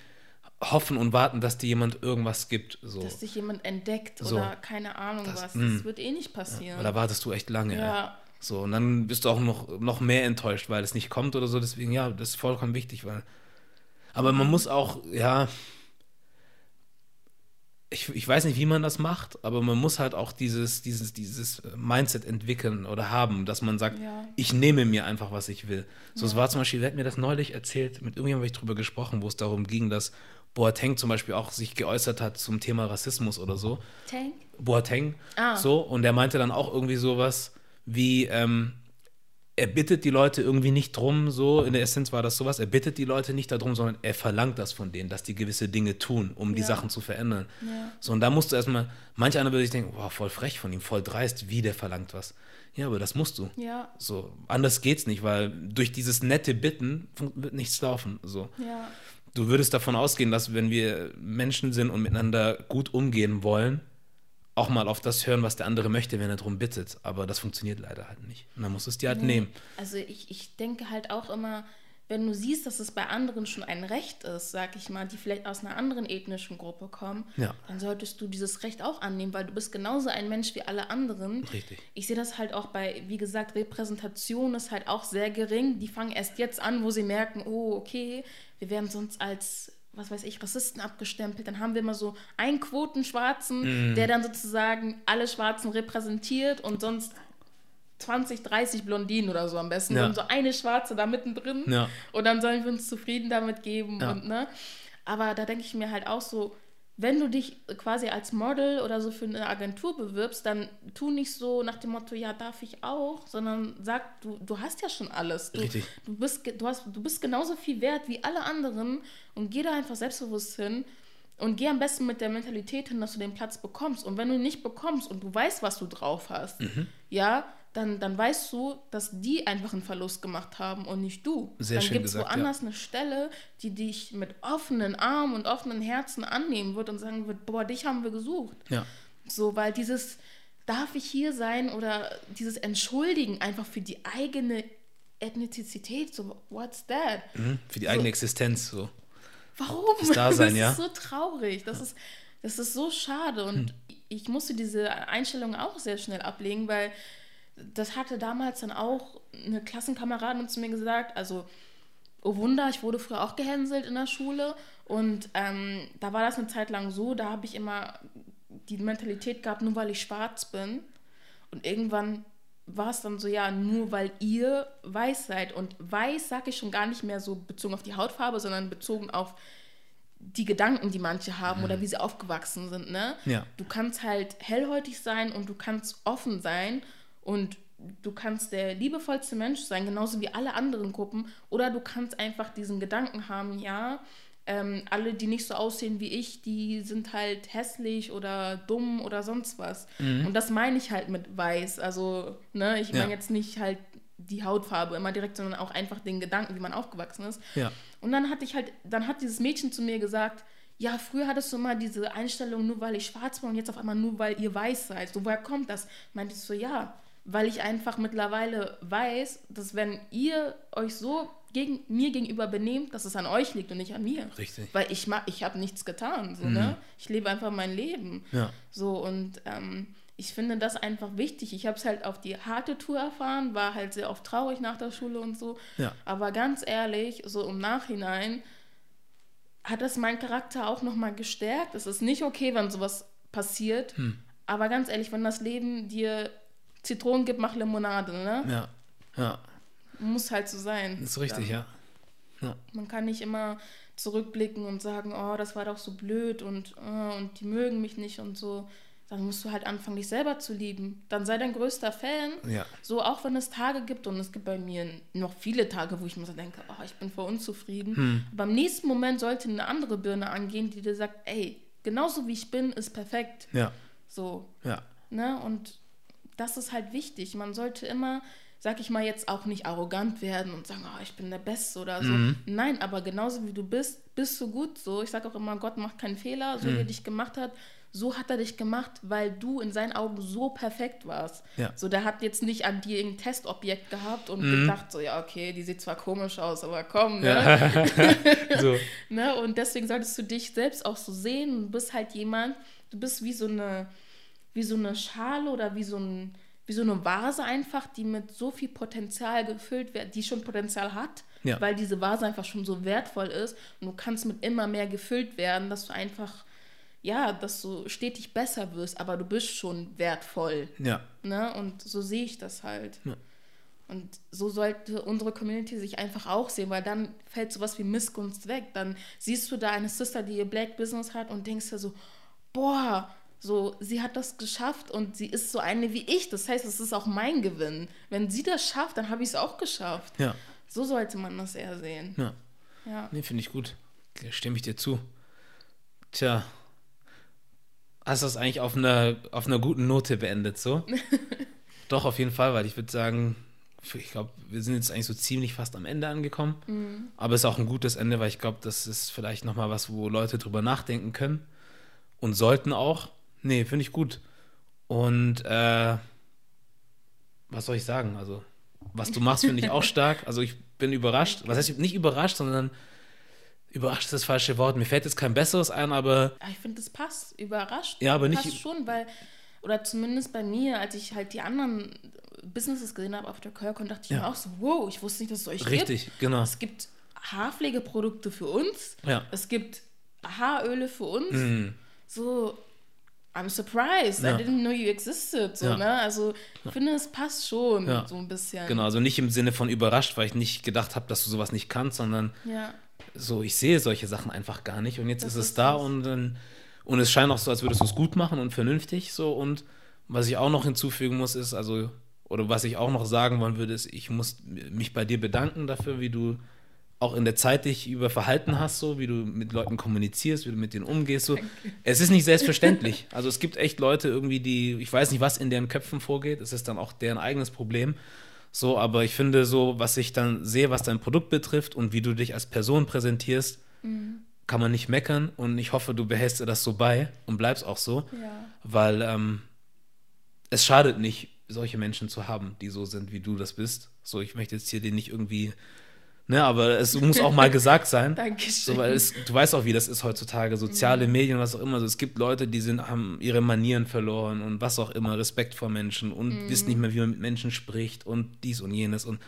hoffen und warten, dass dir jemand irgendwas gibt. So. Dass sich jemand entdeckt So. oder keine Ahnung Das- was. mm. Das wird eh nicht passieren. Oder wartest du echt lange. Ja. ey. So, und dann bist du auch noch, noch mehr enttäuscht, weil es nicht kommt oder so. Deswegen, ja, das ist vollkommen wichtig, weil. Aber man muss auch, ja. Ich, ich weiß nicht, wie man das macht, aber man muss halt auch dieses, dieses, dieses Mindset entwickeln oder haben, dass man sagt, Ja. ich nehme mir einfach, was ich will. So, es war zum Beispiel, wer hat mir das neulich erzählt, mit irgendjemandem habe ich drüber gesprochen, wo es darum ging, dass Boateng zum Beispiel auch sich geäußert hat zum Thema Rassismus oder so. Tank? Boateng. Ah. So, und er meinte dann auch irgendwie sowas wie, ähm, er bittet die Leute irgendwie nicht drum, so in der Essenz war das sowas, er bittet die Leute nicht darum, sondern er verlangt das von denen, dass die gewisse Dinge tun, um die Ja. Sachen zu verändern. Ja. So, und da musst du erstmal, manch einer würde sich denken, wow, voll frech von ihm, voll dreist, wie der verlangt was. Ja, aber das musst du. Ja. So, anders geht's nicht, weil durch dieses nette Bitten wird nichts laufen. So. Ja. Du würdest davon ausgehen, dass wenn wir Menschen sind und miteinander gut umgehen wollen, auch mal auf das hören, was der andere möchte, wenn er darum bittet. Aber das funktioniert leider halt nicht. Und dann musst du es dir halt nehmen. Also ich, ich denke halt auch immer, wenn du siehst, dass es bei anderen schon ein Recht ist, sag ich mal, die vielleicht aus einer anderen ethnischen Gruppe kommen, Ja. dann solltest du dieses Recht auch annehmen, weil du bist genauso ein Mensch wie alle anderen. Richtig. Ich sehe das halt auch bei, wie gesagt, Repräsentation ist halt auch sehr gering. Die fangen erst jetzt an, wo sie merken, oh, okay, wir werden sonst als, was weiß ich, Rassisten abgestempelt. Dann haben wir immer so einen Quotenschwarzen, Mhm. der dann sozusagen alle Schwarzen repräsentiert und sonst 20, 30 Blondinen oder so am besten Ja. und so eine Schwarze da mittendrin. Ja. Und dann sollen wir uns zufrieden damit geben. Ja. Und, ne? Aber da denke ich mir halt auch so, wenn du dich quasi als Model oder so für eine Agentur bewirbst, dann tu nicht so nach dem Motto, ja, darf ich auch, sondern sag, du, du hast ja schon alles. Du, Richtig. Du bist, du, hast, du bist genauso viel wert wie alle anderen und geh da einfach selbstbewusst hin und geh am besten mit der Mentalität hin, dass du den Platz bekommst. Und wenn du ihn nicht bekommst und du weißt, was du drauf hast, Mhm. ja, dann, dann weißt du, dass die einfach einen Verlust gemacht haben und nicht du. Sehr dann schön gibt es woanders eine Stelle, die dich mit offenen Armen und offenen Herzen annehmen wird und sagen wird, boah, dich haben wir gesucht. Ja. So, weil dieses darf ich hier sein oder dieses Entschuldigen einfach für die eigene Ethnizität, so what's that? Mhm, Für die eigene Existenz so. Warum? Das Dasein, das ja. ist so traurig. Das ist, das ist so schade. Und Hm. ich musste diese Einstellung auch sehr schnell ablegen, weil das hatte damals dann auch eine Klassenkameradin zu mir gesagt. Also, oh Wunder, ich wurde früher auch gehänselt in der Schule. Und ähm, da war das eine Zeit lang so, da habe ich immer die Mentalität gehabt, nur weil ich schwarz bin. Und irgendwann war es dann so, ja, nur weil ihr weiß seid. Und weiß sage ich schon gar nicht mehr so bezogen auf die Hautfarbe, sondern bezogen auf die Gedanken, die manche haben oder wie sie aufgewachsen sind. Ne? Ja. Du kannst halt hellhäutig sein und du kannst offen sein und du kannst der liebevollste Mensch sein, genauso wie alle anderen Gruppen. Oder du kannst einfach diesen Gedanken haben, ja, ähm, alle, die nicht so aussehen wie ich, die sind halt hässlich oder dumm oder sonst was. Und das meine ich halt mit weiß. Also, ne, ich meine Ja. jetzt nicht halt die Hautfarbe immer direkt, sondern auch einfach den Gedanken, wie man aufgewachsen ist. Ja. Und dann hatte ich halt, dann hat dieses Mädchen zu mir gesagt, ja, früher hattest du immer diese Einstellung, nur weil ich schwarz bin und jetzt auf einmal nur weil ihr weiß seid. So, woher kommt das? Meinte ich so, ja, weil ich einfach mittlerweile weiß, dass wenn ihr euch so gegen, mir gegenüber benehmt, dass es an euch liegt und nicht an mir. Richtig. Weil ich ma- ich habe nichts getan, so, ne? Ich lebe einfach mein Leben. Ja. So, und ähm, ich finde das einfach wichtig. Ich habe es halt auf die harte Tour erfahren, war halt sehr oft traurig nach der Schule und so. Ja. Aber ganz ehrlich, so im Nachhinein hat das meinen Charakter auch nochmal gestärkt. Es ist nicht okay, wenn sowas passiert. Hm. Aber ganz ehrlich, wenn das Leben dir Zitronen gibt, mach Limonade, ne? Ja. Ja. Muss halt so sein. Das ist richtig, ja. Ja. Man kann nicht immer zurückblicken und sagen, oh, das war doch so blöd und, oh, und die mögen mich nicht und so. Dann musst du halt anfangen, dich selber zu lieben. Dann sei dein größter Fan. Ja. So, auch wenn es Tage gibt und es gibt bei mir noch viele Tage, wo ich mir so denke, oh, ich bin voll unzufrieden. Hm. Aber im nächsten Moment sollte eine andere Birne angehen, die dir sagt, ey, genauso wie ich bin, ist perfekt. Ja. So, Ja. Ne? Und das ist halt wichtig. Man sollte immer, sag ich mal, jetzt auch nicht arrogant werden und sagen, oh, ich bin der Beste oder so. Mhm. Nein, aber genauso wie du bist, bist du gut so. Ich sage auch immer, Gott macht keinen Fehler, so wie Mhm. er dich gemacht hat. So hat er dich gemacht, weil du in seinen Augen so perfekt warst. Ja. So, der hat jetzt nicht an dir irgendein Testobjekt gehabt und Mhm. gedacht, so, ja, okay, die sieht zwar komisch aus, aber komm, ne? Ja. so. Ne? Und deswegen solltest du dich selbst auch so sehen. Du bist halt jemand, du bist wie so eine, wie so eine Schale oder wie so, ein, wie so eine Vase einfach, die mit so viel Potenzial gefüllt wird, die schon Potenzial hat, Ja. weil diese Vase einfach schon so wertvoll ist. Und du kannst mit immer mehr gefüllt werden, dass du einfach, ja, dass du stetig besser wirst, aber du bist schon wertvoll. Ja. Ne? Und so sehe ich das halt. Ja. Und so sollte unsere Community sich einfach auch sehen, weil dann fällt sowas wie Missgunst weg. Dann siehst du da eine Sister, die ihr Black Business hat und denkst dir so, boah, so, sie hat das geschafft und sie ist so eine wie ich. Das heißt, es ist auch mein Gewinn. Wenn sie das schafft, dann habe ich es auch geschafft. Ja. So sollte man das eher sehen. Ja. Ja. Nee, finde ich gut. Stimme ich dir zu. Tja. Hast du das eigentlich auf einer, auf einer guten Note beendet, so? Doch, auf jeden Fall, weil ich würde sagen, ich glaube, wir sind jetzt eigentlich so ziemlich fast am Ende angekommen. Aber es ist auch ein gutes Ende, weil ich glaube, das ist vielleicht nochmal was, wo Leute drüber nachdenken können und sollten auch. Nee, finde ich gut. Und äh, was soll ich sagen? Also, was du machst, finde ich auch stark. Also, ich bin überrascht. Was heißt nicht überrascht, sondern überrascht ist das falsche Wort. Mir fällt jetzt kein besseres ein, aber Aber ich finde, das passt. Überrascht. Ja, aber nicht- Passt schon, weil, oder zumindest bei mir, als ich halt die anderen Businesses gesehen habe auf der Curlcon, dachte ich Ja. mir auch so, wow, ich wusste nicht, dass es euch gibt. richtig, genau. Es gibt Haarpflegeprodukte für uns. Ja. Es gibt Haaröle für uns. Mhm. So, I'm surprised. Ja. I didn't know you existed. So, Ja. ne? Also, ich finde, es passt schon Ja. so ein bisschen. Genau, also nicht im Sinne von überrascht, weil ich nicht gedacht habe, dass du sowas nicht kannst, sondern so, ich sehe solche Sachen einfach gar nicht und jetzt Das ist es ist da und dann, und es scheint auch so, als würdest du es gut machen und vernünftig so und was ich auch noch hinzufügen muss ist, also, oder was ich auch noch sagen wollen würde, ist, ich muss mich bei dir bedanken dafür, wie du auch in der Zeit dich über verhalten hast, so wie du mit Leuten kommunizierst, wie du mit denen umgehst. So. Es ist nicht selbstverständlich. Also es gibt echt Leute irgendwie, die, ich weiß nicht, was in deren Köpfen vorgeht. Es ist dann auch deren eigenes Problem. So, aber ich finde so, was ich dann sehe, was dein Produkt betrifft und wie du dich als Person präsentierst, kann man nicht meckern. Und ich hoffe, du behältst dir das so bei und bleibst auch so. Ja. Weil ähm, es schadet nicht, solche Menschen zu haben, die so sind, wie du das bist. So, ich möchte jetzt hier den nicht irgendwie, ne, aber es muss auch mal gesagt sein. Dankeschön. So, weil es, du weißt auch, wie das ist heutzutage, soziale Medien, was auch immer. So, es gibt Leute, die sind, haben ihre Manieren verloren und was auch immer, Respekt vor Menschen und wissen nicht mehr, wie man mit Menschen spricht und dies und jenes und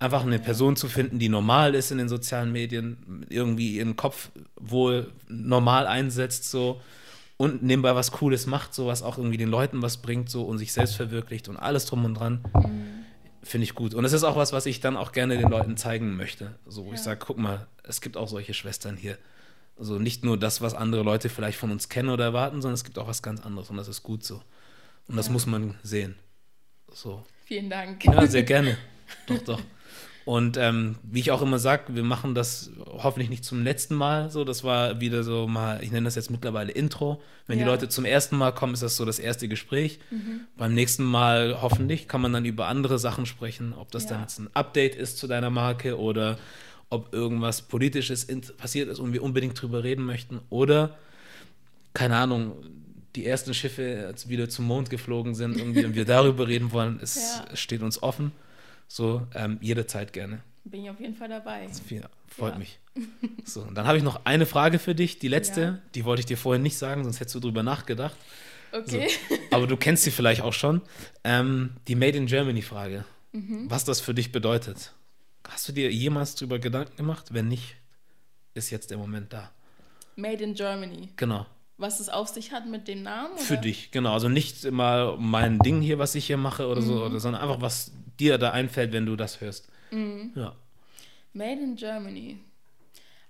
einfach eine Person zu finden, die normal ist in den sozialen Medien, irgendwie ihren Kopf wohl normal einsetzt, so und nebenbei was Cooles macht, so was auch irgendwie den Leuten was bringt, so und sich selbst verwirklicht und alles drum und dran, finde ich gut. Und das ist auch was, was ich dann auch gerne den Leuten zeigen möchte. So, wo ich Ja. sage, guck mal, es gibt auch solche Schwestern hier. Also nicht nur das, was andere Leute vielleicht von uns kennen oder erwarten, sondern es gibt auch was ganz anderes und das ist gut so. Und das Ja. muss man sehen. So. Vielen Dank. Ja, sehr gerne. doch, doch. Und ähm, wie ich auch immer sage, wir machen das hoffentlich nicht zum letzten Mal. So, das war wieder so mal, ich nenne das jetzt mittlerweile Intro. Wenn die Ja. Leute zum ersten Mal kommen, ist das so das erste Gespräch. Beim nächsten Mal hoffentlich kann man dann über andere Sachen sprechen, ob das dann Ja. jetzt ein Update ist zu deiner Marke oder ob irgendwas Politisches passiert ist und wir unbedingt drüber reden möchten oder keine Ahnung, die ersten Schiffe wieder zum Mond geflogen sind irgendwie und wir darüber reden wollen, es Ja. steht uns offen. So, ähm, jederzeit gerne. Bin ich auf jeden Fall dabei. Viel, freut Ja. mich. So, und dann habe ich noch eine Frage für dich, die letzte, Ja. die wollte ich dir vorhin nicht sagen, sonst hättest du drüber nachgedacht. Okay. Aber du kennst sie vielleicht auch schon. Ähm, die Made in Germany Frage. Mhm. Was das für dich bedeutet. Hast du dir jemals drüber Gedanken gemacht? Wenn nicht, ist jetzt der Moment da. Made in Germany. Genau. Was es auf sich hat mit dem Namen? Für oder? dich, genau. Also nicht immer mein Ding hier, was ich hier mache oder Mhm. so, sondern einfach, was dir da einfällt, wenn du das hörst. Mhm. Ja. Made in Germany.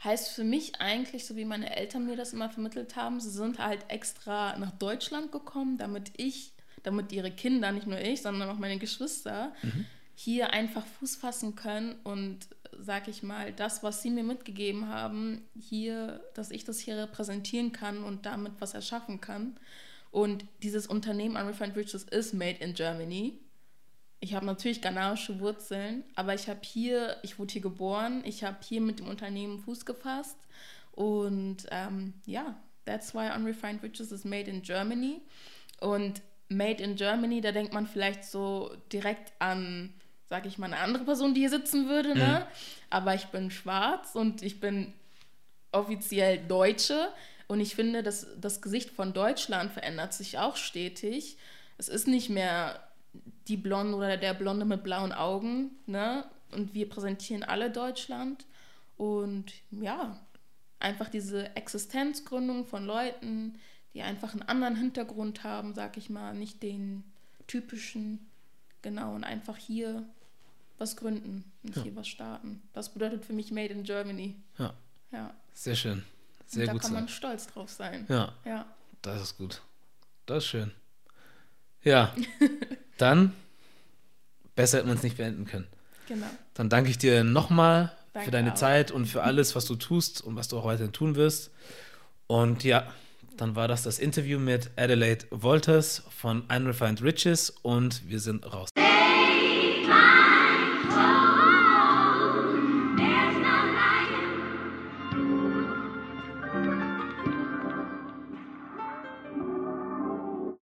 Heißt für mich eigentlich, so wie meine Eltern mir das immer vermittelt haben, sie sind halt extra nach Deutschland gekommen, damit ich, damit ihre Kinder, nicht nur ich, sondern auch meine Geschwister, hier einfach Fuß fassen können und, sag ich mal, das, was sie mir mitgegeben haben, hier, dass ich das hier repräsentieren kann und damit was erschaffen kann. Und dieses Unternehmen Unrefined Riches ist made in Germany. Ich habe natürlich ghanaische Wurzeln, aber ich habe hier, ich wurde hier geboren, ich habe hier mit dem Unternehmen Fuß gefasst und ähm, ja, that's why Unrefined Riches is made in Germany und made in Germany, da denkt man vielleicht so direkt an, sag ich mal, eine andere Person, die hier sitzen würde, ne? Aber ich bin schwarz und ich bin offiziell Deutsche und ich finde, dass das Gesicht von Deutschland verändert sich auch stetig. Es ist nicht mehr die Blonde oder der Blonde mit blauen Augen, ne? Und wir präsentieren alle Deutschland und ja, einfach diese Existenzgründung von Leuten, die einfach einen anderen Hintergrund haben, sag ich mal, nicht den typischen, genau, und einfach hier was gründen und Ja. hier was starten. Das bedeutet für mich Made in Germany. Ja, Ja. sehr schön. Sehr und da gut kann sein. man stolz drauf sein. Ja, Ja. das ist gut. Das ist schön. Ja, dann besser hätten wir es nicht beenden können. Genau. Dann danke ich dir nochmal für deine auch. Zeit und für alles, was du tust und was du auch weiterhin tun wirst. Und ja, dann war das das Interview mit Adelaide Wolters von Unrefined Riches und wir sind raus.